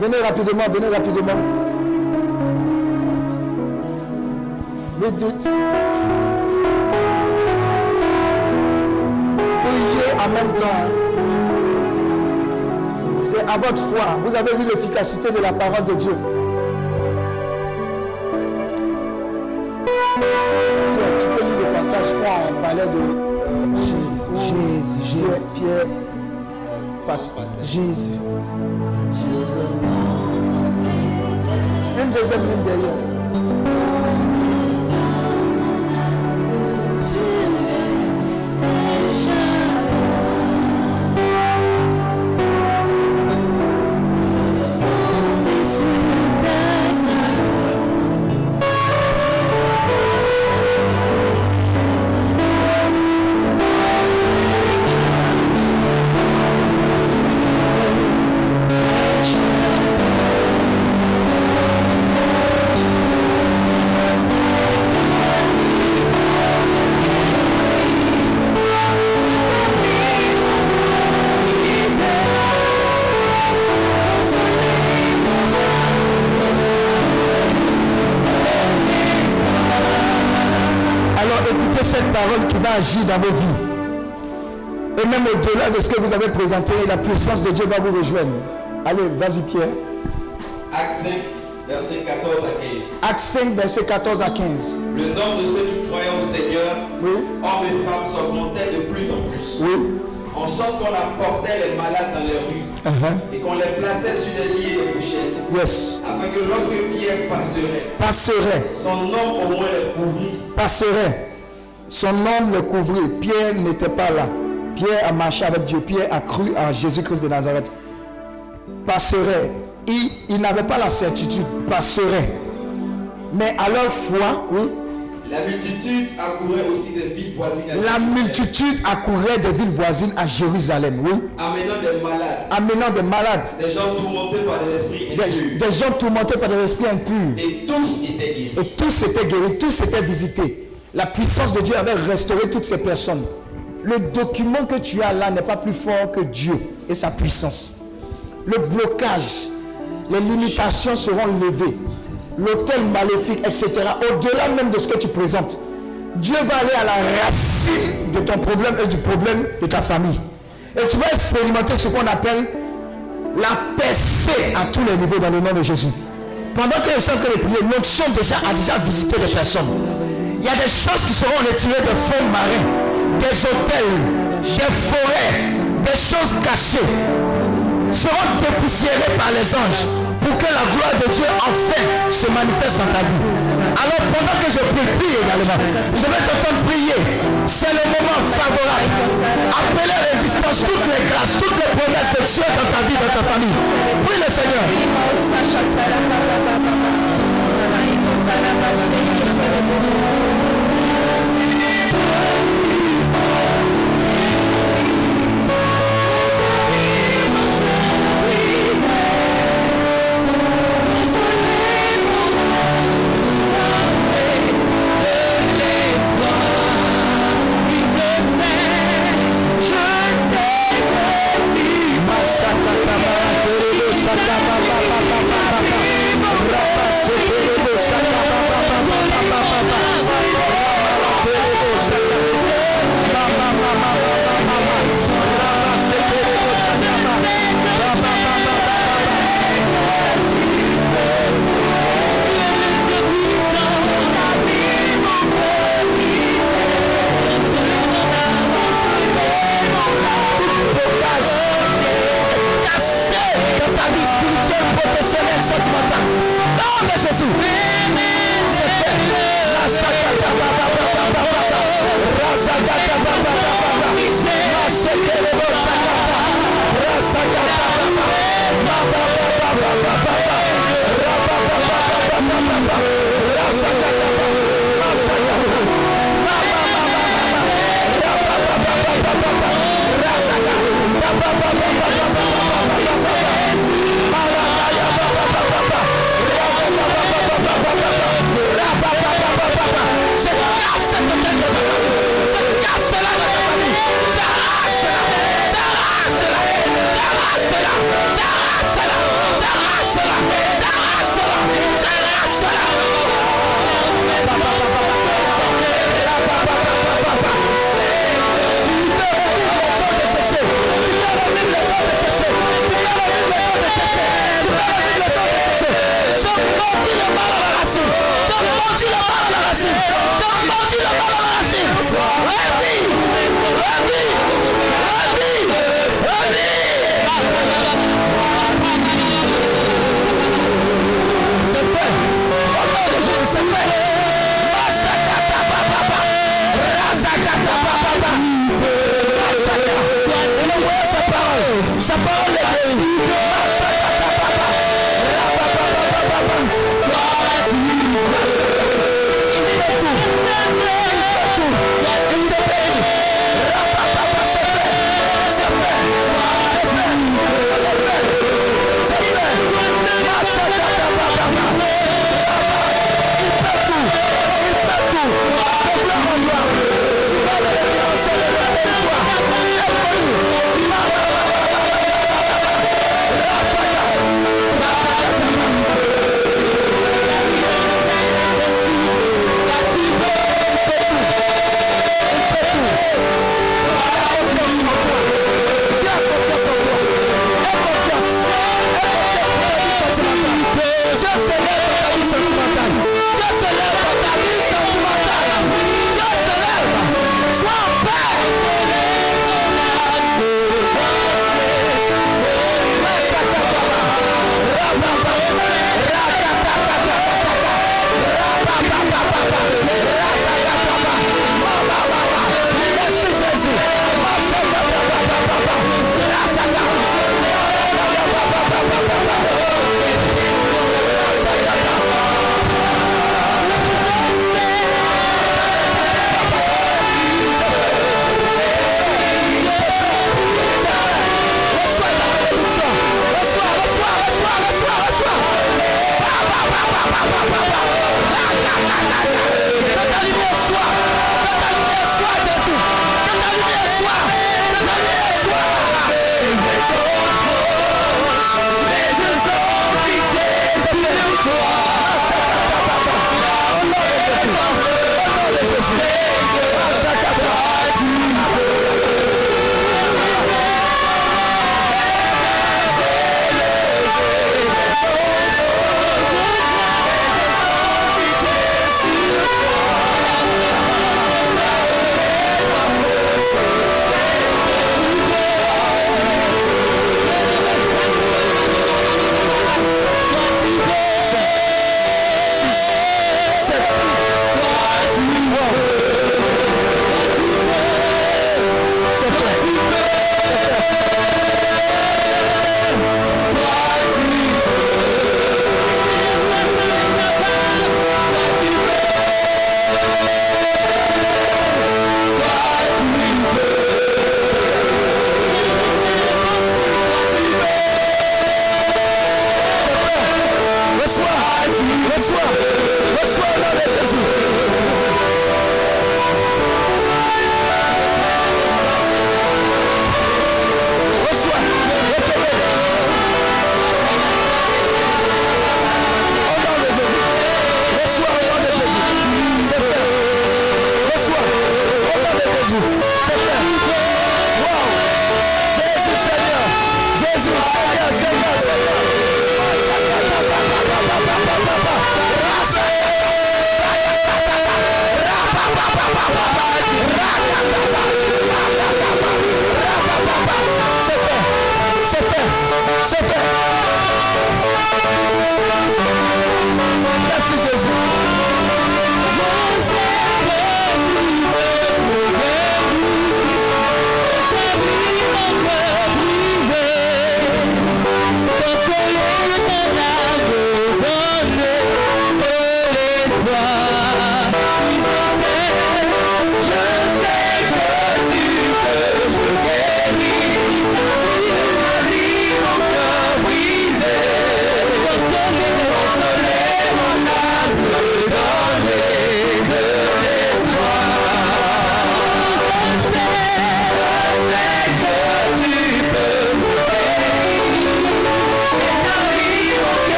Venez rapidement, venez rapidement. Vite, vite. Priez en même temps. C'est à votre foi. Vous avez vu l'efficacité de la parole de Dieu. Pierre, tu peux lire le passage quand on parlait de Jésus. Jésus, Jésus. Pierre, passe. Jésus. Une deuxième ligne derrière. Va agir dans vos vies. Et même au-delà de ce que vous avez présenté, la puissance de Dieu va vous rejoindre. Allez, vas-y Pierre. Acte 5, versets 14 à 15. Acte 5, verset 14 à 15. Le nombre de ceux qui croyaient au Seigneur, hommes et femmes, s'augmentait de plus en plus. Oui. En sorte qu'on apportait les malades dans les rues Uh-huh. et qu'on les plaçait sur des lits et des couchettes. Yes. Afin que lorsque Pierre passerait, Passerait. son nom au moins les couvrit. passerait. Son ombre le couvrit. Pierre n'était pas là. Pierre a marché avec Dieu. Pierre a cru à Jésus-Christ de Nazareth. Passerait. Il, il n'avait pas la certitude. Passerait. Mais à leur foi, oui, La multitude accourait aussi des villes voisines à la Jérusalem, multitude accourait des villes voisines à Jérusalem. Oui. amenant des malades, Amenant des malades, des gens tourmentés par des esprits impurs. des, des gens tourmentés par des esprits impurs. Et tous étaient guéris. Et tous étaient guéris, tous étaient visités. La puissance de Dieu avait restauré toutes ces personnes. Le document que tu as là n'est pas plus fort que Dieu et sa puissance. Le blocage, les limitations seront levées. L'hôtel maléfique, etc. Au-delà même de ce que tu présentes. Dieu va aller à la racine de ton problème et du problème de ta famille. Et tu vas expérimenter ce qu'on appelle la percée à tous les niveaux dans le nom de Jésus. Pendant que je suis en train de prier, l'onction déjà a déjà visité des personnes. Il y a des choses qui seront retirées des fonds marins, des hôtels, des forêts, des choses cachées seront dépoussiérées par les anges pour que la gloire de Dieu enfin se manifeste dans ta vie. Alors pendant que je prie, prie également. Je vais t'entendre prier. C'est le moment favorable. Appelez résistance toutes les grâces, toutes les promesses de Dieu dans ta vie, dans ta famille. Prie le Seigneur. Sa parole est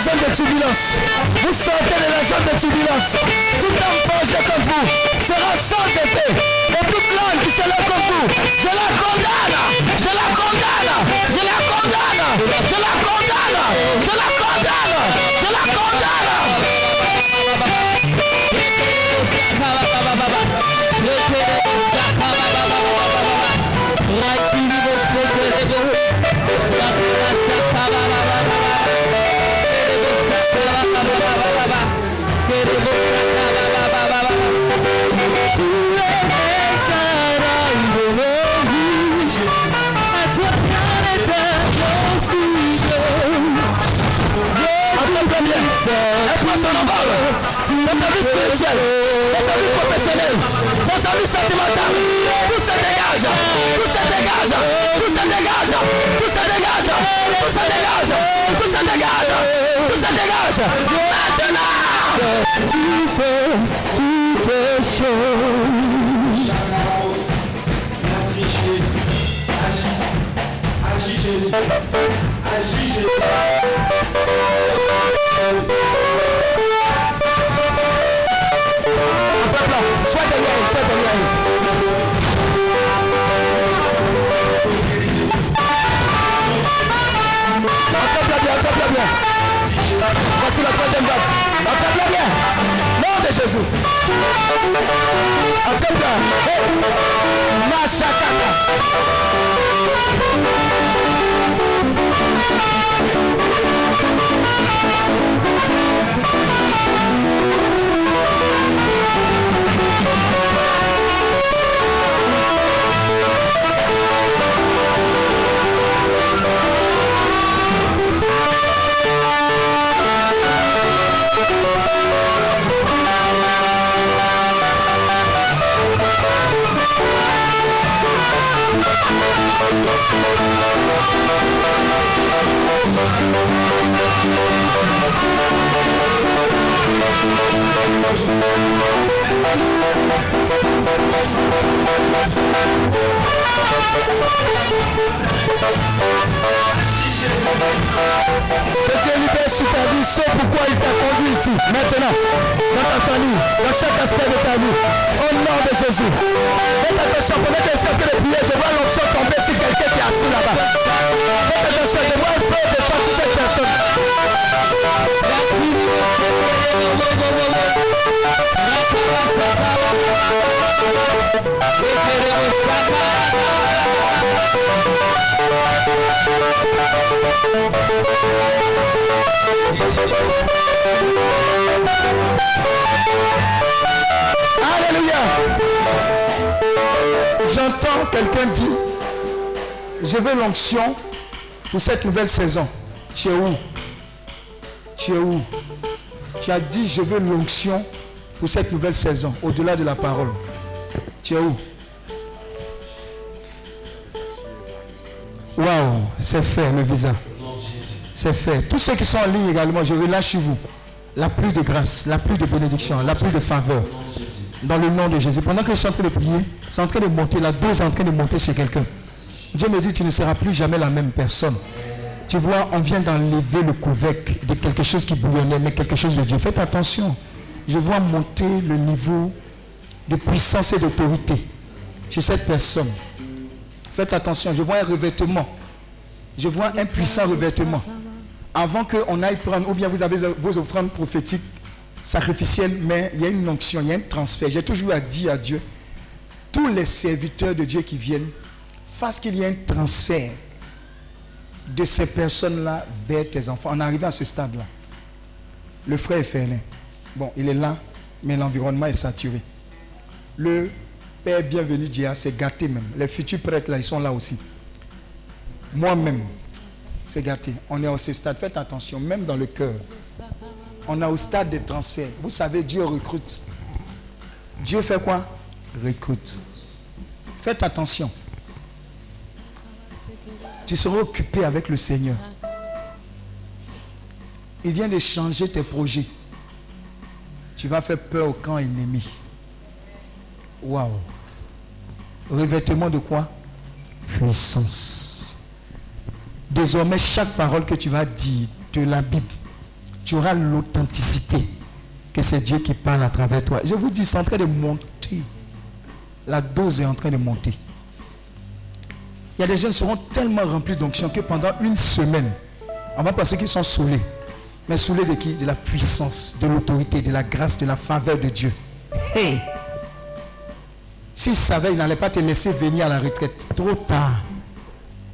zone de turbulence. Vous sortez de la zone de turbulence. Tout homme forgé contre vous sera sans effet. Et toute langue qui se lève contre vous, je la condamne. Je la condamne. Je la condamne. Je la condamne. Je la condamne. Je la condamne. Dans sa vie spirituelle, dans sa vie professionnelle, dans sa vie sentimentale, se dégage, tout se dégage, tout se dégage, tout se dégage, tout se dégage, tout se dégage, tout se dégage. Maintenant, tu peux toutes choses. Merci Jésus. Agis. Agis Jésus. Agis Jésus. Nom de Jésus. Attrape-la. Hey. Machakata. Que Dieu libère sur ta vie ce pourquoi il t'a conduit ici, maintenant, dans ta famille, dans chaque aspect de ta vie. Au nom de Jésus. Faites attention, pendant que je suis en train de je vois l'onction tomber sur quelqu'un qui est assis là-bas. Faites attention, je vois un feu descendre sur cette personne. J'entends quelqu'un dire, je veux l'onction pour cette nouvelle saison. Tu es où? Tu es où? Tu as dit, je veux l'onction pour cette nouvelle saison, au-delà de la parole. Tu es où? Waouh, c'est fait le visa. C'est fait. Tous ceux qui sont en ligne également, je relâche vous la pluie de grâce, la pluie de bénédiction, la pluie de faveur. Dans le nom de Jésus. Pendant que je suis en train de prier, c'est en train de monter, la dose est en train de monter chez quelqu'un. Dieu me dit, tu ne seras plus jamais la même personne. Tu vois, on vient d'enlever le couvercle de quelque chose qui bouillonnait, mais quelque chose de Dieu. Faites attention. Je vois monter le niveau de puissance et d'autorité chez cette personne. Faites attention, je vois un revêtement. Je vois un puissant revêtement. Avant qu'on aille prendre, ou bien vous avez vos offrandes prophétiques, sacrificielles, mais il y a une onction, il y a un transfert. J'ai toujours à dire à Dieu, tous les serviteurs de Dieu qui viennent, fassent qu'il y ait un transfert de ces personnes-là vers tes enfants. On est arrivé à ce stade-là. Le frère est fermé. Bon, il est là, mais l'environnement est saturé. Le Père bienvenu Dia, c'est gâté même. Les futurs prêtres là, ils sont là aussi. Moi-même, c'est gâté. On est à ce stade. Faites attention, même dans le cœur. On est au stade des transferts. Vous savez, Dieu recrute. Dieu fait quoi? Recrute. Faites attention. Tu seras occupé avec le Seigneur. Il vient de changer tes projets. Tu vas faire peur au camp ennemi. Waouh. Revêtement de quoi? Puissance. Désormais, chaque parole que tu vas dire de la Bible, tu auras l'authenticité que c'est Dieu qui parle à travers toi. Je vous dis, c'est en train de monter. La dose est en train de monter. Il y a des gens qui seront tellement remplis d'onction que pendant une semaine, on va penser qu'ils sont saoulés. Mais saoulés de qui? De la puissance, de l'autorité, de la grâce, de la faveur de Dieu. Hey S'il savait, il n'allait pas te laisser venir à la retraite. Trop tard.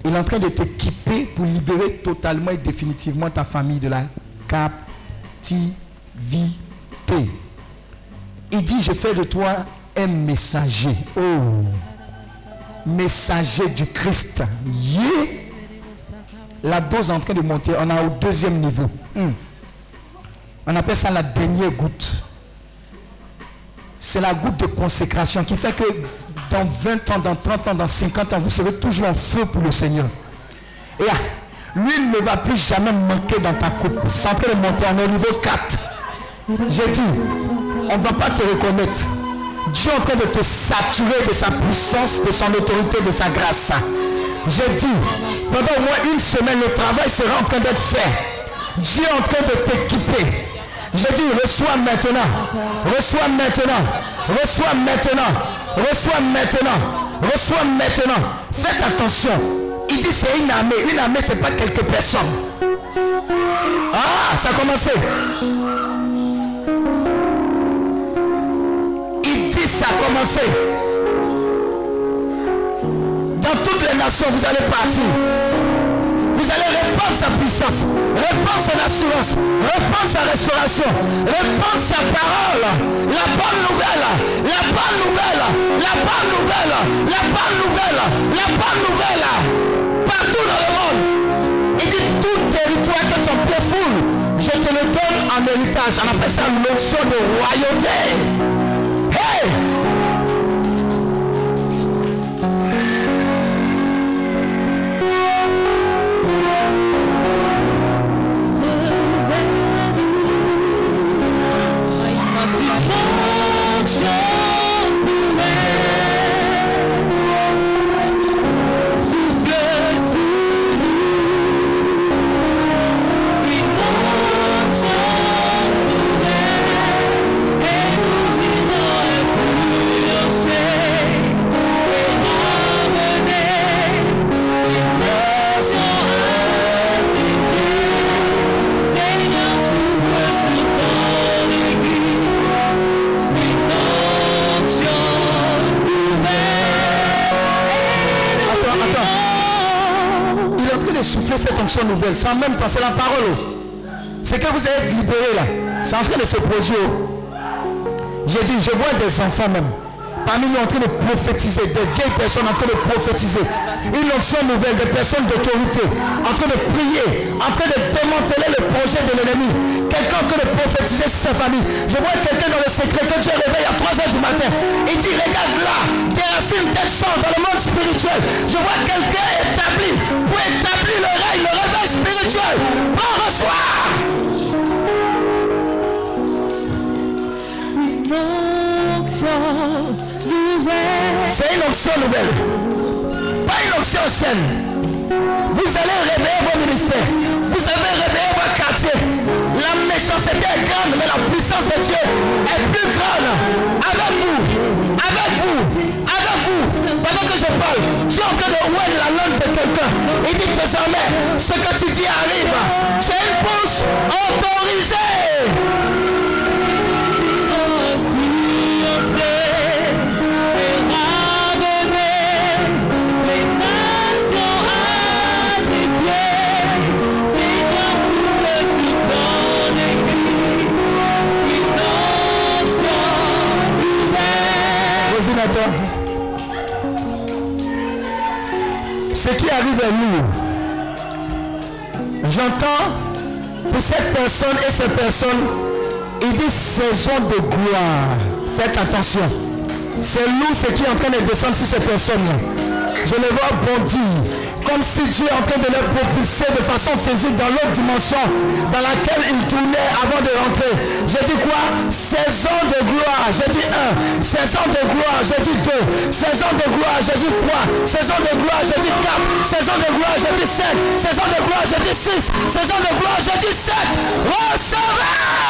Il est en train de t'équiper pour libérer totalement et définitivement ta famille de la captivité. Il dit, je fais de toi un messager. Oh, messager du Christ. La dose est en train de monter. On est au deuxième niveau. Hmm. On appelle ça la dernière goutte. C'est la goutte de consécration qui fait que dans 20 ans, dans 30 ans, dans 50 ans, vous serez toujours en feu pour le Seigneur. Et ah, l'huile ne va plus jamais manquer dans ta coupe. C'est en train de monter. On est au niveau 4. J'ai dit, on ne va pas te reconnaître. Dieu est en train de te saturer de sa puissance, de son autorité, de sa grâce. J'ai dit, pendant au moins une semaine, le travail sera en train d'être fait. Dieu est en train de t'équiper. J'ai dit, reçois maintenant. Reçois maintenant. Reçois maintenant. Reçois maintenant. Reçois maintenant. Faites attention. Il dit c'est une armée. Une armée, ce n'est pas quelques personnes. Ah, ça a commencé. Il dit ça a commencé. Dans toutes les nations, vous allez partir. Vous allez répandre sa puissance, répandre son assurance, répandre sa restauration, répandre sa parole. La bonne nouvelle, la bonne nouvelle, la bonne nouvelle, la bonne nouvelle, la bonne nouvelle. Partout dans le monde. Il dit tout territoire que ton pied foule, je te le donne en héritage. On appelle ça l'onction de royauté. Souffler cette onction nouvelle. C'est en même temps, c'est la parole. C'est que vous êtes libéré là. C'est en train de se produire. J'ai dit, je vois des enfants même. Parmi nous en train de prophétiser, des vieilles personnes en train de prophétiser. Une onction nouvelle, des personnes d'autorité, en train de prier, en train de démanteler le projet de l'ennemi. Quelqu'un en train de prophétiser sur sa famille. Je vois quelqu'un dans le secret que Dieu réveille à 3 h du matin. Il dit, regarde là, des racines telle chose dans le monde spirituel. Je vois quelqu'un établi pour établir le règne, le réveil spirituel. On reçoit. C'est une onction nouvelle. Pas une onction saine. Vous allez réveiller vos ministères. Vous allez réveiller vos quartiers. La méchanceté est grande, mais la puissance de Dieu est plus grande. Avec vous. Avec vous. Avec vous. Pendant que je parle, je suis en train de la langue de quelqu'un. Il dit désormais, ce que tu dis arrive. C'est une bouche autorisée. Ce qui arrive à nous, j'entends pour cette personne et ces personnes, il dit saison de gloire. Faites attention. C'est lourd ce qui est en train de descendre sur ces personnes-là. Je les vois bondir. Comme si Dieu est en train de les propulser de façon physique dans l'autre dimension dans laquelle ils tournaient avant de rentrer. J'ai dit quoi? Saison de gloire. J'ai dit 1. Saison de gloire. J'ai dit 2. Saison de gloire. J'ai dit 3. Saison de gloire. J'ai dit 4. Saison de gloire. J'ai dit 5. Saison de gloire. J'ai dit 6. Saison de gloire. J'ai dit 7. Recevez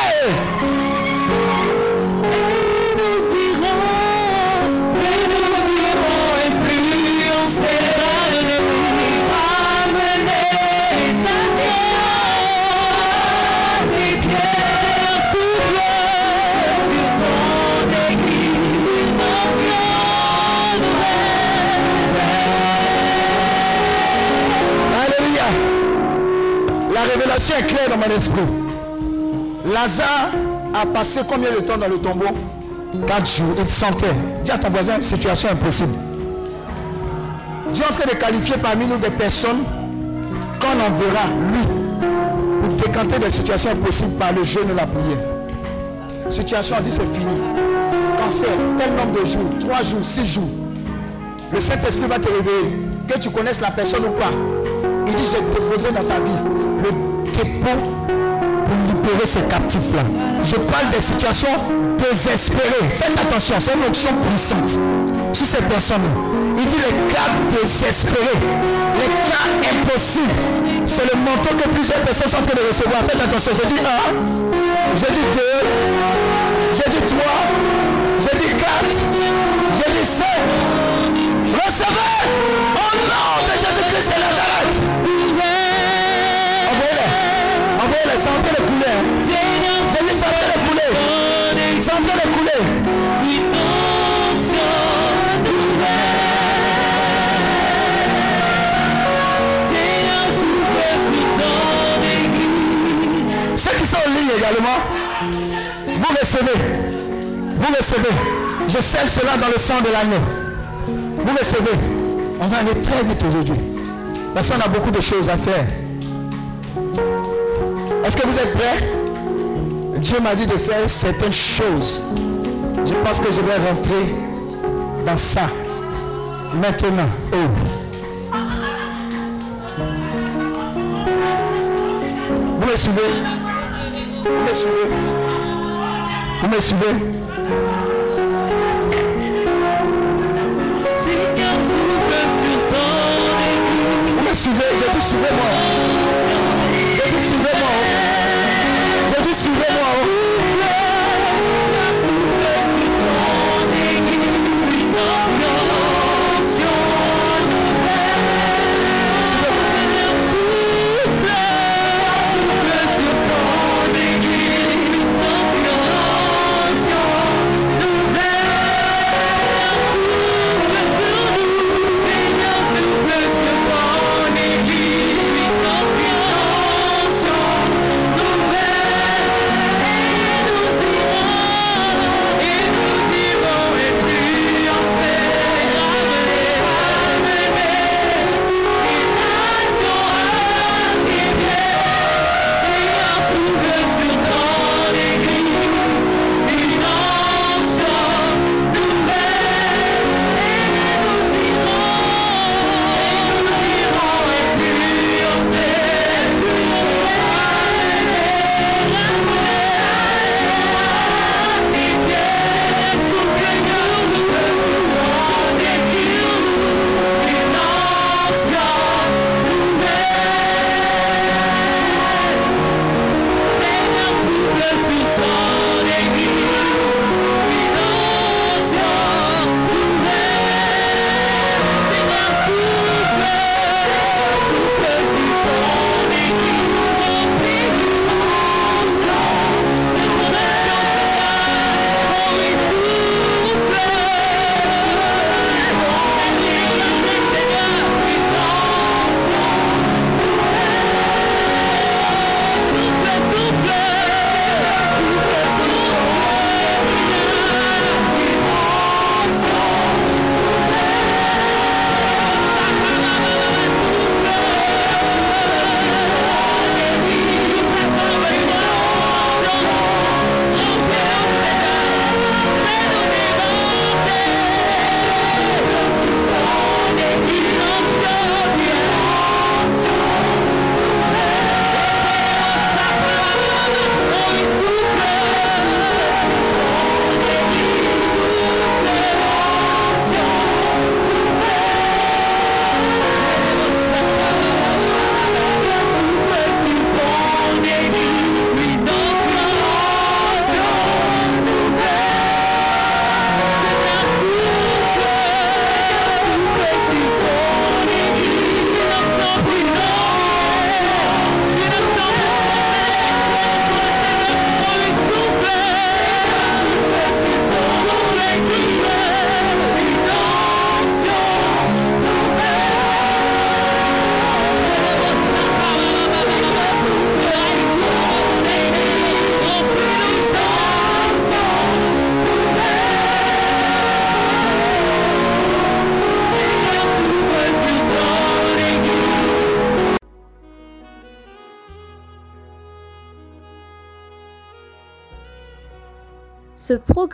révélation est claire dans mon esprit. Lazare a passé combien de temps dans le tombeau? Quatre jours. Il sentait. Dis à ton voisin, situation impossible. Dieu est en train de qualifier parmi nous des personnes qu'on enverra, lui, pour décanter des situations impossibles par le jeûne et la prière. Situation, on dit c'est fini. Cancer, tel nombre de jours, trois jours, six jours. Le Saint-Esprit va te réveiller. Que tu connaisses la personne ou pas. Il dit, j'ai déposé dans ta vie le pour libérer ces captifs-là. Je parle des situations désespérées. Faites attention, c'est une option puissante sur ces personnes. Il dit les cas désespérés, les cas impossibles. C'est le manteau que plusieurs personnes sont en train de recevoir. Faites attention, j'ai dit un, j'ai dit deux, j'ai dit trois, j'ai dit quatre, j'ai dit cinq. Recevez au nom de Jésus-Christ de Nazareth. Également, vous recevez. Vous recevez. Je scelle cela dans le sang de l'agneau. Vous recevez. On va aller très vite aujourd'hui. Parce qu'on a beaucoup de choses à faire. Est-ce que vous êtes prêts? Dieu m'a dit de faire certaines choses. Je pense que je vais rentrer dans ça. Maintenant. Oh. Vous me suivez Vous me suivez Vous me suivez Vous me suivez J'ai dit suivez-moi.